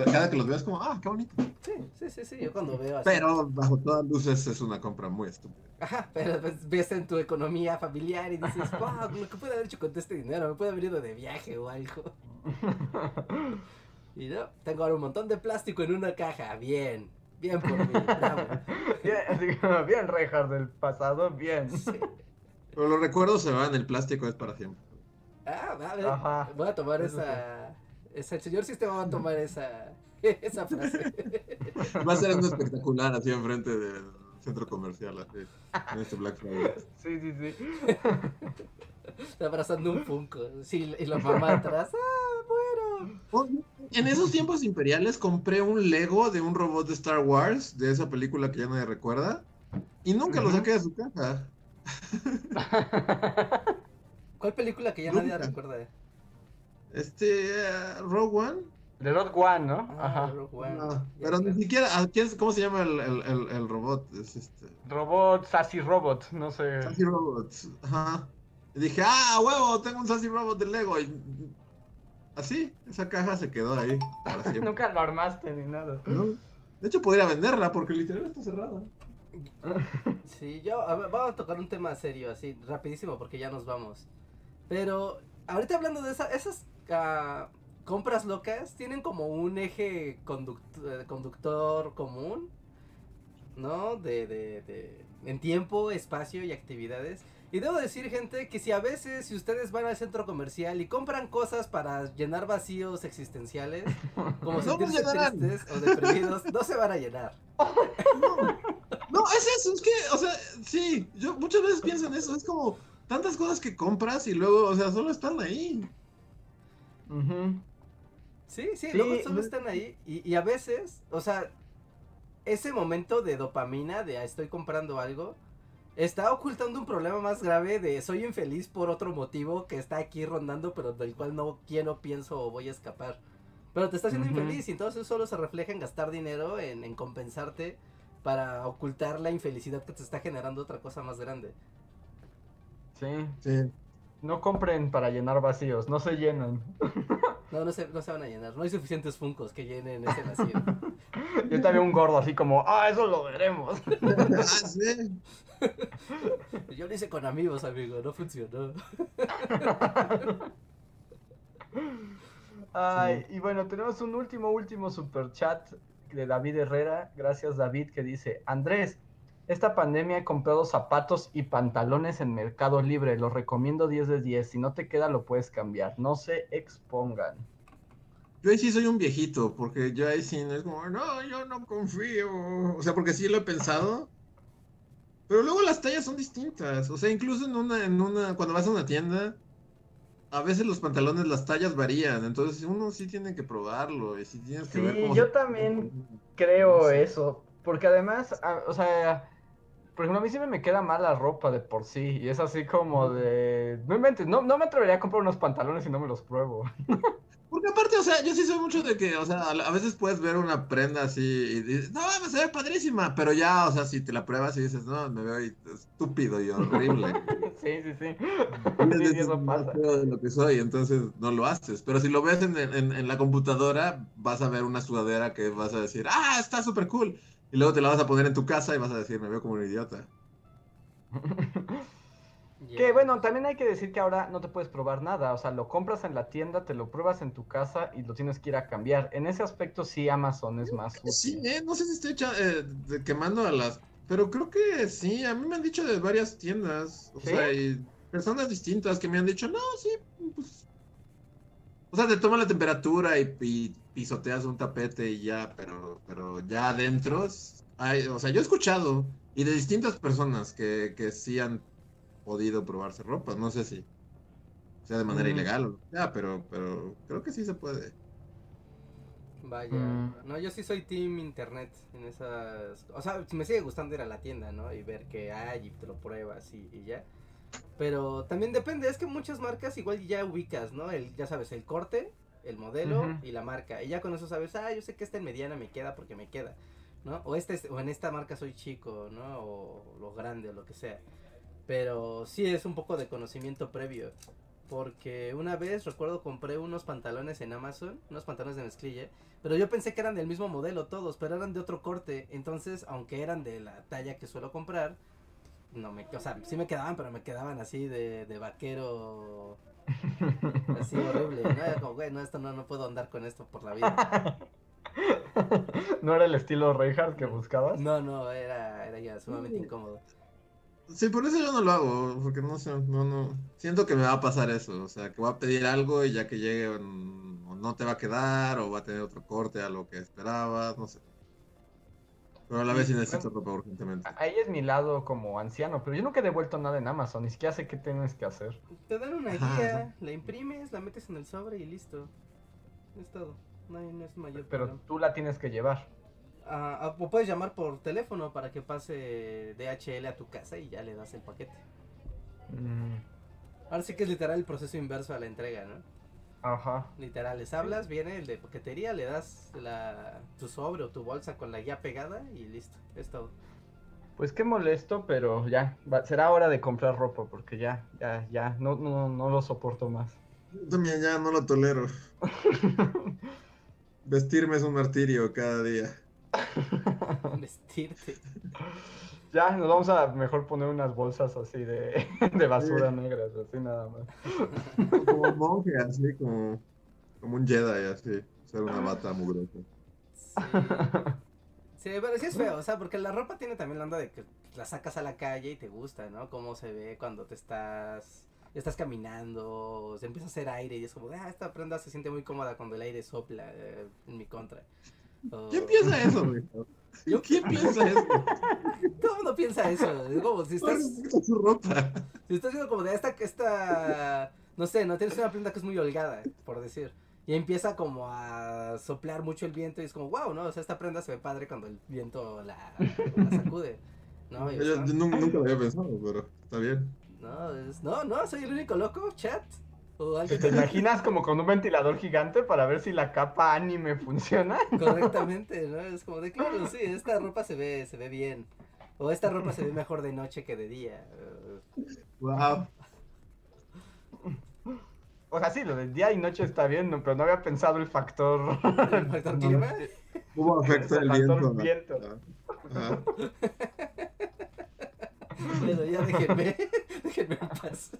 cada que los veas, como, ah, qué bonito. Sí, sí, sí, sí. Yo cuando veo así. Pero bajo todas luces es una compra muy estúpida. Ajá, pero pues, ves en tu economía familiar y dices, wow, lo que puede haber hecho con este dinero, me puede haber ido de viaje o algo. [LAUGHS] y no, tengo ahora un montón de plástico en una caja, bien. Bien por mí, [LAUGHS] Bien, bien del pasado, bien. Pero los recuerdos se van, el plástico es para siempre. Ah, a ver, voy a tomar esa, esa. El señor sistema va a tomar esa, [LAUGHS] esa frase. Va a ser algo espectacular así enfrente del centro comercial, así, en este Black Friday. Sí, sí, sí. Está abrazando un Funko. Sí, y la mamá atrás. ¡Ah, bueno! En esos tiempos imperiales compré un Lego de un robot de Star Wars, de esa película que ya nadie recuerda, y nunca lo saqué de su caja. [LAUGHS] ¿Cuál película que ya nadie recuerda? Este, uh, Rogue One. De Rogue One, ¿no? Ah, Ajá. Rogue One. pero ni siquiera, ah, ¿cómo se llama el, el, el, robot? Es este... Robot, Sassy Robot, no sé. Sassy Robot, ajá. Y dije, ah, huevo, tengo un Sassy Robot de Lego. Y así, esa caja se quedó ahí [LAUGHS] Nunca lo armaste ni nada. De hecho, podría venderla porque literal está cerrada. Sí, yo, vamos a tocar un tema serio, así, rapidísimo, porque ya nos vamos. Pero ahorita hablando de esas uh, compras locas, tienen como un eje eh, conductor común, ¿no? De, de, de, en tiempo, espacio y actividades. Y debo decir, gente, que si a veces, si ustedes van al centro comercial y compran cosas para llenar vacíos existenciales, [LAUGHS] como sentirse tristes o deprimidos, no se van a llenar. [LAUGHS] No, no, es eso, es que, o sea, sí, yo muchas veces pienso en eso, es como tantas cosas que compras y luego, o sea, solo están ahí. Sí, sí, luego solo están ahí. Y, y, a veces, o sea, ese momento de dopamina, de ah, estoy comprando algo, está ocultando un problema más grave de soy infeliz por otro motivo que está aquí rondando, pero del cual no quiero, pienso o voy a escapar. Pero te está haciendo infeliz y entonces solo se refleja en gastar dinero, en, en compensarte para ocultar la infelicidad que te está generando otra cosa más grande. Sí. Sí. No compren para llenar vacíos, no se llenan. [LAUGHS] No, no se, no se van a llenar. No hay suficientes funcos que llenen ese vacío. [LAUGHS] Yo también un gordo así como, ah, eso lo veremos. [LAUGHS] ah, sí. Yo lo hice con amigos, amigo, no funcionó. Ay, y bueno, tenemos un último, último super chat de David Herrera. Gracias, David, que dice: Andrés, esta pandemia he comprado zapatos y pantalones en Mercado Libre. Los recomiendo 10 de 10. Si no te queda, lo puedes cambiar. No se expongan. Yo ahí sí soy un viejito, porque yo ahí sí no es como, no, yo no confío. O sea, porque sí lo he pensado. Pero luego las tallas son distintas. O sea, incluso en una, en una, cuando vas a una tienda, a veces los pantalones, las tallas varían. Entonces uno sí tiene que probarlo. Y sí tienes que ver yo también creo eso. Porque además, o sea, por ejemplo, a mí sí me queda mal la ropa de por sí. Y es así como de. No, no, no me atrevería a comprar unos pantalones si no me los pruebo. [LAUGHS] Porque aparte, o sea, yo sí soy mucho de que, o sea, a veces puedes ver una prenda así y dices, no, me se ve padrísima, pero ya, o sea, si te la pruebas y dices, no, me veo estúpido y horrible. [LAUGHS] [LAUGHS] sí, sí, sí. sí eso pasa. de lo que soy, entonces no lo haces. Pero si lo ves en, en, en la computadora, vas a ver una sudadera que vas a decir, ah, está súper cool. Y luego te la vas a poner en tu casa y vas a decir, me veo como un idiota. [LAUGHS] Que bueno, también hay que decir que ahora no te puedes probar nada, o sea, lo compras en la tienda, te lo pruebas en tu casa y lo tienes que ir a cambiar. En ese aspecto sí Amazon es más Sí, eh, no sé si estoy eh, quemando a las... Pero creo que sí, a mí me han dicho de varias tiendas, o sea, y personas distintas que me han dicho, no, sí, pues... O sea, te toman la temperatura y, pisoteas un tapete y ya, pero, pero ya adentro, hay, o sea, yo he escuchado y de distintas personas que, que sí han podido probarse ropa. No sé si sea de manera mm. ilegal o sea, pero, pero creo que sí se puede. Vaya, mm. no, yo sí soy team internet en esas, o sea, me sigue gustando ir a la tienda, ¿no? Y ver qué hay y te lo pruebas y, ya. Pero también depende, es que muchas marcas igual ya ubicas, ¿no? El, ya sabes, el corte, el modelo y la marca. Y ya con eso sabes, ah, yo sé que esta en mediana me queda porque me queda, ¿no? O, este, o en esta marca soy chico, ¿no? O lo grande o lo que sea. Pero sí es un poco de conocimiento previo. Porque una vez recuerdo compré unos pantalones en Amazon, unos pantalones de mezclilla, pero yo pensé que eran del mismo modelo todos, pero eran de otro corte. Entonces, aunque eran de la talla que suelo comprar, no me, o sea, sí me quedaban, pero me quedaban así de, de vaquero, así horrible. No era como, güey, no, esto no, no puedo andar con esto por la vida. [LAUGHS] ¿No era el estilo Reinhardt que buscabas? No, no, era, era ya sumamente incómodo. Sí, por eso yo no lo hago, porque no sé, no, no, siento que me va a pasar eso, o sea, que voy a pedir algo y ya que llegue o no te va a quedar o va a tener otro corte a lo que esperabas, no sé. Pero a la vez sí necesito ropa urgentemente. Ahí es mi lado como anciano, pero yo nunca he devuelto nada en Amazon, ni siquiera sé qué tienes que hacer. Te dan una guía, la imprimes, la metes en el sobre y listo. Es todo, no, no es mayor Pero tú la tienes que llevar o puedes llamar por teléfono para que pase DHL a tu casa y ya le das el paquete. Mm. Ahora sí que es literal el proceso inverso a la entrega, ¿no? Ajá. Literal, les hablas, viene el de paquetería, le das la, tu sobre o tu bolsa con la guía pegada y listo, es todo. Pues qué molesto, pero ya, será hora de comprar ropa porque ya, ya, ya, no, no, no lo soporto más. también ya no lo tolero. [LAUGHS] Vestirme es un martirio cada día. Vestirte. [LAUGHS] Ya, nos vamos a mejor poner unas bolsas así de, [LAUGHS] de basura negras, así nada más. Como un monje, así como, como un Jedi, así. Ser una bata mugrosa. Sí. pero sí es feo, o sea, porque la ropa tiene también la onda de que la sacas a la calle y te gusta, ¿no? Cómo se ve cuando te estás estás caminando, se empieza a hacer aire y es como, ah, esta prenda se siente muy cómoda cuando el aire sopla eh, en mi contra. ¿Quién piensa eso, güey? ¿Quién piensa eso? [LAUGHS] Todo el mundo piensa eso. Es como si estás. su ropa. Si estás haciendo como de esta, esta no sé, no tienes una prenda que es muy holgada, por decir. Y empieza como a soplar mucho el viento y es como, wow, ¿no? O sea, esta prenda se ve padre cuando el viento la, sacude. ¿no? Yo, nunca lo había pensado, pero está bien. No, es, no, no, soy el único loco, chat. ¿Te imaginas como con un ventilador gigante para ver si la capa anime funciona? [LAUGHS] Correctamente, ¿no? Es como de claro, sí, esta ropa se ve, se ve bien. O esta ropa se ve mejor de noche que de día. Wow. O sea, sí, lo de día y noche está bien, pero no había pensado el factor. ¿El [LAUGHS] factor clima? ¿Cómo afecta el, viento? viento. [LAUGHS] Bueno, ya déjenme, déjenme en paz.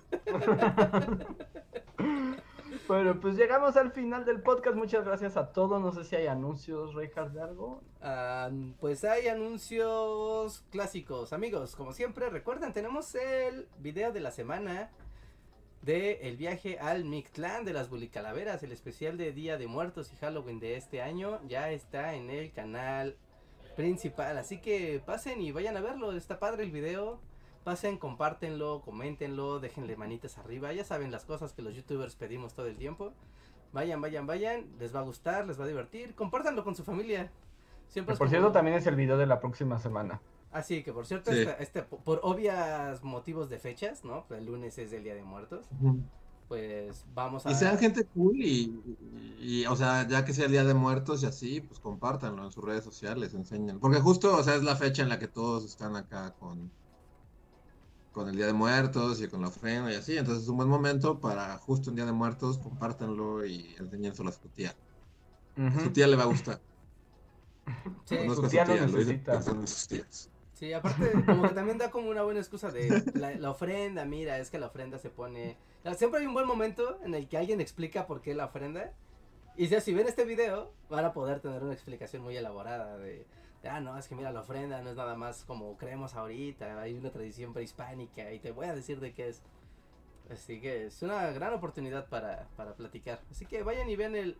Bueno, pues llegamos al final del podcast. Muchas gracias a todos. No sé si hay anuncios, Reinhardt, de algo. Ah, pues hay anuncios clásicos. Amigos, como siempre, recuerden, tenemos el video de la semana de el viaje al Mictlán de las Bulicalaveras, el especial de Día de Muertos y Halloween de este año. Ya está en el canal principal. Así que pasen y vayan a verlo. Está padre el video. Pasen, compártenlo, coméntenlo, déjenle manitas arriba. Ya saben las cosas que los youtubers pedimos todo el tiempo. Vayan, vayan, vayan. Les va a gustar, les va a divertir. Compártanlo con su familia. Siempre por cierto, también es el video de la próxima semana. Ah, sí, que por cierto, este, este, por obvias motivos de fechas, ¿no? el lunes es el Día de Muertos. Pues vamos a... Y sean gente cool y, y, o sea, ya que sea el Día de Muertos y así, pues compártanlo en sus redes sociales, enseñen. Porque justo, o sea, es la fecha en la que todos están acá con con el Día de Muertos y con la ofrenda y así. Entonces es un buen momento para justo un Día de Muertos, compártanlo y enseñánselo a su tía. A su tía le va a gustar. Sí, su tía, lo necesita. Sí, aparte, como que también da como una buena excusa de la, ofrenda, mira, es que la ofrenda se pone... Siempre hay un buen momento en el que alguien explica por qué la ofrenda. Y si ven este video, van a poder tener una explicación muy elaborada de ah, no, es que mira, la ofrenda no es nada más como creemos ahorita, hay una tradición prehispánica y te voy a decir de qué es. Así que es una gran oportunidad para, para platicar. Así que vayan y vean el,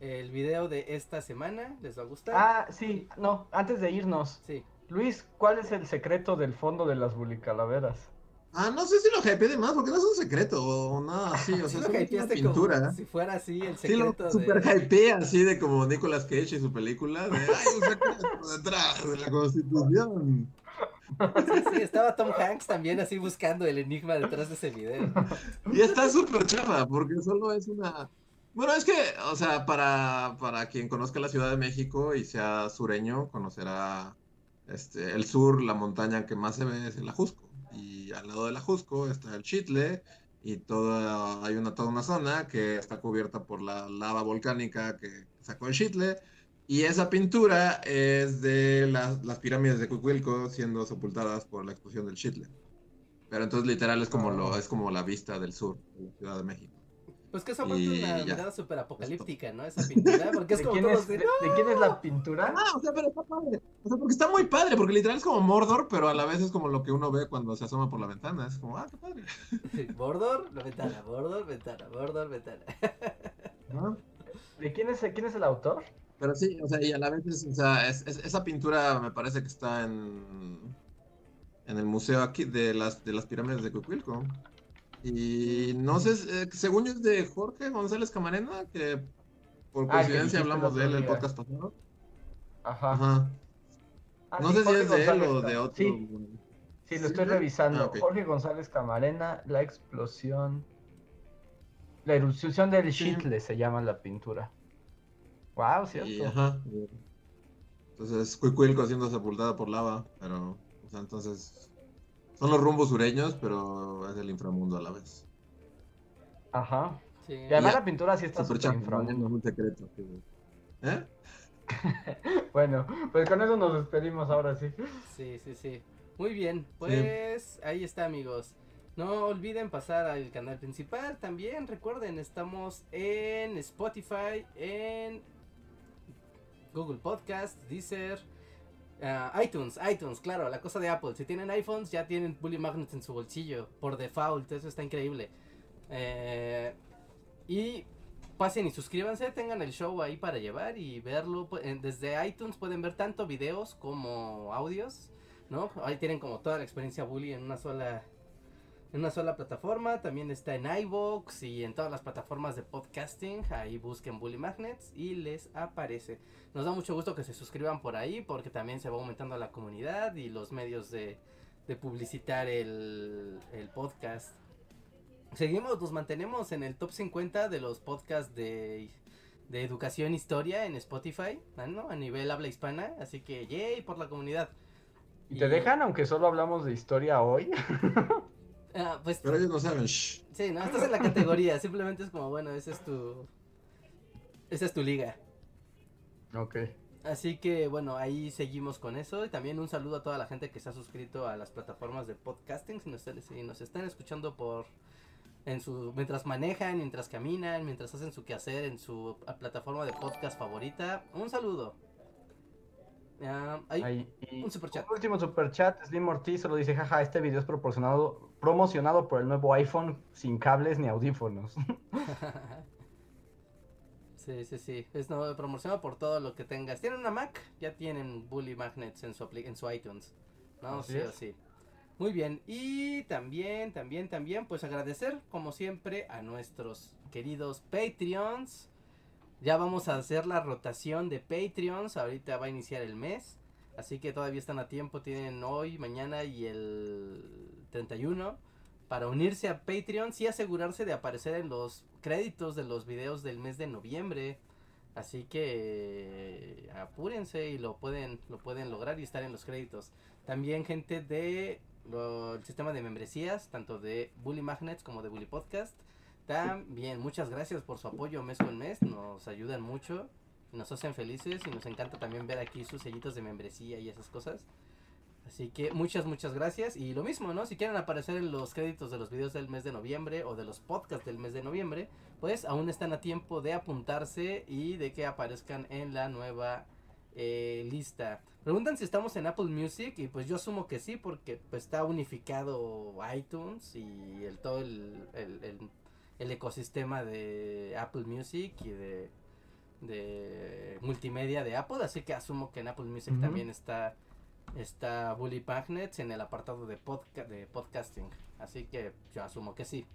el video de esta semana, les va a gustar. Ah, sí, no, antes de irnos. Sí. Luis, ¿cuál es el secreto del fondo de las bulicalaveras? Ah, no sé si lo hypeé de más, porque no es un secreto o nada así, o sea, es una pintura. si fuera así el secreto sí, lo, super hypeé así de como Nicolas Cage y su película de, ay, un secreto detrás de la Constitución. Sí, sí, estaba Tom Hanks también así buscando el enigma detrás de ese video. Y está súper chava, porque solo es una... Bueno, es que, o sea, para, para quien conozca la Ciudad de México y sea sureño, conocerá este, el sur, la montaña que más se ve es el Ajusco y al lado de la Jusco está el Chitle y toda, hay una, toda una zona que está cubierta por la lava volcánica que sacó el Chitle y esa pintura es de las, las pirámides de Cuicuilco siendo sepultadas por la explosión del Chitle. Pero entonces literal es como, lo, es como la vista del sur de la Ciudad de México. Pues que eso ha vuelto una mirada súper apocalíptica, ¿no? Esa pintura, [LAUGHS] porque es como quién todos de, de, quién es la pintura? Ah, o sea, pero está padre. O sea, porque está muy padre, porque literal es como Mordor, pero a la vez es como lo que uno ve cuando se asoma por la ventana. Es como, ah, qué padre. Mordor, la ventana, Mordor, ventana, Mordor, ventana. [LAUGHS] ¿De quién es, quién es el autor? Pero sí, o sea, y a la vez, es, o sea, es, esa pintura me parece que está en, en el museo aquí de las, de las pirámides de Cucuilco. Y no sé, eh, según yo es de Jorge González Camarena, que por ah, coincidencia hablamos de él el podcast pasado. Ajá. Ajá. Ah, no sé si es de él o de otro. Sí, lo estoy revisando. Ah, Jorge González Camarena, la explosión. La erupción del Chitle se llama la pintura. Wow, cierto. ajá. Entonces, Cuicuilco siendo sepultada por lava, pero, o sea, entonces son los rumbos sureños, pero es el inframundo a la vez. Ajá. Sí. Y además la pintura sí está súper inframundo. un secreto. ¿Eh? [LAUGHS] bueno, pues con eso nos despedimos ahora sí. Sí, sí, sí. Muy bien, pues ahí está amigos. No olviden pasar al canal principal también. Recuerden, estamos en Spotify, en Google Podcast, Deezer, Ah, iTunes, iTunes, claro, la cosa de Apple. Si tienen iPhones, ya tienen Bully Magnets en su bolsillo, por default, eso está increíble. Eh, y pasen y suscríbanse, tengan el show ahí para llevar y verlo. Desde iTunes pueden ver tanto videos como audios, ¿no? Ahí tienen como toda la experiencia Bully en una sola en una sola plataforma. También está en iVoox y en todas las plataformas de podcasting. Ahí busquen Bully Magnets y les aparece. Nos da mucho gusto que se suscriban por ahí porque también se va aumentando la comunidad y los medios de, de publicitar el, el podcast. Seguimos, nos mantenemos en el top 50 de los podcasts de, de educación e historia en Spotify, ¿no? A nivel habla hispana, así que yay por la comunidad. ¿Y te dejan aunque solo hablamos de historia hoy? [LAUGHS] Ah, pues, Pero ellos no saben. Shh. Sí, no, estás en la categoría. Simplemente es como, bueno, esa es tu. Esa es tu liga. Ok. Así que bueno, ahí seguimos con eso. Y también un saludo a toda la gente que se ha suscrito a las plataformas de podcasting. Si nos, si nos están escuchando por. En su, mientras manejan, mientras caminan, mientras hacen su quehacer en su plataforma de podcast favorita. Un saludo. Ah, ahí, Ahí. Un superchat. un último superchat, Slim Ortiz solo dice, jaja, este video es proporcionado, promocionado por el nuevo iPhone sin cables ni audífonos. [LAUGHS] Sí, sí, sí. Es no, promocionado por todo lo que tengas. ¿Tienen una Mac? Ya tienen Bully Magnets en su, en su iTunes. No, Así sí o sí. Muy bien. Y también, también, también, pues agradecer, como siempre, a nuestros queridos Patreons. Ya vamos a hacer la rotación de Patreons. Ahorita va a iniciar el mes. Así que todavía están a tiempo. Tienen hoy, mañana y el 31 para unirse a Patreon y asegurarse de aparecer en los créditos de los videos del mes de noviembre. Así que apúrense y lo pueden, lo pueden lograr y estar en los créditos. También gente de sistema de membresías, tanto de Bully Magnets como de Bully Podcast. También muchas gracias por su apoyo mes con mes, nos ayudan mucho, nos hacen felices y nos encanta también ver aquí sus sellitos de membresía y esas cosas. Así que muchas, muchas gracias. Y lo mismo, ¿no? Si quieren aparecer en los créditos de los videos del mes de noviembre o de los podcasts del mes de noviembre, pues aún están a tiempo de apuntarse y de que aparezcan en la nueva eh, lista. Preguntan si estamos en Apple Music y pues yo asumo que sí porque pues está unificado iTunes y el todo el, el ecosistema de Apple Music y de, de multimedia de Apple, así que asumo que en Apple Music también está está Bully Magnets en el apartado de, podca- de podcasting. Así que yo asumo que sí.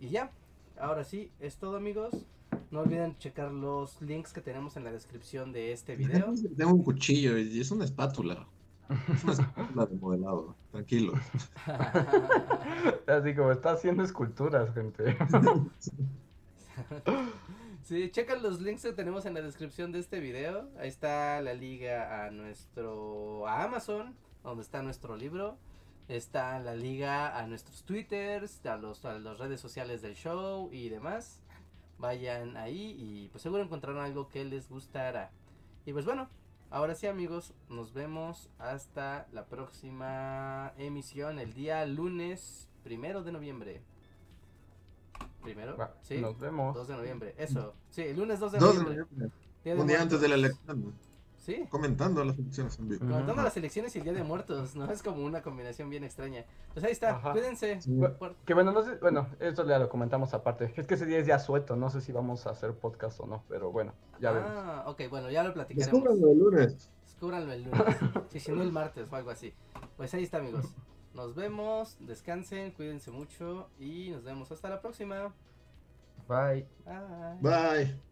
Y ya, ahora sí, es todo amigos. No olviden checar los links que tenemos en la descripción de este video. [LAUGHS] Tengo un cuchillo y es una espátula. Es una [LAUGHS] espátula de modelado. Tranquilo. [LAUGHS] Así como está haciendo esculturas, gente. [LAUGHS] Sí, checan los links que tenemos en la descripción de este video. Ahí está la liga a nuestro a Amazon, donde está nuestro libro. Está la liga a nuestros twitters, a los a las redes sociales del show y demás. Vayan ahí y pues seguro encontrarán algo que les gustará. Y pues bueno, ahora sí amigos, nos vemos hasta la próxima emisión el día lunes primero de noviembre. Primero, sí. Nos vemos. 2 de noviembre, eso. Sí, el lunes 2 de 2 de noviembre. Un día antes de la elección. Sí, Comentando las elecciones en vivo. Ujú. comentando las elecciones y el Día de Muertos, ¿no? Es como una combinación bien extraña. Pues ahí está, Ajá. cuídense. Sí. Por- Que bueno, no sé, bueno, esto ya lo comentamos aparte. Es que ese día es ya sueto, no sé si vamos a hacer podcast o no, pero bueno, ya vemos. Ah, ok, bueno, ya lo platicaremos. Descúbranlo el lunes. Descúbranlo el lunes. [LAUGHS] Sí, si no el martes o algo así. Pues ahí está, amigos. Nos vemos, descansen, cuídense mucho y nos vemos hasta la próxima. Bye. Bye. Bye.